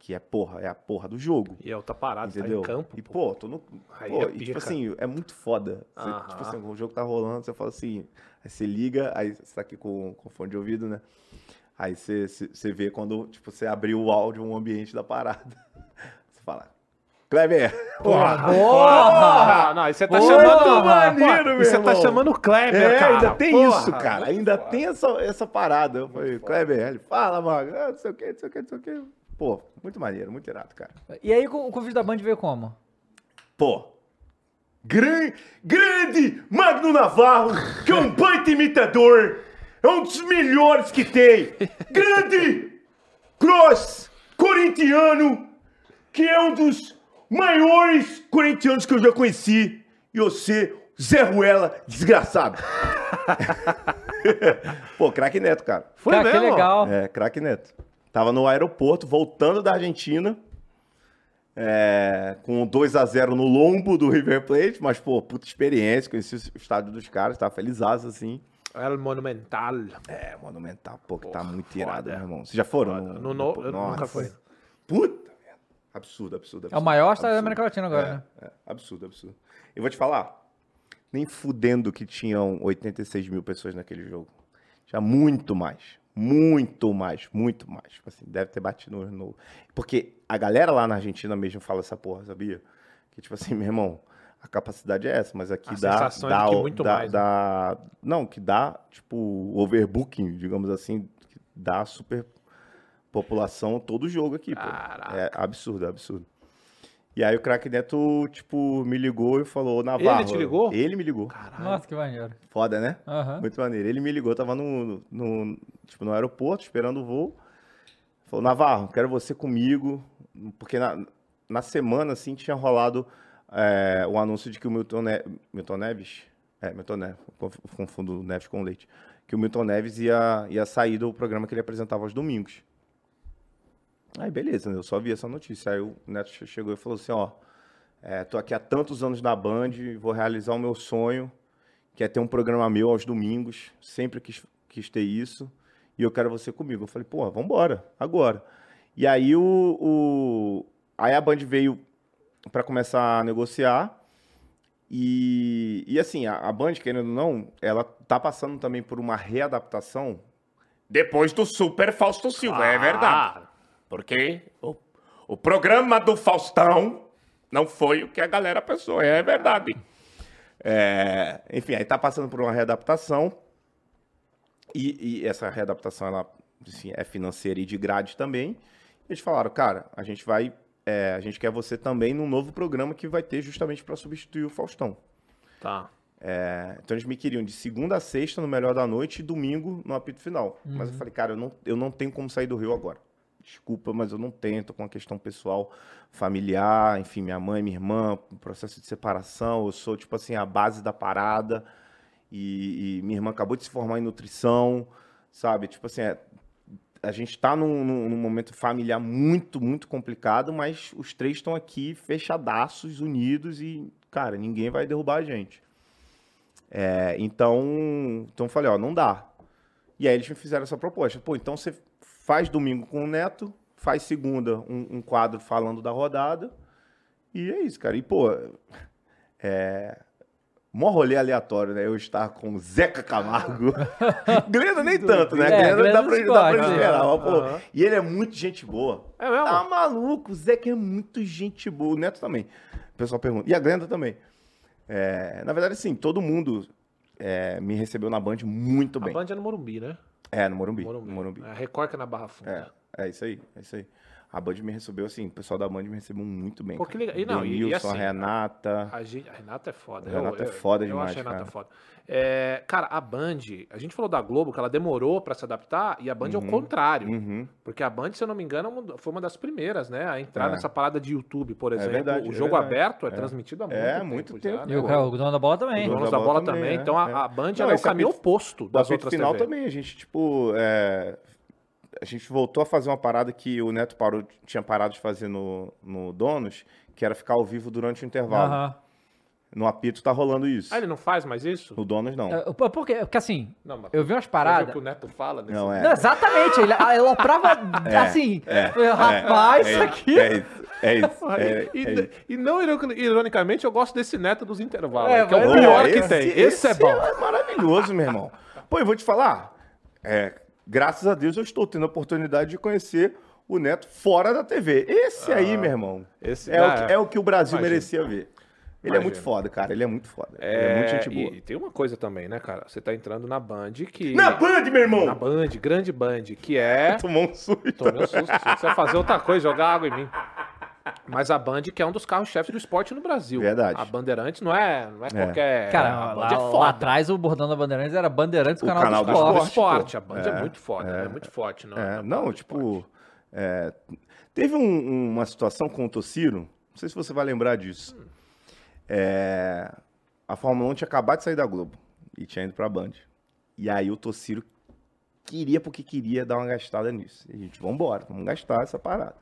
que é porra, é a porra do jogo. E é outra parada, Entendeu? tá em campo. e, pô, tô no. Aí pô, é e, tipo assim, é muito foda. Você, tipo assim, o jogo tá rolando, você fala assim, aí você liga, aí você tá aqui com, com fone de ouvido, né? Aí você, você, vê quando, tipo, você abriu o áudio, um ambiente da parada. Você fala, Kleber! Porra, Porra! porra! Não, aí você tá Porra, chamando. maneiro, porra, meu você tá chamando o Kleber, É, cara. ainda tem Porra, isso, cara. Ainda tem essa, essa parada. Eu falei, Kleber, ele fala, mano, ah, não sei o que, não sei o que, não sei o que. Pô, muito maneiro, muito irado, cara. E aí o convite da Band veio como? Pô. Gran, grande Magno Navarro, que é um baita imitador. É um dos melhores que tem. Grande Cross, corintiano, que é um dos maiores corintianos que eu já conheci. E você, Zé Ruela, desgraçado. Pô, craque Neto, cara. Foi Cara, que mesmo? legal. É, craque Neto. Tava no aeroporto, voltando da Argentina, é, com 2 a 0 no lombo do River Plate, mas, pô, puta experiência, conheci o estádio dos caras, tava feliz assim. El Monumental. É, monumental, pô, que tá muito irado, meu irmão. Vocês já foram? Foda. No- no- eu nunca fui. Puta, merda. Absurdo, absurdo, absurdo. É o maior estádio da. América Latina agora, né? É, absurdo, absurdo. Eu vou te falar, nem fudendo que tinham 86 mil pessoas naquele jogo. Tinha muito mais. Muito mais, muito mais. Tipo assim, deve ter batido no, Porque a galera lá na Argentina mesmo fala essa porra, sabia? Que tipo assim, meu irmão, a capacidade é essa, mas aqui A dá. é dá, o- muito dá, mais, né? dá- Não, que dá, tipo, overbooking, digamos assim, que dá super população todo jogo aqui, pô. Caraca. É absurdo, é absurdo. E aí o craque Neto, tipo, me ligou e falou, Navarro. te ligou? Ele me ligou. Nossa, que maneiro. Foda, né? Aham. Muito maneiro. Ele me ligou, tava no, no, tipo, no aeroporto, esperando o voo. Falou, Navarro, quero você comigo. Porque na, na semana, assim, tinha rolado é, o anúncio de que o Milton, ne Milton Neves... É, Milton Neves, conf- confundo Neves com Leite. Que o Milton Neves ia, ia sair do programa que ele apresentava aos domingos. Aí, beleza, eu só vi essa notícia. Aí o Neto che- chegou e falou assim, ó... É, tô aqui há tantos anos na Band, vou realizar o meu sonho, que é ter um programa meu aos domingos, sempre quis, quis ter isso, e eu quero você comigo. Eu falei, pô, vambora, agora. E aí o, o- aí a Band veio para começar a negociar, e, e assim, a, a Band, querendo ou não, ela tá passando também por uma readaptação depois do Super Fausto Silva, é verdade. Porque o, o programa do Faustão não foi o que a galera pensou, é verdade. É, enfim, aí tá passando por uma readaptação. E, e essa readaptação, ela assim, é financeira e de grade também. Eles falaram, cara, a gente vai. é, a gente quer você também num novo programa que vai ter justamente para substituir o Faustão. Tá. É, então eles me queriam de segunda a sexta no melhor da noite e domingo no apito final. Mas eu falei, cara, eu não, eu não tenho como sair do Rio agora. Desculpa, mas eu não tenho, tô com uma questão pessoal, familiar, enfim, minha mãe, minha irmã, processo de separação, eu sou, tipo assim, a base da parada, e, e minha irmã acabou de se formar em nutrição, sabe? Tipo assim, é, a gente tá num, num- num momento familiar muito, muito complicado, mas os três estão aqui fechadaços, unidos, e, cara, ninguém vai derrubar a gente. É, então, então falei, ó, não dá. E aí eles me fizeram essa proposta. Pô, então você faz domingo com o Neto, faz segunda um, um quadro falando da rodada. E é isso, cara. E, pô, é. Mó rolê aleatório, né? Eu estar com o Zeca Camargo. Glenda nem tanto, né? É, Glenda dá pra, se dá pra pode, esperar. né? mas, pô, E ele é muito gente boa. É mesmo? Tá maluco, o Zeca é muito gente boa. O Neto também. O pessoal pergunta. E a Glenda também. É, na verdade, sim, todo mundo é, me recebeu na Band muito A bem. Band é no Morumbi, né? É, no Morumbi. Morumbi. No Morumbi. É na Barra Funda. É, é isso aí, é isso aí. A Band me recebeu, assim, o pessoal da Band me recebeu muito bem. Pô, que legal. E não, e- e Denilson, assim, a Renata. A, gente, a Renata é foda. A Renata é foda demais, Eu acho a Renata cara. foda. É, cara, a Band, a gente falou da Globo que ela demorou pra se adaptar e a Band é o contrário. Uhum. Porque a Band, se eu não me engano, foi uma das primeiras, né? A entrar É. nessa parada de YouTube, por exemplo. verdade, o é jogo aberto é, É. transmitido há muito É, tempo. muito já, tempo. né? E o, o dono da bola também. Os Dono da da bola bola também, é, Então a, é. a Band Não, é o caminho apito- oposto Do das outras final também, a gente, tipo, é, a gente voltou a fazer uma parada que o Neto parou, tinha parado de fazer no, no Donos, que era ficar ao vivo durante o intervalo. Aham. No apito tá rolando isso. Ah, ele não faz mais isso? No Donos, não. É, por- Porque, porque assim, Não, mas eu vi umas Você viu o paradas. que o Neto fala nesse Não, é. Não, exatamente, ele aloprava assim. Rapaz, é, isso aqui. É isso, é isso. É, e, é isso. e não ironi- ironicamente, eu gosto desse neto dos intervalos, É, que é o mas- pior que tem. Esse, é bom. é maravilhoso, meu irmão. Pô, eu vou te falar. é, graças a Deus eu estou tendo a oportunidade de conhecer o Neto fora da TV. Esse aí, meu irmão, esse- é, o ah, que, é o que o Brasil imagino. merecia ver. Ele é Imagino. muito foda, cara. Ele é muito foda. ele é muito gente boa. E, e tem uma coisa também, né, cara? Você tá entrando na Band que. Na Band, meu irmão! Na Band, grande Band, que é. Tomou um susto. Tomei um susto. Você vai fazer outra coisa, jogar água em mim. Mas a Band, que é um dos carros-chefes do esporte no Brasil. Verdade. A Bandeirantes não é, não é, qualquer. Cara, a Band lá, é lá atrás o bordão da Bandeirantes era Bandeirantes, o O canal, canal do do esporte. Esporte, a Band é, muito foda, é, muito forte. Não, É, não, tipo. é, teve um- uma situação com o Tociro, não sei se você vai lembrar disso. É, a Fórmula 1 tinha acabado de sair da Globo e tinha ido pra Band. E aí o Tociro queria porque queria dar uma gastada nisso. E a gente, vambora, vamos gastar essa parada.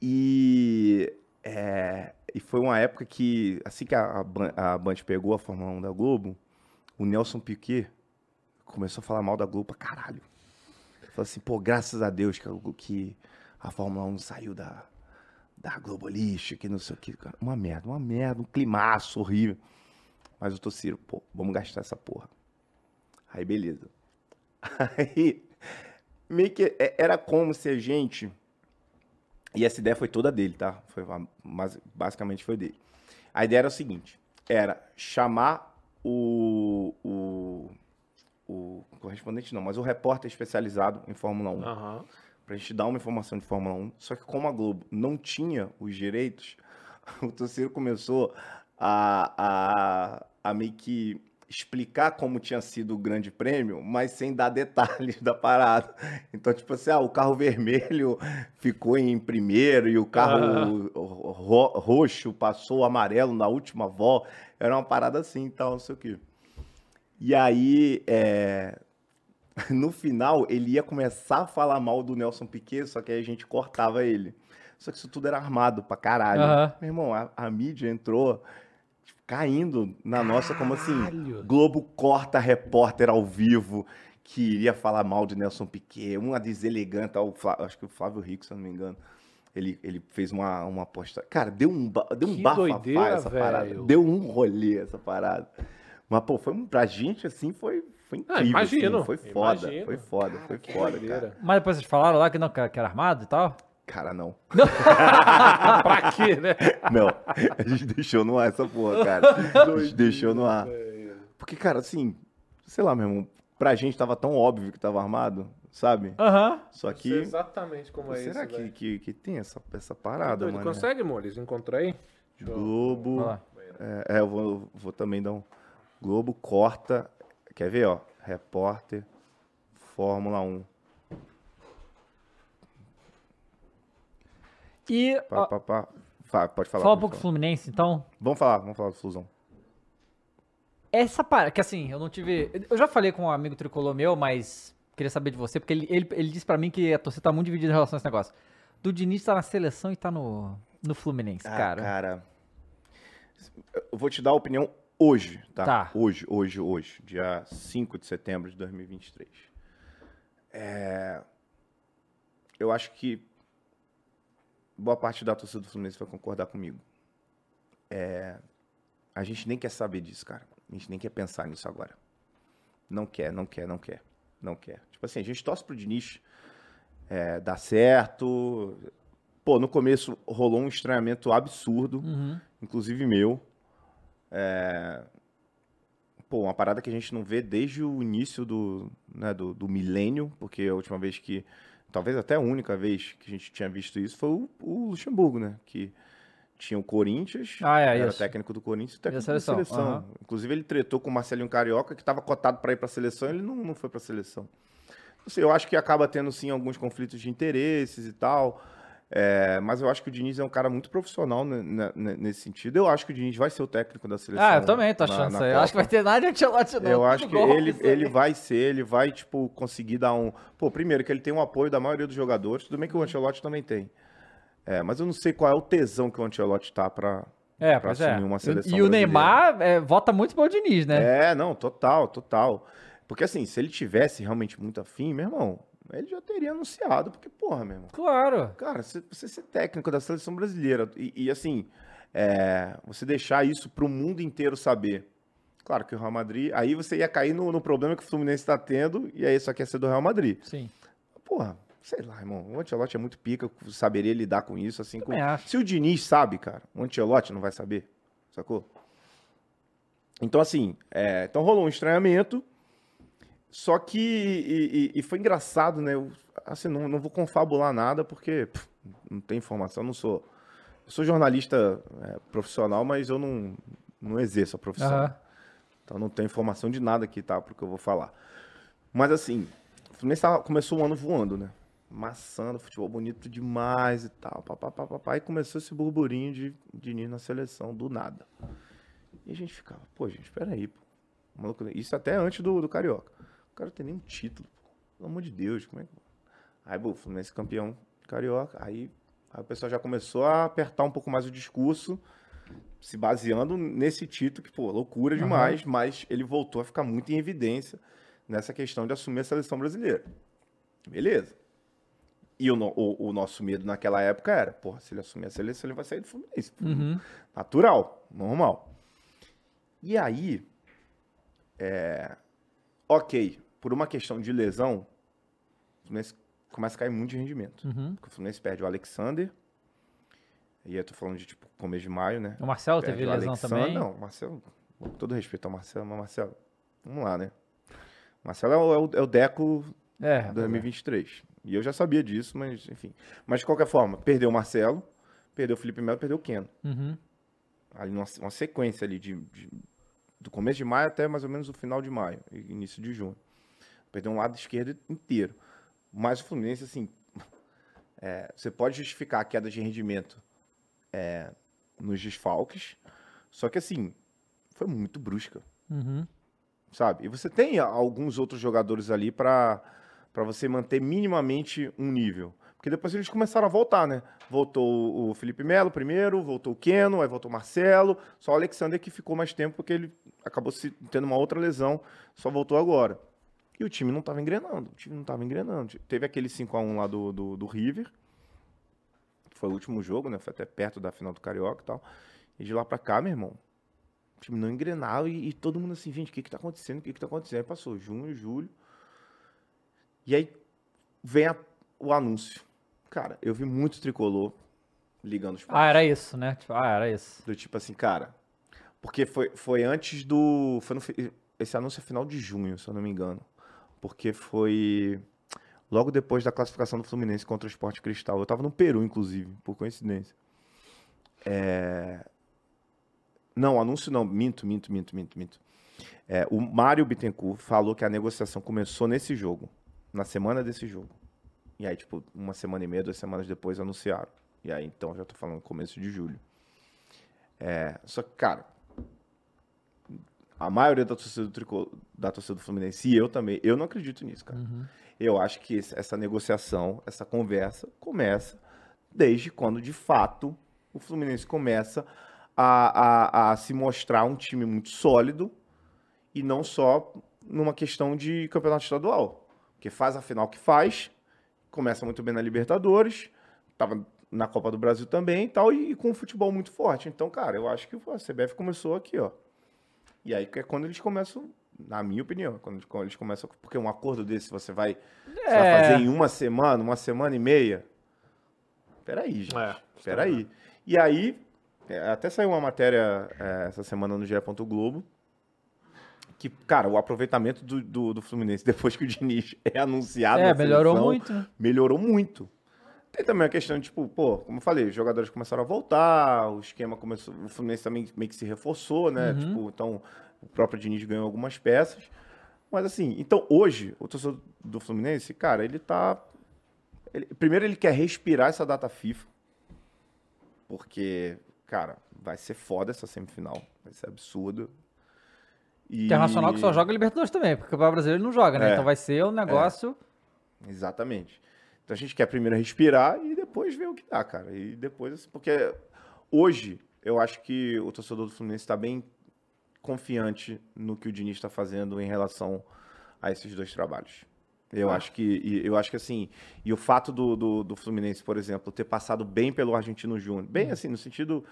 E, é, e foi uma época que, assim que a, a, Ban- a Band pegou a Fórmula 1 da Globo, o Nelson Piquet começou a falar mal da Globo pra caralho. Falou assim, pô, graças a Deus que, a- que a Fórmula 1 saiu da, da Globalista, que não sei o que. Uma merda, uma merda, um climaço horrível. Mas o Tociro, pô, vamos gastar essa porra. Aí, beleza. Aí, meio que é- era como se a gente. E essa ideia foi toda dele, tá? Foi, mas basicamente foi dele. A ideia era o seguinte: era chamar o, o, o correspondente, não, mas o repórter especializado em Fórmula 1 Aham. pra gente dar uma informação de Fórmula 1. Só que como a Globo não tinha os direitos, o torcedor começou a, a, a meio que explicar como tinha sido o grande prêmio, mas sem dar detalhes da parada. Então, tipo assim, ah, o carro vermelho ficou em primeiro e o carro ro- roxo passou o amarelo na última volta. Era uma parada assim e tal, não sei o quê. E aí, é, no final, ele ia começar a falar mal do Nelson Piquet, só que aí a gente cortava ele. Só que isso tudo era armado pra caralho. Meu irmão, a, a mídia entrou caindo na nossa, como assim, Globo corta repórter ao vivo que iria falar mal de Nelson Piquet, uma deselegante, ao Flá- acho que o Flávio Rico, se eu não me engano. Ele, ele fez uma, uma aposta. Cara, deu um, deu um Que bafafá doideira, essa parada. velho. Deu um rolê essa parada. Mas, pô, foi, um- pra gente, assim, foi, foi Ah, incrível. imagino, assim, foi foda. imagino. Foi foda, foi Que foda, cara. Mas depois vocês falaram lá que não, que era armado e tal? Cara, não. pra quê, né? Não. A gente deixou no ar essa porra, cara. A gente deixou no ar. Porque, cara, assim, sei lá, meu irmão, pra gente tava tão óbvio que tava armado, sabe? Aham. Só Sei que. exatamente como é será isso, que, velho. que, que tem essa, essa Tá parada, doido. mano? Consegue, Moles? Encontrou aí? Eu- Globo. É, é, eu vou, vou também dar um. Globo corta. Quer ver, ó? Repórter Fórmula 1. E Pá, pá, pá. Vai, pode falar. fala um pouco do falar. Fluminense, então. Vamos falar, vamos falar do Flusão. Essa parada, que assim, eu não tive. Eu já falei com um amigo tricolor meu, mas queria saber de você, porque ele, ele, ele disse pra mim que a torcida tá muito dividida em relação a esse negócio. Do Diniz tá na seleção e tá no, no Fluminense, Ah, cara. cara. Eu vou te dar a opinião hoje, tá? Tá. Hoje, hoje, hoje. Dia 5 de setembro de 2023. É... Eu acho que boa parte da torcida do Fluminense vai concordar comigo. É... A gente nem quer saber disso, cara. A gente nem quer pensar nisso agora. Não quer, não quer, não quer. Não quer. Tipo assim, a gente torce pro Diniz é, dar certo. Pô, no começo rolou um estranhamento absurdo, Uhum. inclusive meu. É, Pô, uma parada que a gente não vê desde o início do, né, do, do milênio, porque a última vez que. Talvez até a única vez que a gente tinha visto isso foi o, o Luxemburgo, né? Que tinha o Corinthians, Ah, é, era isso. técnico do Corinthians e técnico seleção, da seleção. aham. Inclusive, ele tretou com o Marcelinho Carioca, que estava cotado para ir para a seleção, ele não, não foi para a seleção. Sei, eu acho que acaba tendo, sim, alguns conflitos de interesses e tal. É, mas eu acho que o Diniz é um cara muito profissional ne- ne- ne- nesse sentido. Eu acho que o Diniz vai ser o técnico da seleção. Ah, eu também tô achando na isso aí. Eu acho que vai ter nada de Ancelotti, não. Eu acho que ele, ele vai ser, ele vai, tipo, conseguir dar um. Pô, primeiro, que ele tem o apoio da maioria dos jogadores, tudo bem que o Ancelotti também tem. É, mas eu não sei qual é o tesão que o Ancelotti tá pra, É, pra é. assumir uma seleção E o. Neymar é, vota muito pelo Diniz, né? É, não, total, total. Porque assim, se ele tivesse realmente muito afim, meu irmão, ele já teria anunciado, porque, porra, meu irmão. Claro. Cara, você, você ser técnico da seleção brasileira e, e, assim, é, você deixar isso pro mundo inteiro saber. Claro que o Real Madrid, aí você ia cair no, no problema que o Fluminense tá tendo, e aí só quer ser do Real Madrid. Sim. Porra, sei lá, irmão. O Ancelotti é muito pica, saberia lidar com isso, assim. Com... Se o Diniz sabe, cara, o Ancelotti não vai saber, sacou? Então, assim, é, então rolou um estranhamento, só que, e, e- e foi engraçado, né? Eu, assim, não, não vou confabular nada, porque pff, não tem informação, eu não sou... Eu sou jornalista é, profissional, mas eu não, não exerço a profissão. Aham. Então não tenho informação de nada aqui, tá? Porque eu vou falar. Mas assim, o começou o ano voando, né? Maçando, futebol bonito demais e tal. Papá, papá, e começou esse burburinho de Diniz na seleção, do nada. E a gente ficava, pô, gente, peraí, pô. Maluco- isso até antes do, do Carioca. O cara não tem nenhum título, pô. Pelo amor de Deus, como é que. Aí, pô, o Fluminense campeão carioca. Aí, aí o pessoal já começou a apertar um pouco mais o discurso, se baseando nesse título, que, pô, loucura demais, mas ele voltou a ficar muito em evidência nessa questão de assumir a seleção brasileira. Beleza. E o, o- o nosso medo naquela época era, porra, se ele assumir a seleção, ele vai sair do Fluminense. pô. Natural, normal. E aí, é, ok, por uma questão de lesão, o Fluminense começa a cair muito de rendimento. Porque o Fluminense perde o Alexander, e aí eu tô falando de tipo começo de maio, né? O Marcelo Perde teve o lesão Alexander- também. Não, Marcelo, com todo respeito ao Marcelo, mas Marcelo, vamos lá, né? Marcelo é o, é o- é o Deco É, 2023. E eu já sabia disso, mas enfim. Mas de qualquer forma, perdeu o Marcelo, perdeu o Felipe Melo, perdeu o Keno. Uhum. Ali numa, uma sequência ali de, de- do começo de maio até mais ou menos o final de maio, início de junho. Perdeu um lado esquerdo inteiro. Mas o Fluminense, assim, é, você pode justificar a queda de rendimento é, nos desfalques, só que assim, foi muito brusca Uhum. sabe? E você tem alguns outros jogadores ali para para você manter minimamente um nível. Porque depois eles começaram a voltar, né? Voltou o- o Felipe Melo primeiro, voltou o Keno, aí voltou o Marcelo, só o Alexander que ficou mais tempo porque ele acabou se tendo uma outra lesão, só voltou agora. E o time não estava engrenando, o time não estava engrenando. Teve aquele 5 a 1 lá do, do, do River, foi o último jogo, né? Foi até perto da final do Carioca e tal. E de lá pra cá, meu irmão, o time não engrenava e, e todo mundo assim, gente, o que que tá acontecendo? O que que tá acontecendo? Aí passou junho, julho. E aí vem a- o anúncio. Cara, eu vi muito tricolor ligando os pontos. Ah, era isso, né? Tipo, ah, era isso. Do tipo assim, cara. Porque foi, foi antes do. Foi no esse anúncio é final de junho, se eu não me engano. Porque foi logo depois da classificação do Fluminense contra o Sport Cristal. Eu tava no Peru, inclusive, por coincidência. É... Não, anúncio não. Minto, minto, minto, minto, minto. É, o Mário Bittencourt falou que a negociação começou nesse jogo, na semana desse jogo. E aí, tipo, uma semana e meia, duas semanas depois anunciaram. E aí, então, já tô falando começo de julho. É, só que, cara, a maioria da torcida do, tricô, da torcida do Fluminense, e eu também, eu não acredito nisso, cara. Eu acho que essa negociação, essa conversa, começa desde quando, de fato, o Fluminense começa a, a, a se mostrar um time muito sólido e não só numa questão de campeonato estadual. Porque faz a final que faz, começa muito bem na Libertadores, tava na Copa do Brasil também e tal, e, e com um futebol muito forte. Então, cara, eu acho que a CBF começou aqui, ó. E aí que é quando eles começam, na minha opinião, quando, quando eles começam, porque um acordo desse você vai, você vai É. fazer em uma semana, uma semana e meia. Peraí, gente. É, Peraí. E aí, é, até saiu uma matéria é, essa semana no GE. Globo que, cara, o aproveitamento do, do, do Fluminense depois que o Diniz é anunciado É, melhorou seleção, muito, né? melhorou muito. Tem também a questão de, tipo, pô, como eu falei, os jogadores começaram a voltar, o esquema começou. O Fluminense também meio que se reforçou, né? Uhum. Tipo, então o próprio Diniz ganhou algumas peças. Mas assim, então hoje, o torcedor do Fluminense, cara, ele tá. ele- primeiro ele quer respirar essa data FIFA. Porque, cara, vai ser foda essa semifinal. Vai ser absurdo. E- Internacional que só joga Libertadores também, porque o Brasileiro não joga, né? É. Então vai ser um negócio. Exatamente. Então a gente quer primeiro respirar e depois ver o que dá, cara. E depois, assim, porque hoje eu acho que o torcedor do Fluminense está bem confiante no que o Diniz está fazendo em relação a esses dois trabalhos. Eu acho que, eu acho que assim, e o fato do, do, do Fluminense, por exemplo, ter passado bem pelo Argentino Júnior, bem assim, no sentido,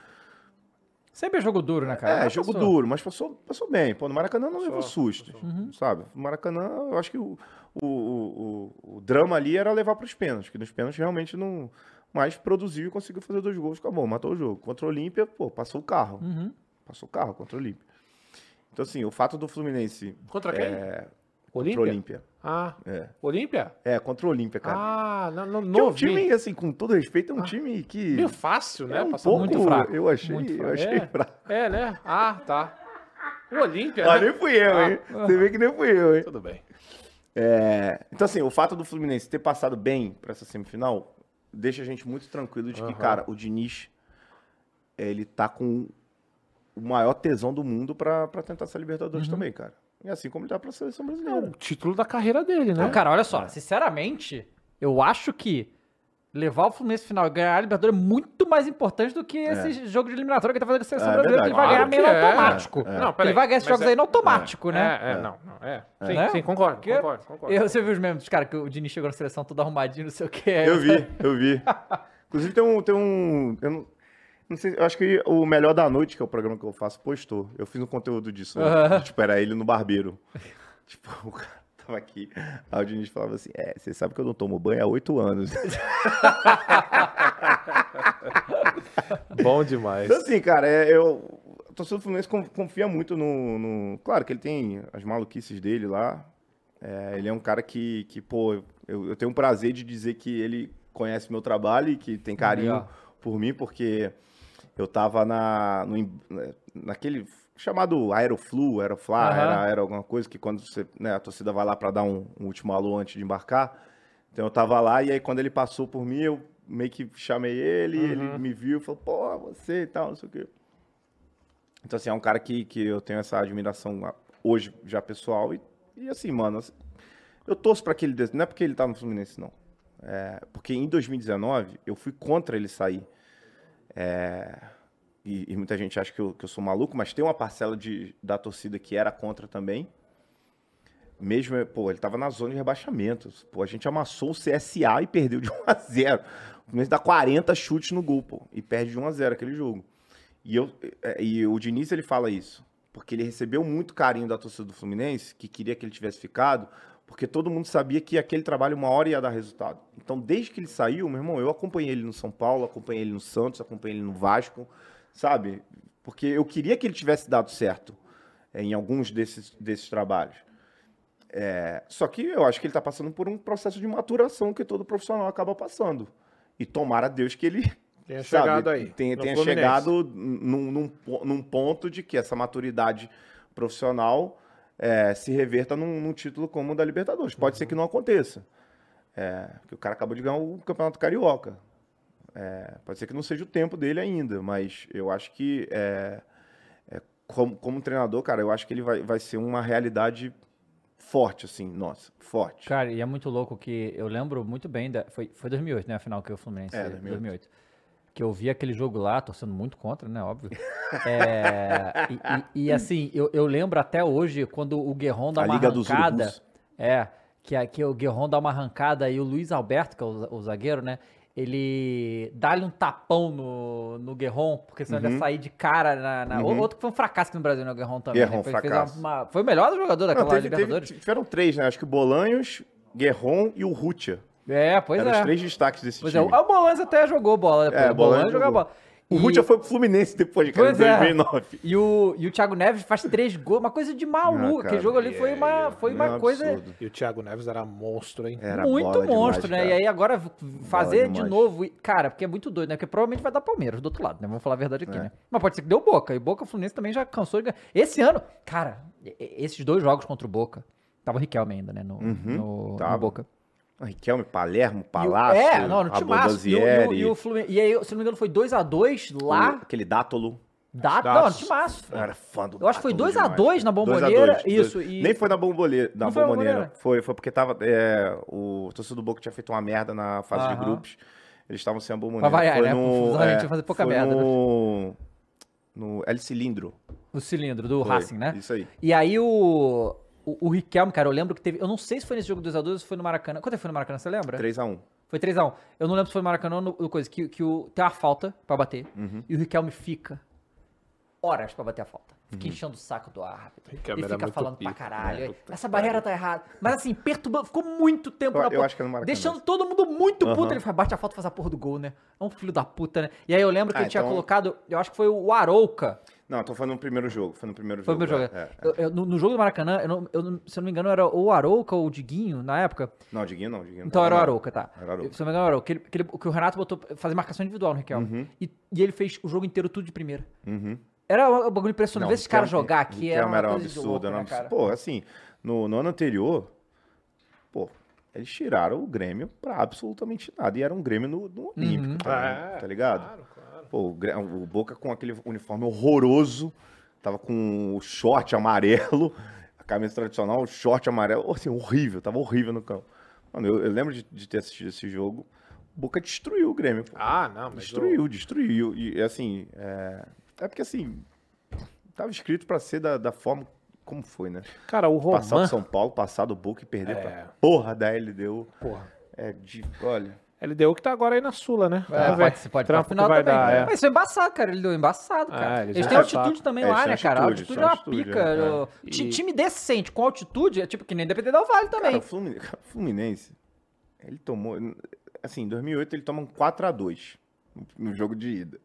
Sempre é jogo duro, né, cara? é, Mas jogo passou. duro, mas passou, passou bem. Pô, no Maracanã não levou Passou, susto, sabe? No Maracanã, eu acho que o, o, o, o, o drama ali era levar para os pênaltis, que nos pênaltis realmente não... Mas produziu e conseguiu fazer dois gols, acabou, matou o jogo. Contra o Olímpia, pô, passou o carro. Uhum. Passou o carro contra o Olímpia. Então, assim, o fato do Fluminense... Contra quem? É, contra o Olímpia? Olímpia. Ah, É. Olímpia? é, contra o Olímpia, cara. Ah, não, não, não é um time, assim, com todo respeito, é um time que... Meio fácil, né? é um Passar pouco, muito fraco, eu achei, muito eu fraco. achei É. fraco. É, né? Ah, tá. O Olímpia, Ah, né? nem fui eu, hein? Você vê que nem fui eu, hein? Tudo bem. É, então, assim, o fato do Fluminense ter passado bem para essa semifinal deixa a gente muito tranquilo de que, Aham. cara, o Diniz, ele tá com o maior tesão do mundo para tentar essa Libertadores também, cara. E assim como ele tá pra seleção É brasileira. o título da carreira dele, né? Não, cara, olha só, sinceramente, eu acho que levar o Fluminense final e ganhar a Libertadores é muito mais importante do que esse jogo de eliminatória que ele tá fazendo com a seleção É brasileira, que ele vai verdade. ganhar meio Claro é. automático. Não, peraí, ele vai ganhar esses jogos é- aí no automático, né? É, é, não, não, é. Sim, Né? sim, concordo, Porque concordo, concordo. Eu, você viu os memes, cara, que o Dini chegou na seleção todo arrumadinho, não sei o que. Eu vi, eu vi. Inclusive tem um. Tem um eu não, não sei, eu acho que o Melhor da Noite, que é o programa que eu faço, postou. Eu fiz um conteúdo disso. Aham. Tipo, era ele no barbeiro. tipo, o cara tava aqui. Aí o Diniz falava assim: É, você sabe que eu não tomo banho há oito anos. Bom demais. Então, assim, cara, é, eu. O torcedor do Fluminense con- confia muito no, no- Claro que ele tem as maluquices dele lá. É, ele é um cara que, que pô, eu, eu tenho um prazer de dizer que ele conhece meu trabalho e que tem carinho Legal. por mim, porque eu tava na, no, em- naquele chamado Aeroflu, Aeroflá, Aham. era, era alguma coisa que quando você, né, a torcida vai lá para dar um, um último alô antes de embarcar. Então eu tava lá e aí quando ele passou por mim, eu meio que chamei ele, ele me viu e falou, pô, você e tal, não sei o quê. Então, assim, é um cara que, que eu tenho essa admiração hoje já pessoal. E, e assim, mano, assim, eu torço pra que ele. Não é porque ele tá no Fluminense, não. É, porque em 2019 eu fui contra ele sair. É, e, e muita gente acha que eu, que eu sou maluco, mas tem uma parcela de, da torcida que era contra também. Mesmo, pô, ele tava na zona de rebaixamento. Pô, a gente amassou o CSA e perdeu de 1 a 0 O Fluminense dá 40 chutes no gol, pô, e perde de 1 a 0 aquele jogo. E, eu, é, e o Diniz, ele fala isso, porque ele recebeu muito carinho da torcida do Fluminense, que queria que ele tivesse ficado, porque todo mundo sabia que aquele trabalho uma hora ia dar resultado. Então, desde que ele saiu, meu irmão, eu acompanhei ele no São Paulo, acompanhei ele no Santos, acompanhei ele no Vasco, sabe? Porque eu queria que ele tivesse dado certo é, em alguns desses, desses trabalhos. É, só que eu acho que ele está passando por um processo de maturação que todo profissional acaba passando. E tomara Deus que ele Tenha sabe, chegado aí, tenha, tenha chegado num, num, num ponto de que essa maturidade profissional é, se reverta num, num título como o da Libertadores. Pode ser que não aconteça. É, porque o cara acabou de ganhar o Campeonato Carioca. É, pode ser que não seja o tempo dele ainda, mas eu acho que é, é, como, como treinador, cara, eu acho que ele vai, vai ser uma realidade forte, assim, nossa, forte. Cara, e é muito louco que eu lembro muito bem, da, foi, foi 2008, né, a final que o Fluminense, É, 2008. 2008. Que eu vi aquele jogo lá, torcendo muito contra, né, óbvio. É, e, e- e, assim, eu, eu lembro até hoje, quando o Guerron dá A uma Liga arrancada, é, que, a- que o Guerron dá uma arrancada e o Luiz Alberto, que é o, o zagueiro, né, ele dá-lhe um tapão no, no Guerron, porque senão ele ia sair de cara na... na- Uhum. Outro que foi um fracasso aqui no Brasil, né, o Guerron também. Guerron, né, foi, fez fracasso. uma- foi o melhor jogador Não, daquela teve, teve, Libertadores. tiveram três, né? Acho que o Bolanhos, Guerron e o Rutia. É, pois Eram é. os três destaques desse Pois é, time. o o Bolanz até jogou bola depois. É, o Bolanz jogou. bola. O E- Rutia foi pro Fluminense depois, cara, em Pois é. 2009. E o, e o Thiago Neves faz três gols, uma coisa de maluco. Ah, Aquele jogo ali foi uma, foi É uma um coisa absurdo. E o Thiago Neves era monstro, hein? Era muito bola demais, monstro, né? cara. E aí agora fazer de novo, cara, porque é muito doido, né? Porque provavelmente vai dar Palmeiras do outro lado, né? Vamos falar a verdade É. aqui, né? Mas pode ser que deu Boca. E Boca Fluminense também já cansou de ganhar. Esse ano, cara, esses dois jogos contra o Boca, tava o Riquelme ainda, né? No, no, no tava. Boca. Riquelme, Palermo, E o- Palácio, é, não, no timaço. E, o- e, o- Abondanzieri, e, o e aí, se não me engano, foi 2x2 lá. o- aquele Dátolo. Dá, Dados. não, no timaço. Eu era fã do Eu acho que foi Dátolo 2 a demais, 2 na cara. Bombonera, 2 a 2, isso, dois. e- Nem foi na bomboneira, na foi bomboneira. Bombonera? Foi, foi porque tava, é, o torcedor do Boca tinha feito uma merda na fase de Aham. grupos. Eles estavam sem a bomboneira. Pra variar, foi né? No, Confusão, a gente ia fazer pouca foi merda, né? No, no El Cilindro. O cilindro do Foi, Racing, né? Isso aí. E aí o, o, o Riquelme, cara, eu lembro que teve. Eu não sei se foi nesse jogo 2x2 ou se foi no Maracanã. Quanto é que foi no Maracanã, você lembra? 3x1. Foi 3x1. Eu não lembro se foi no Maracanã ou no, no coisa. Que, que o, tem uma falta pra bater. Uhum. E o Riquelme fica horas pra bater a falta. Fica enchendo o saco do árbitro. Riquelme e era fica falando pica, pra caralho. né? Aí, Puta Essa barreira tá errada. Mas assim, perturbando. Ficou muito tempo Eu- na eu porra, acho que é no Maracanã Deixando todo mundo muito puto. Aham. Ele faz, bate a falta e faz a porra do gol, né? É um filho da puta, né? E aí eu lembro que Ah, ele tinha então- colocado. Eu acho que foi o Arouca. Não, eu tô falando no primeiro jogo. Foi no primeiro Foi o jogo. meu jogo. é, é. Eu- eu- no, no jogo do Maracanã, eu não- eu não- se eu não me engano, era o Arouca ou o Diguinho na época. Não, Diguinho não, Diguinho não Então tava, era o não. Arouca, tá. Era o Arouca. Se eu não me engano, era o Arouca. Que, que, o Renato botou pra fazer marcação individual no Riquelme. Uhum. E, e ele fez o jogo inteiro tudo de primeira. Era um bagulho impressionante. Ver esses caras Riquelme- jogar aqui era Riquelme uma era um absurdo, louco, era um né, cara? absurdo. Pô, assim, no, no ano anterior, pô, eles tiraram o Grêmio pra absolutamente nada. E era um Grêmio no, no Olímpico, Uhum. tá, É, tá ligado? Claro. Pô, o, Boca com aquele uniforme horroroso, tava com o short amarelo, a camisa tradicional, o short amarelo, assim, horrível, tava horrível no campo. Mano, eu, eu lembro de, de ter assistido esse jogo. O Boca destruiu o Grêmio. pô. Ah, não, mas. destruiu, destruiu. E assim, é, é porque assim, tava escrito pra ser da, da forma como foi, né? Cara, o Passar Roman. o São Paulo, passar do Boca e perder É. pra porra da LDU. Porra. É de. Olha. LDU que tá agora aí na Sula, né? É, ver. pode, pode Trampo final vai também. dar, é. Mas isso é embaçado, cara. Ele deu embaçado, cara. É, eles eles têm passar. altitude também É, lá, né, cara? A altitude, altitude é uma altitude, pica. é. o- E- ti- Time decente com altitude é tipo que nem Independente do Vale também. Cara, o Fluminense, o Fluminense, ele tomou. Assim, em 2008 ele toma um 4x2 no- no jogo de ida.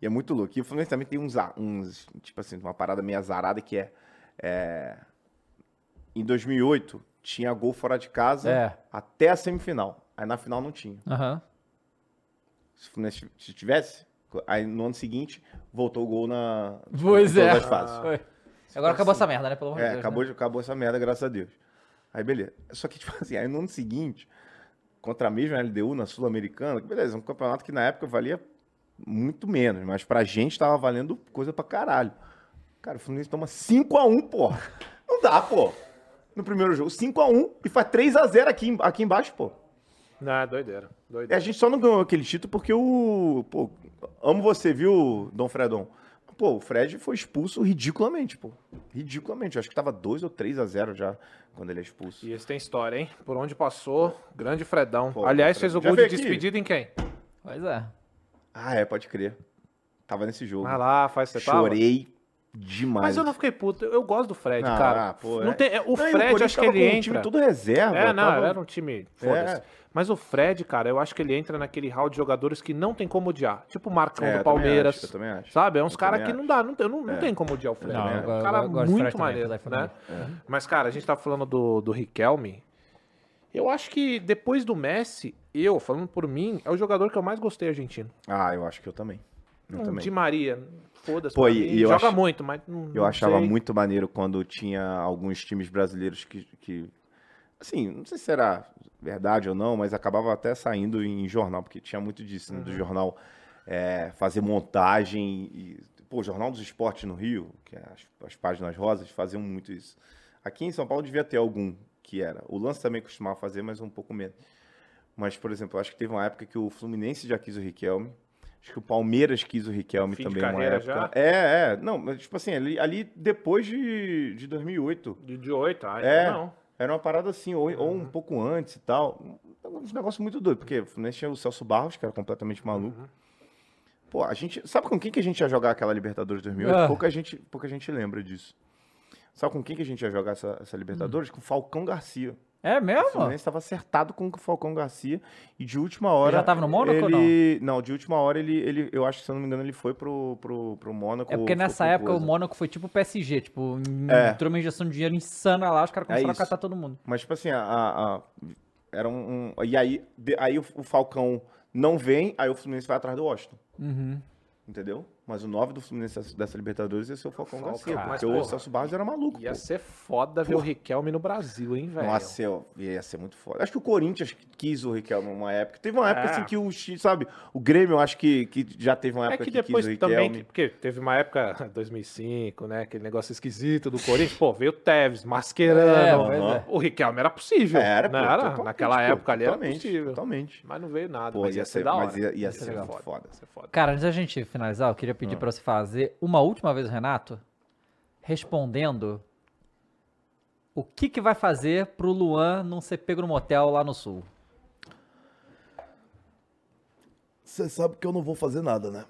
E é muito louco. E o Fluminense também tem uns, uns tipo assim, uma parada meio azarada que é, é, Em 2008 tinha gol fora de casa É. até a semifinal. Aí na final não tinha. Aham. Se Fluminense se tivesse, aí no ano seguinte voltou o gol na. Pois todas é. Foi. Agora acabou essa merda, né? Pelo amor de É, Deus. acabou, né? de- acabou essa merda, graças a Deus. Aí, beleza. Só que, tipo assim, aí no ano seguinte, contra a mesma LDU na Sul-Americana, beleza, um campeonato que na época valia muito menos, mas pra gente tava valendo coisa pra caralho. Cara, o Fluminense toma 5x1, porra. Não dá, pô. No primeiro jogo, 5x1 e faz 3x0 aqui, aqui embaixo, pô. Não, é doideira. E doideira. a gente só não ganhou aquele título porque o. Pô, amo você, viu, Dom Fredon? Pô, o Fred foi expulso ridiculamente, pô. Ridiculamente. Eu acho que tava 2 ou 3 a 0 já quando ele é expulso. E esse tem história, hein? Por onde passou, grande Fredão. Pô, Aliás, Fred- fez o Já gol de aqui? despedida em quem? Pois é. Ah, é, pode crer. Tava nesse jogo. Vai lá, faz você tava? Chorei demais. Mas eu não fiquei puto. Eu gosto do Fred, Não, cara. ah, pô, não é. tem, é, o Não, Fred, Corinthians acho que tava ele com um entra. time todo reserva. É, não, tava- era um time. Foda-se. É. Mas o Fred, cara, eu acho que ele entra naquele hall de jogadores que não tem como odiar. Tipo o Marcão É, do eu também Palmeiras. acho, eu também acho. Sabe? É uns Eu caras que não dá, não tem, não, não tem como odiar o Fred. Não, né? eu É um eu cara Fred muito maneiro, de né? família. Mas, cara, a gente tá falando do, do Riquelme. Eu acho que depois do Messi, eu, falando por mim, é o jogador que eu mais gostei argentino. Ah, eu acho que eu também. Eu Um também. Di Maria, foda-se. Pô, e- eu Joga ach- muito, mas não, Eu não achava sei. muito maneiro quando tinha alguns times brasileiros que, que. Assim, não sei se era verdade ou não, mas acabava até saindo em jornal, porque tinha muito disso, Uhum. né, do jornal é, fazer montagem. E, pô, o Jornal dos Esportes no Rio, que é as, as páginas rosas, faziam muito isso. Aqui em São Paulo devia ter algum que era. O Lance também costumava fazer, mas um pouco menos. Mas, por exemplo, acho que teve uma época que o Fluminense já quis o Riquelme. Acho que o Palmeiras quis o Riquelme Fim também uma época. já? É, é. Não, mas tipo assim, ali, ali depois de, de 2008. De, de 8, ah, É, então não. Era uma parada assim, ou, ou um pouco antes e tal. Um negócio muito doido, porque o Fluminense tinha o Celso Barros, que era completamente maluco. Pô, a gente. Sabe com quem que a gente ia jogar aquela Libertadores 2008? Ah. Pouca, gente, pouca gente lembra disso. Sabe com quem que a gente ia jogar essa, essa Libertadores? Com o Falcão Garcia. É O mesmo? Fluminense estava acertado com o Falcão Garcia e de última hora. já tava no Mônaco ou ele... não? de última hora ele, ele. Eu acho que, se eu não me engano, ele foi pro, pro, pro Mônaco. É porque nessa época o. Mônaco foi tipo o PSG, tipo, É. entrou uma injeção de dinheiro insana lá, os caras começaram a isso. catar todo mundo. Mas, tipo assim, a, a- a- era um, um- E aí, de- aí o, o Falcão não vem, aí o Fluminense vai atrás do Washington. Uhum. Entendeu? Mas o 9 do Fluminense dessa, Libertadores ia ser o Falcão Falcão, Garcia. mas, Porque o porra, Celso Barros era maluco. Ia pô. ser foda ver o Riquelme no Brasil, hein, velho? Nossa, eu- ia ser muito foda. Acho que o Corinthians quis o Riquelme numa época. Teve uma época É. assim que o X, sabe? O Grêmio, eu acho que, que já teve uma É época que que, depois quis o também, Riquelme. que- porque teve uma época, 2005, né, aquele negócio esquisito do Corinthians, pô, veio o Tevez, masquerando, É, é. o Riquelme era possível, Era, não pô, era? Naquela pô, época ali era totalmente, possível, Totalmente. mas não veio nada, Pô, mas ia ia ser ser- da hora. mas ia- ia Ia ser foda. ia ser foda. Cara, antes da gente finalizar, eu queria pedir Ah. pra você fazer uma última vez o Renato, respondendo o que que vai fazer pro Luan não ser pego no motel lá no sul. Você sabe que eu não vou fazer nada, né?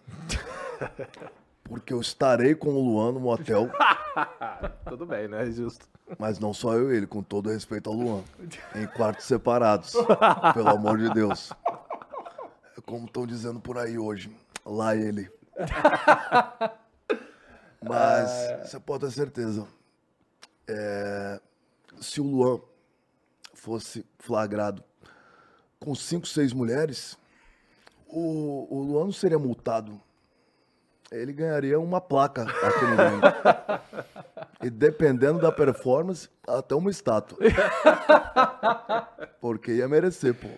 Porque eu estarei com o Luan no motel, Tudo bem, né, justo. mas não só eu e ele, com todo respeito ao Luan. Em quartos separados. Pelo amor de Deus. É como estão dizendo por aí hoje. Lá ele. Mas você pode ter certeza. é, se o Luan fosse flagrado com cinco, seis mulheres, o, o Luan não seria multado. Ele ganharia uma placa aqui no. E dependendo da performance, até uma estátua. Porque ia merecer, pô.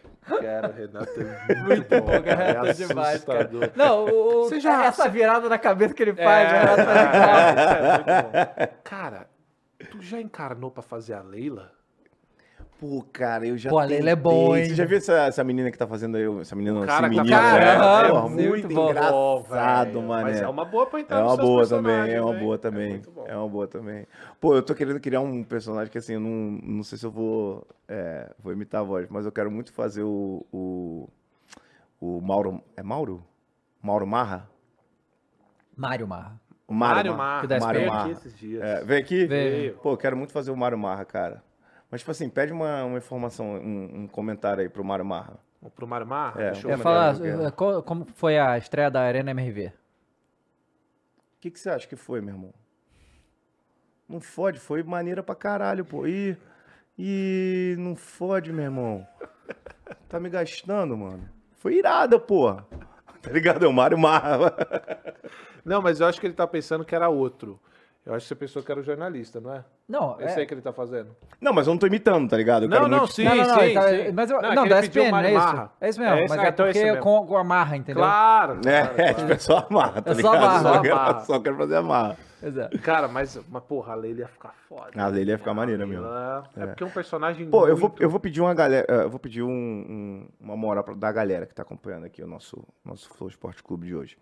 Cara, o Renato é muito bom, Renato cara, é demais, cara. assustador. Não, o, o- Você já- essa virada na cabeça que ele É, faz, né, Renato, é muito bom. Cara, Tu já encarnou pra fazer a Leila? Pô, cara, eu já Pô, a Leila é bom, hein? Você já viu essa, essa menina que tá fazendo aí? Essa menina, não, cara esse tá menino, fazendo, é, é, porra, muito engraçado, mano. Mas é uma boa pra entrar É uma boa também, é uma boa É também. bom. É uma boa também. Pô, eu tô querendo criar um personagem que assim, eu não, não sei se eu vou, é, vou imitar a voz, mas eu quero muito fazer o, o, o Mauro. É Mauro? Mauro Marra? Mário Marra. O Mário Marra. Que dá Mário SP. aqui Marra. esses dias. É, vem aqui? Veio. Pô, eu quero muito fazer o Mário Marra, cara. Mas, tipo assim, pede uma, uma informação, um, um comentário aí pro Mário Marra. Pro Mário Marra? É. Deixa Eu eu falar eh, qual- como foi a estreia da Arena MRV. O que, que você acha que foi, meu irmão? Não fode, foi maneira pra caralho, pô. E. E. Não fode, meu irmão. Tá me gastando, mano. Foi irada, pô. Tá ligado? É o Mário Marra. Não, mas eu acho que ele tá pensando que era outro. Eu acho que você pensou que era o jornalista, não é? Não, Esse aí é... que ele tá fazendo. Não, mas eu não tô imitando, tá ligado? Eu Não, quero não, muito- sim, não, não, não, sim, tá- sim. mas eu, Não, não, é que da SPN, é isso. Marra. É isso mesmo, É esse- mas ah, é então é porque mesmo. com, com a Marra, entendeu? Claro, É, claro, é, tipo, é só amarra, tá É só ligado? amarra. Só, Só quero, amarra. só quero fazer amarra. Exato. Cara, mas, mas porra, a Leila ia ficar foda. A Leila ia ficar maneira Leila- É porque é um personagem Pô, eu vou, muito- eu vou pedir uma galera, eh, eu vou pedir um, um- uma moral pra- da galera que tá acompanhando aqui o nosso, nosso Flow Esporte Clube de hoje.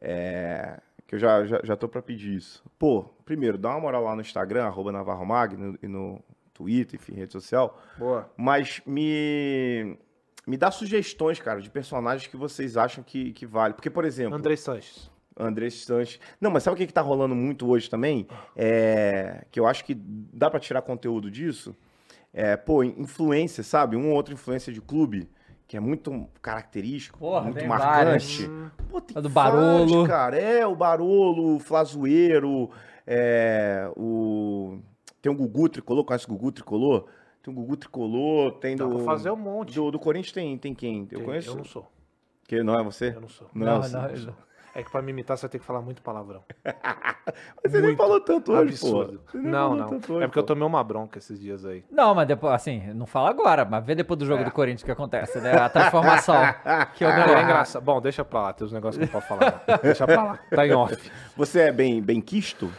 É, que eu já, já, já tô pra pedir isso. Pô, primeiro, dá uma moral lá no Instagram, arroba Navarro Mag, no- e no Twitter, enfim, rede social. Boa. Mas me, me dá sugestões, cara, de personagens que vocês acham que, que vale. Porque, por exemplo, André Sanches. André Sanches. Não, mas sabe o que, que tá rolando muito hoje também? É, que eu acho que dá pra tirar conteúdo disso. É, pô, influência, sabe? Um ou outro influência de clube, que é muito característico, Porra, muito marcante. Pô, tem A do vários, Barolo. cara. É, o Barolo, o Flazoeiro, é, o... Tem o Gugu Tricolor, conhece o Gugu Tricolor? Tem o Gugu Tricolor, tem Dá do... fazer um monte. Do, do Corinthians tem, tem quem? Eu Tem- conheço. Eu não sou. Que não é você? Eu não sou. Não, Não, não, não não. É que pra me imitar você vai ter que falar muito palavrão. Mas você nem Muito falou tanto hoje, Absurdo. pô. Nem Não, não. hoje, É porque eu pô. tomei uma bronca esses dias aí. Não, mas depois, assim, não fala agora, mas vê depois do É. jogo do Corinthians o que acontece, né? A transformação. que eu Não, é engraçado. Bom, deixa pra lá. Tem uns negócios que não pode falar. não. Deixa pra lá. Tá em off. Você é bem, bem quisto?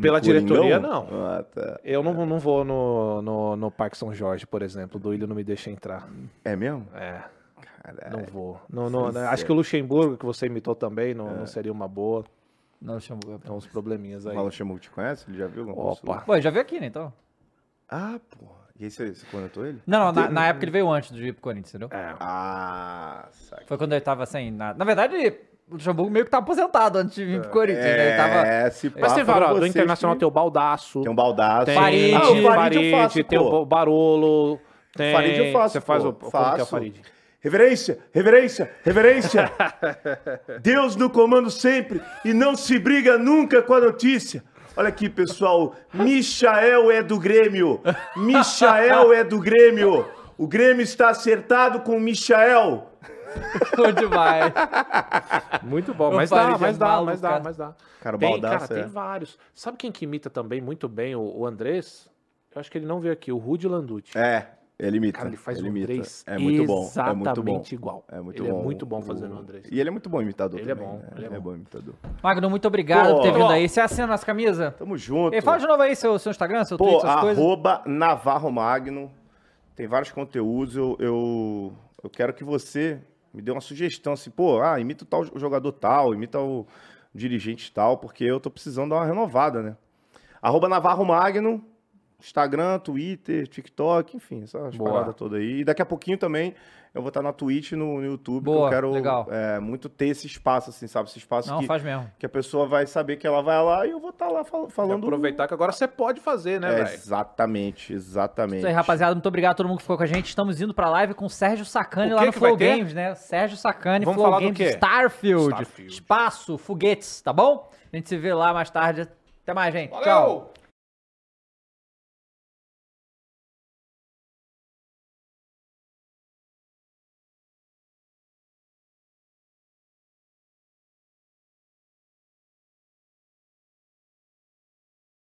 Pela Coringão? diretoria, não. Ah, tá. Eu não, não vou no, no, no Parque São Jorge, por exemplo. O Duílio não me deixa entrar. É mesmo? É, Caralho. não vou. Não, não, né, é. Acho que o Luxemburgo, que você imitou também, não, não seria uma boa. Não. É Tem uns probleminhas aí. O Luxemburgo te conhece? Ele já viu Opa. Pô, já veio aqui, né, então? Ah, porra. E aí você, você comentou ele? Não, não, na, na época ele veio antes do ir pro Corinthians, entendeu? É. Ah, saca. Foi quando ele tava assim, na, na verdade, o Luxemburgo meio que tava aposentado antes de vir pro Corinthians, né? Ele tava... É, se pá, Mas tem vários. Do Internacional que- tem o Baldaço. Tem um baldaço. Tem Farid. Ah, o o Farid eu faço, tem pô. o Barolo. Tem... Farid eu faço, Você faz pô. o... Como que é o Faço. Farid? Reverência, reverência, reverência. Deus no comando sempre e não se briga nunca com a notícia. Olha aqui, pessoal. Michael é do Grêmio. Michael é do Grêmio. O Grêmio está acertado com o Michael. Bom demais. Muito bom, mas dá, é mas dá, mas dá, cara. mas dá. Cara, o tem, cara, é- tem vários. Sabe quem que imita também muito bem o, o Andrés? Eu acho que ele não veio aqui, o Rudy Landucci. É, ele imita. Cara, ele faz o imita. Andrés É muito bom. É muito bom. exatamente igual. É muito Ele é bom. muito bom O- fazendo o Andrés. E ele é muito bom imitador Ele é também, bom, né? ele é Ele é bom. bom imitador. Magno, muito obrigado Pô. por ter vindo aí. Você assina nossa camisa? Tamo junto. E fala de novo aí seu, seu Instagram, seu Pô, Twitter, essas coisas. arroba Navarro Magno. Tem vários conteúdos. Eu, eu, eu quero que você me dê uma sugestão. Assim, pô, ah, imita o tal jogador tal, imita o dirigente tal, porque eu tô precisando dar uma renovada, né? Arroba Navarro Magno. Instagram, Twitter, TikTok, enfim, essas Boa. paradas todas aí. E daqui a pouquinho também eu vou estar na Twitch e no, no YouTube, Boa, que eu quero legal. é, muito ter esse espaço, assim, sabe? Esse espaço Não, que, faz mesmo. que a pessoa vai saber que ela vai lá e eu vou estar lá fal- falando. Aproveitar que agora você pode fazer, né, É, velho? exatamente, exatamente. Isso aí, rapaziada. Muito obrigado a todo mundo que ficou com a gente. Estamos indo pra live com o Sérgio Sacani O lá no Flow ter? Games, né? Sérgio Sacani, Vamos Flow falar do Games, quê? Starfield, Starfield. Espaço, Foguetes, tá bom? A gente se vê lá mais tarde. Até mais, gente. Valeu! Tchau.